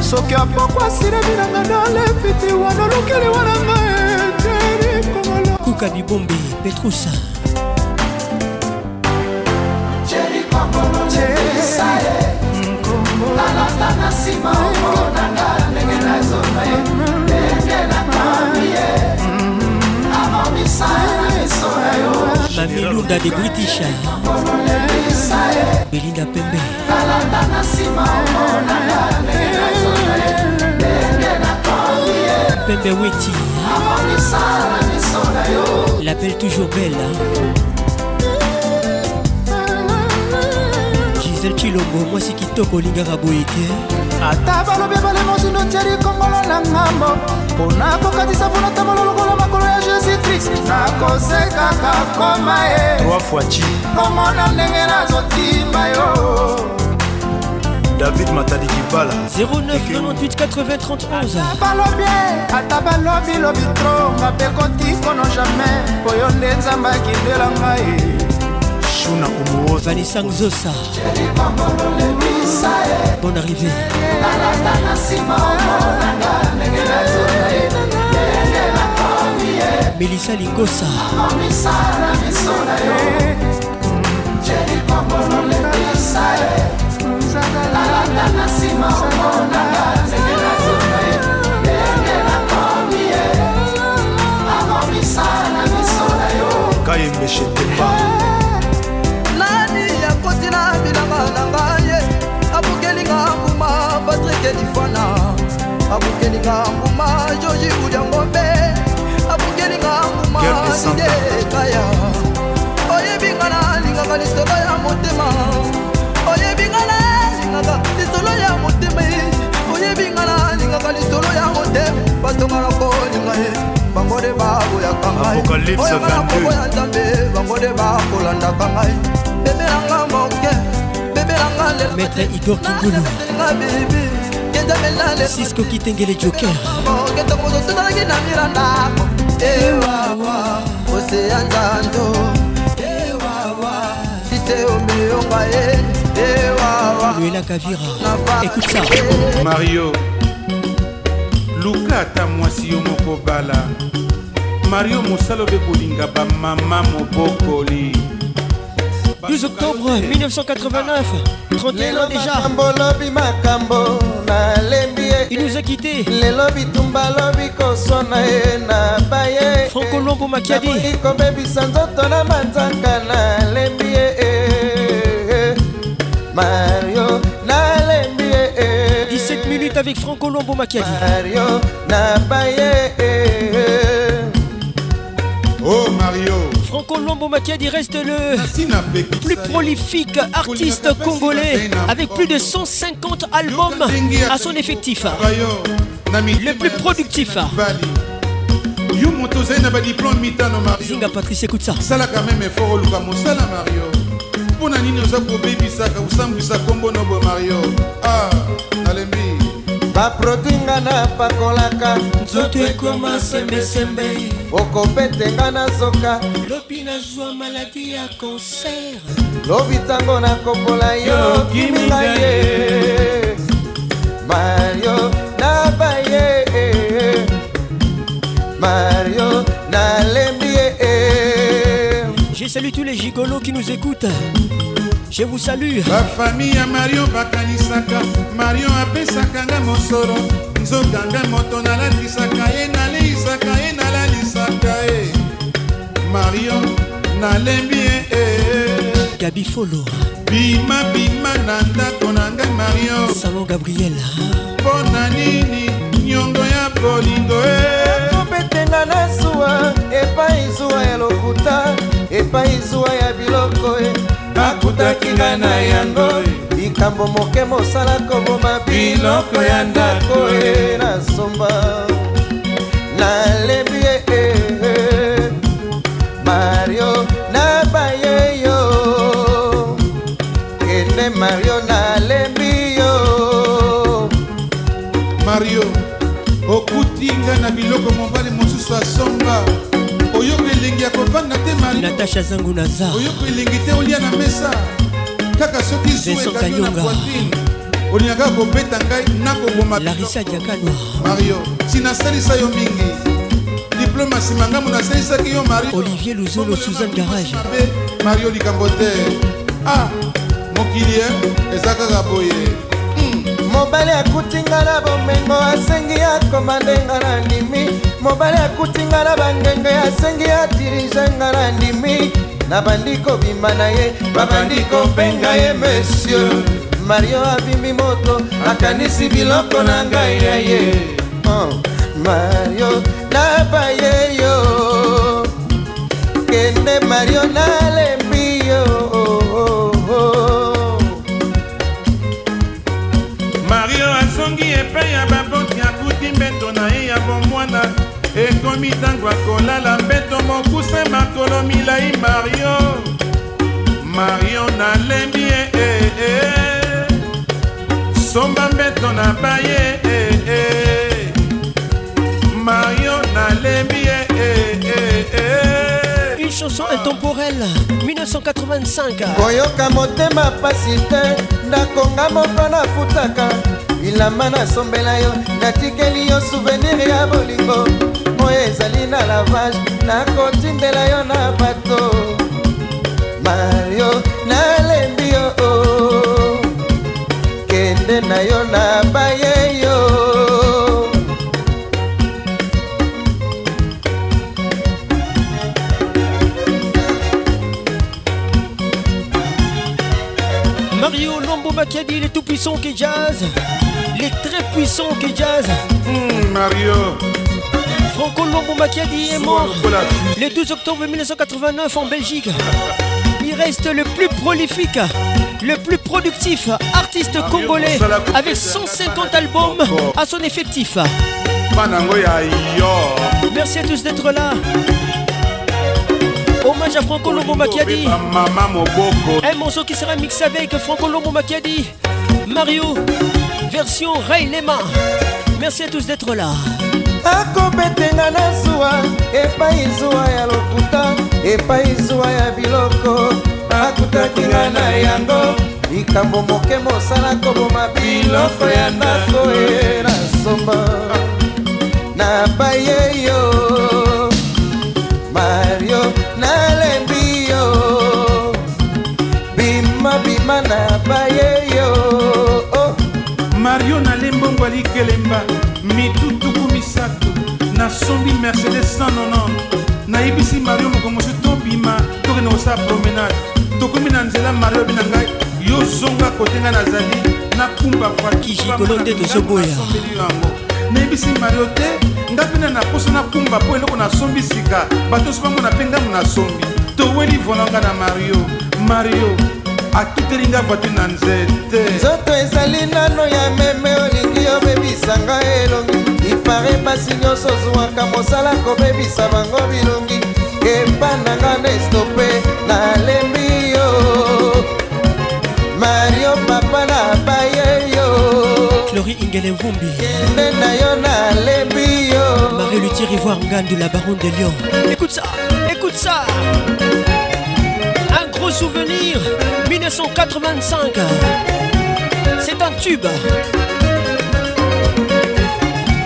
Speaker 60: soki apokwa silebi nanga nalefiti wana olukeli wananga eteri kongolo kuka bibombe petrusa nalanda na nsima omonanga ndenge nazona ye ndenge nakambi ye mm-hmm. amamisa bamilunda de british belinda pembe pembe weti l'appelle toujours belle mademoiselle chilombo mwasi kitoko olingaka boyeke ata balobi ebale mosindo tiali kongolo na ngambo mpona kokatisa mpona tambola lokola makolo ya jésus krist nakosekaka koma ye komona ndenge nazotimba yo david matalikibala 09988031balobi ata balobi lobi tro mabe kotikono jamai po yo nde nzambe akindela ngai shuna komuoza anisango zosa bon arrivé talata na nsima omonanga ndenge nazoka ye ndenge nakomi ye melisa lingosa omisa na miso na yo jeli kombolo lepisa ye talata na nsima omonanga ndenge nazoka ye ndenge nakomi ye amomisa na miso na yo kayembeshetepa abukeli fana abukelinga nguma joji buliangombe abukelinga nguma ide kaya oyebinga na lingaka lisolo ya motema oyebinga na lingaka lisolo ya motema oyebinga na lingaka lisolo ya motema batonga na kolinga ye bango nde baboyaka ngai oyanga na koko ya nzambe bango nde bakolandaka ngai bebelanga moke bebelanga lelo maître idor kingulu sisko kitengele joker oketokozosozalaki na miranda ewawa eh, oseya nzando eh, tiseomiyonga ye ewawa eh, luela kavira ekute ça mario luka ata mwasi yo moko bala mario mosala obe kolinga bamama mobokoli 12 octobre 1989, 31 ans déjà. Il nous a quittés. Franco Lombo Makiadi. Eh, eh, eh. Mario 17 minutes avec Franco Lombo Makiadi. Mario Oh Mario Colombo Matiadi reste le plus prolifique artiste congolais avec plus de 150 albums à son effectif. Le plus productif. yumo tozali na badiplome Ça mariozinga patrice ekutsa salaka meme effort oluka mosala mario mpo na nini ça kobebisaka kosambwisa combo nobo mario ah. baproduit nga napakolaka nzoto ekoma sembesembe okopetenga na zoka lobi nazwa maladi ya kanser lobi ntango nakopola yo kiminga ye mario nabaye mario nalembi ye je salue tous les gigolos qui nous écoutent je vous salue bafamille ya mario bakanisaka mario apesaka nga mosolo nzokanga moto nalatisaka ye naleisaka ye nalalisaka ye eh. mario nalembi ye eh, eh, gabi folo bima bima na ndako na ngai mario salon gabriela mpo na nini nyongo ya bolingo e kobetenga na zuwa epai zuwa ya lokuta epai zuwa ya biloko nakutaki e. ngai na yango e. likambo moke mosala koboma biloko ya ndako e nasomba nalebi e, e mario nabaye yo kende mario nalembi yo mario okutinga na biloko mo natasha zangu naza oyoka elengi te olia na mesa kaka soki zuekaki na poitrine olingaka kobeta ngai nakoboma larisa diakano mario sinasalisa yo mingi diplome nsima ngambo nasalisaki yo mario olivier luzolo suzan garage mario likambo te ah mokili e eza kaka boye hmm. mobali akutinga na bomengo asengi akoma ndenga na ndimi mobali akutinga na bangenge asengi adirige nga na ndimi nabandi kobima na ye babandi kopenga ye monsieur mario abimbi moto akanisi biloko na ngai ya ye oh, mario nabaye yo kende mario nalema ekomi ntango akolala mbeto mokuse makolo milai mario mario nalembi e eh, eh. somba mbeto na baye eh, eh. mario nalembi eh, Une chanson intemporelle 1985 koyoka motema pasi te ndakonga moko nafutaka bilamba nasombela yo natikeli yo souvenir ya bolingo moye ezali na lavage nakotindela yo na bato mario nalembi yo o oh. kende na yo na baye yo mario lombo makedi les tout puissants qui jazz les très puissants qui jazz mmh, mario Franco Lombo Macchiadi est mort le 12 octobre 1989 en Belgique. Il reste le plus prolifique, le plus productif artiste congolais avec 150 albums à son effectif. Merci à tous d'être là. Hommage à Franco Lombo Makiadi. Un morceau qui sera mixé avec Franco Lombo Macchiadi. Mario, version Ray Lema. Merci à tous d'être là. akobetenga na zuwa epai zuwa ya lokuta epai zuwa ya biloko akutakinga na yango likambo moke mosala koboma biloko ya ndako e na somba nabaye yo mario nalembi yo bima bima nabaye mario nalembongo alikelemba mitutuku misato nasombi mercedes 190 nayebisi mario mokongosu tobima tokende kosala promenade tokomi na nzela mario abi na ngai yo zonga kotenga nazali nakumba voiture yango nayebisi mario te nga mpena na poso nakumba mpo eloko nasombi sika bato so bamona mpe ngambo nasombi toweli volanga na mario mario atutelinga vatu na nzete nzoto ezali nano ya meme olingi obebisanga elongi ipare basi nyonso ozwwaka mosala kobebisa bango bilongi epananga na estope nalembi yo mario papa na baye yo clori ingelevumbi kende na yo nalembi yo marie lutier ivoire ngandu la baron de lion écoute ça écoute ça souvenir 1985. C'est un tube.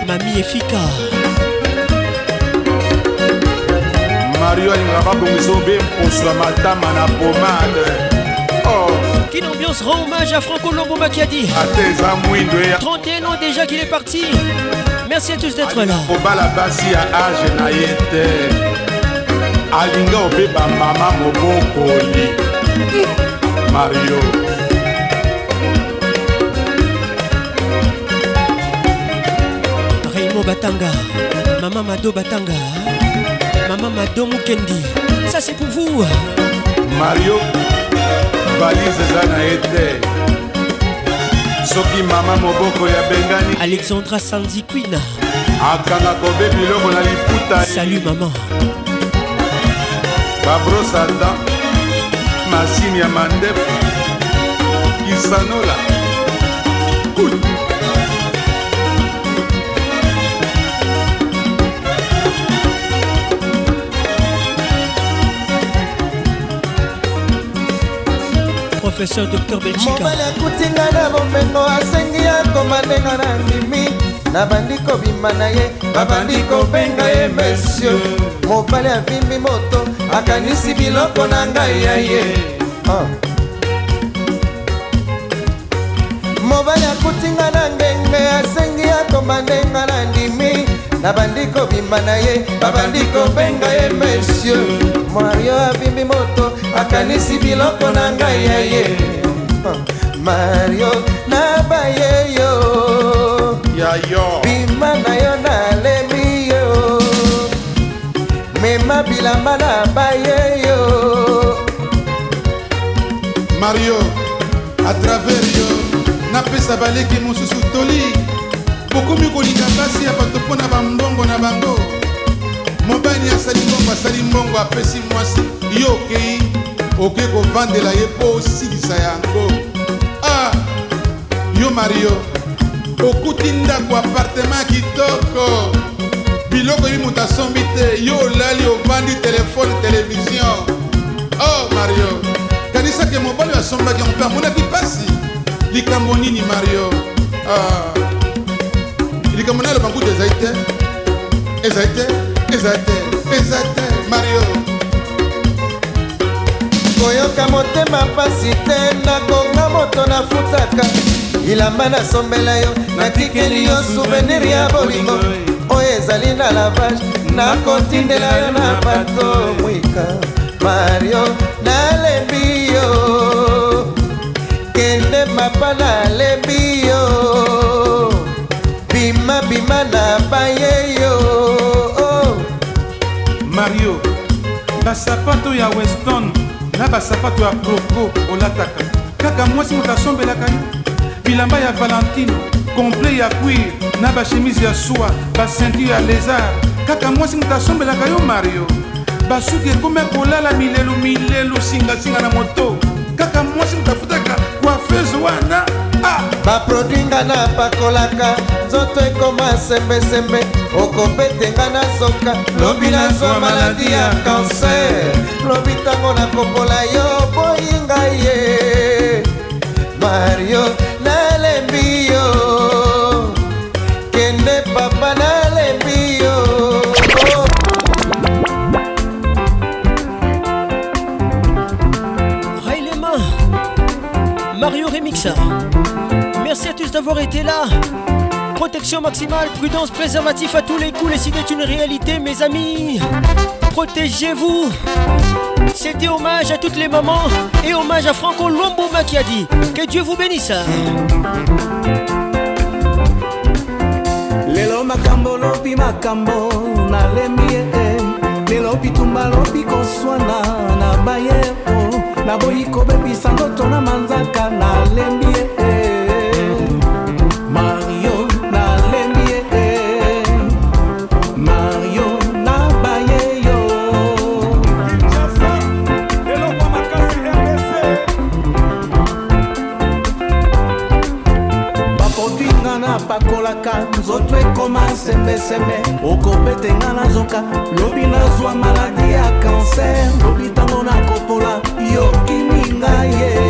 Speaker 60: Mamie efficace. Mario alingaka bongiso mposo na pomade oh. Quelle ambiance rend hommage à Franco a dit 31 ans déjà qu'il est parti Merci à tous d'être là alingi obeba mama mobokoli mario raimo batanga mama mado batanga mama mado mokendi ça c'est pour vous mario valise eza na ye te soki mama moboko ya bengani alexandra sanzi quina akanga kobe
Speaker 61: biloko na liputa salut maman babrosada mashine ya mandefu kisanola Uy. professeur dr belgikmobali akutinga na
Speaker 60: bomengo asengi akoma ndenga na ndimi nabandi kobima na ye babandi kobenga ye monsieur mobali avimbi moto akanisi biloko na ngai ya ye ah. mobali akutinga na ngenge asengi akomba ndenga na ndimi nabandi kobimba na ye babandi kobenga ye monsieur mario abimbi moto akanisi biloko na ngai ya ye ah. mario nabaye yo bima na yo na mema bilamba
Speaker 61: na baye yo mario atraver yo napesa baleki mosusu toli bokomi kolinga basi ya bato mpo na bambongo na bango mobali asali mbongo asali mbongo apesi mwasi yo okei oke kovandela ye mpo osilisa yango ah yo mario okuti ndako apartema kitoko biloko ebi moto asombi te yo olali obandi telefone televizio oh mario kanisaki mobali oyo asombaki yango mpe amonaki mpasi likambo nini mario ah. likambo na aloba nkutu ezali te ezali te ezali te ezali te mario koyoka
Speaker 60: motema mpasi te nakonga moto nafutaka bilamba nasombela yo nakikeli yo souvenir ya bolingo oyo ezali na lavage nakotindela yo na bato mwika mario nalembi yo kende mapa nalembi yo bima bima na baye
Speaker 61: yo oh. mario basapato ya weston na basapato ya proko olataka kaka mwasi moto asombelaka yo bilamba ya valentino komple ya kuire na bashemise ya suwa basentire ya lézard kaka mwasi moto asombelaka yo mario basuki ekomi kolala milelu milelu singasinga na moto kaka mwasi moto afutaka kuafeuse wana ah!
Speaker 60: baproduit nga na pakolaka nzoto ekoma sembesembe okobetenga na zoka lobi nazwa maladi ya kanser lobi ntango nakopola yo boyinga ye mario
Speaker 61: Hein. Merci à tous d'avoir été là. Protection maximale, prudence, préservatif à tous les coups. Les idées est une réalité, mes amis. Protégez-vous. C'était hommage à toutes les mamans et hommage à Franco lombouma qui a dit Que Dieu vous bénisse. lelo lelo bitumba lobi na
Speaker 60: naboyi kobebisa ndoto na manzaka nalembi ye sembesembe okopete nga na nzoka lobi nazwa maladi ya kanser lobi ntango nakopola yokini ngai ye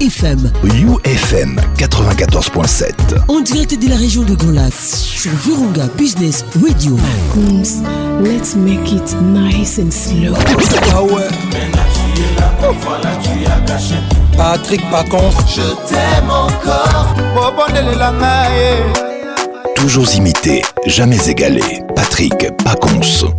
Speaker 61: FM. UFM 94.7. En direct de la région de Golas sur Virunga Business Radio.
Speaker 60: let's make it nice and slow.
Speaker 61: Ah Patrick Pacons.
Speaker 60: Je t'aime encore.
Speaker 61: Toujours imité, jamais égalé. Patrick Pacons.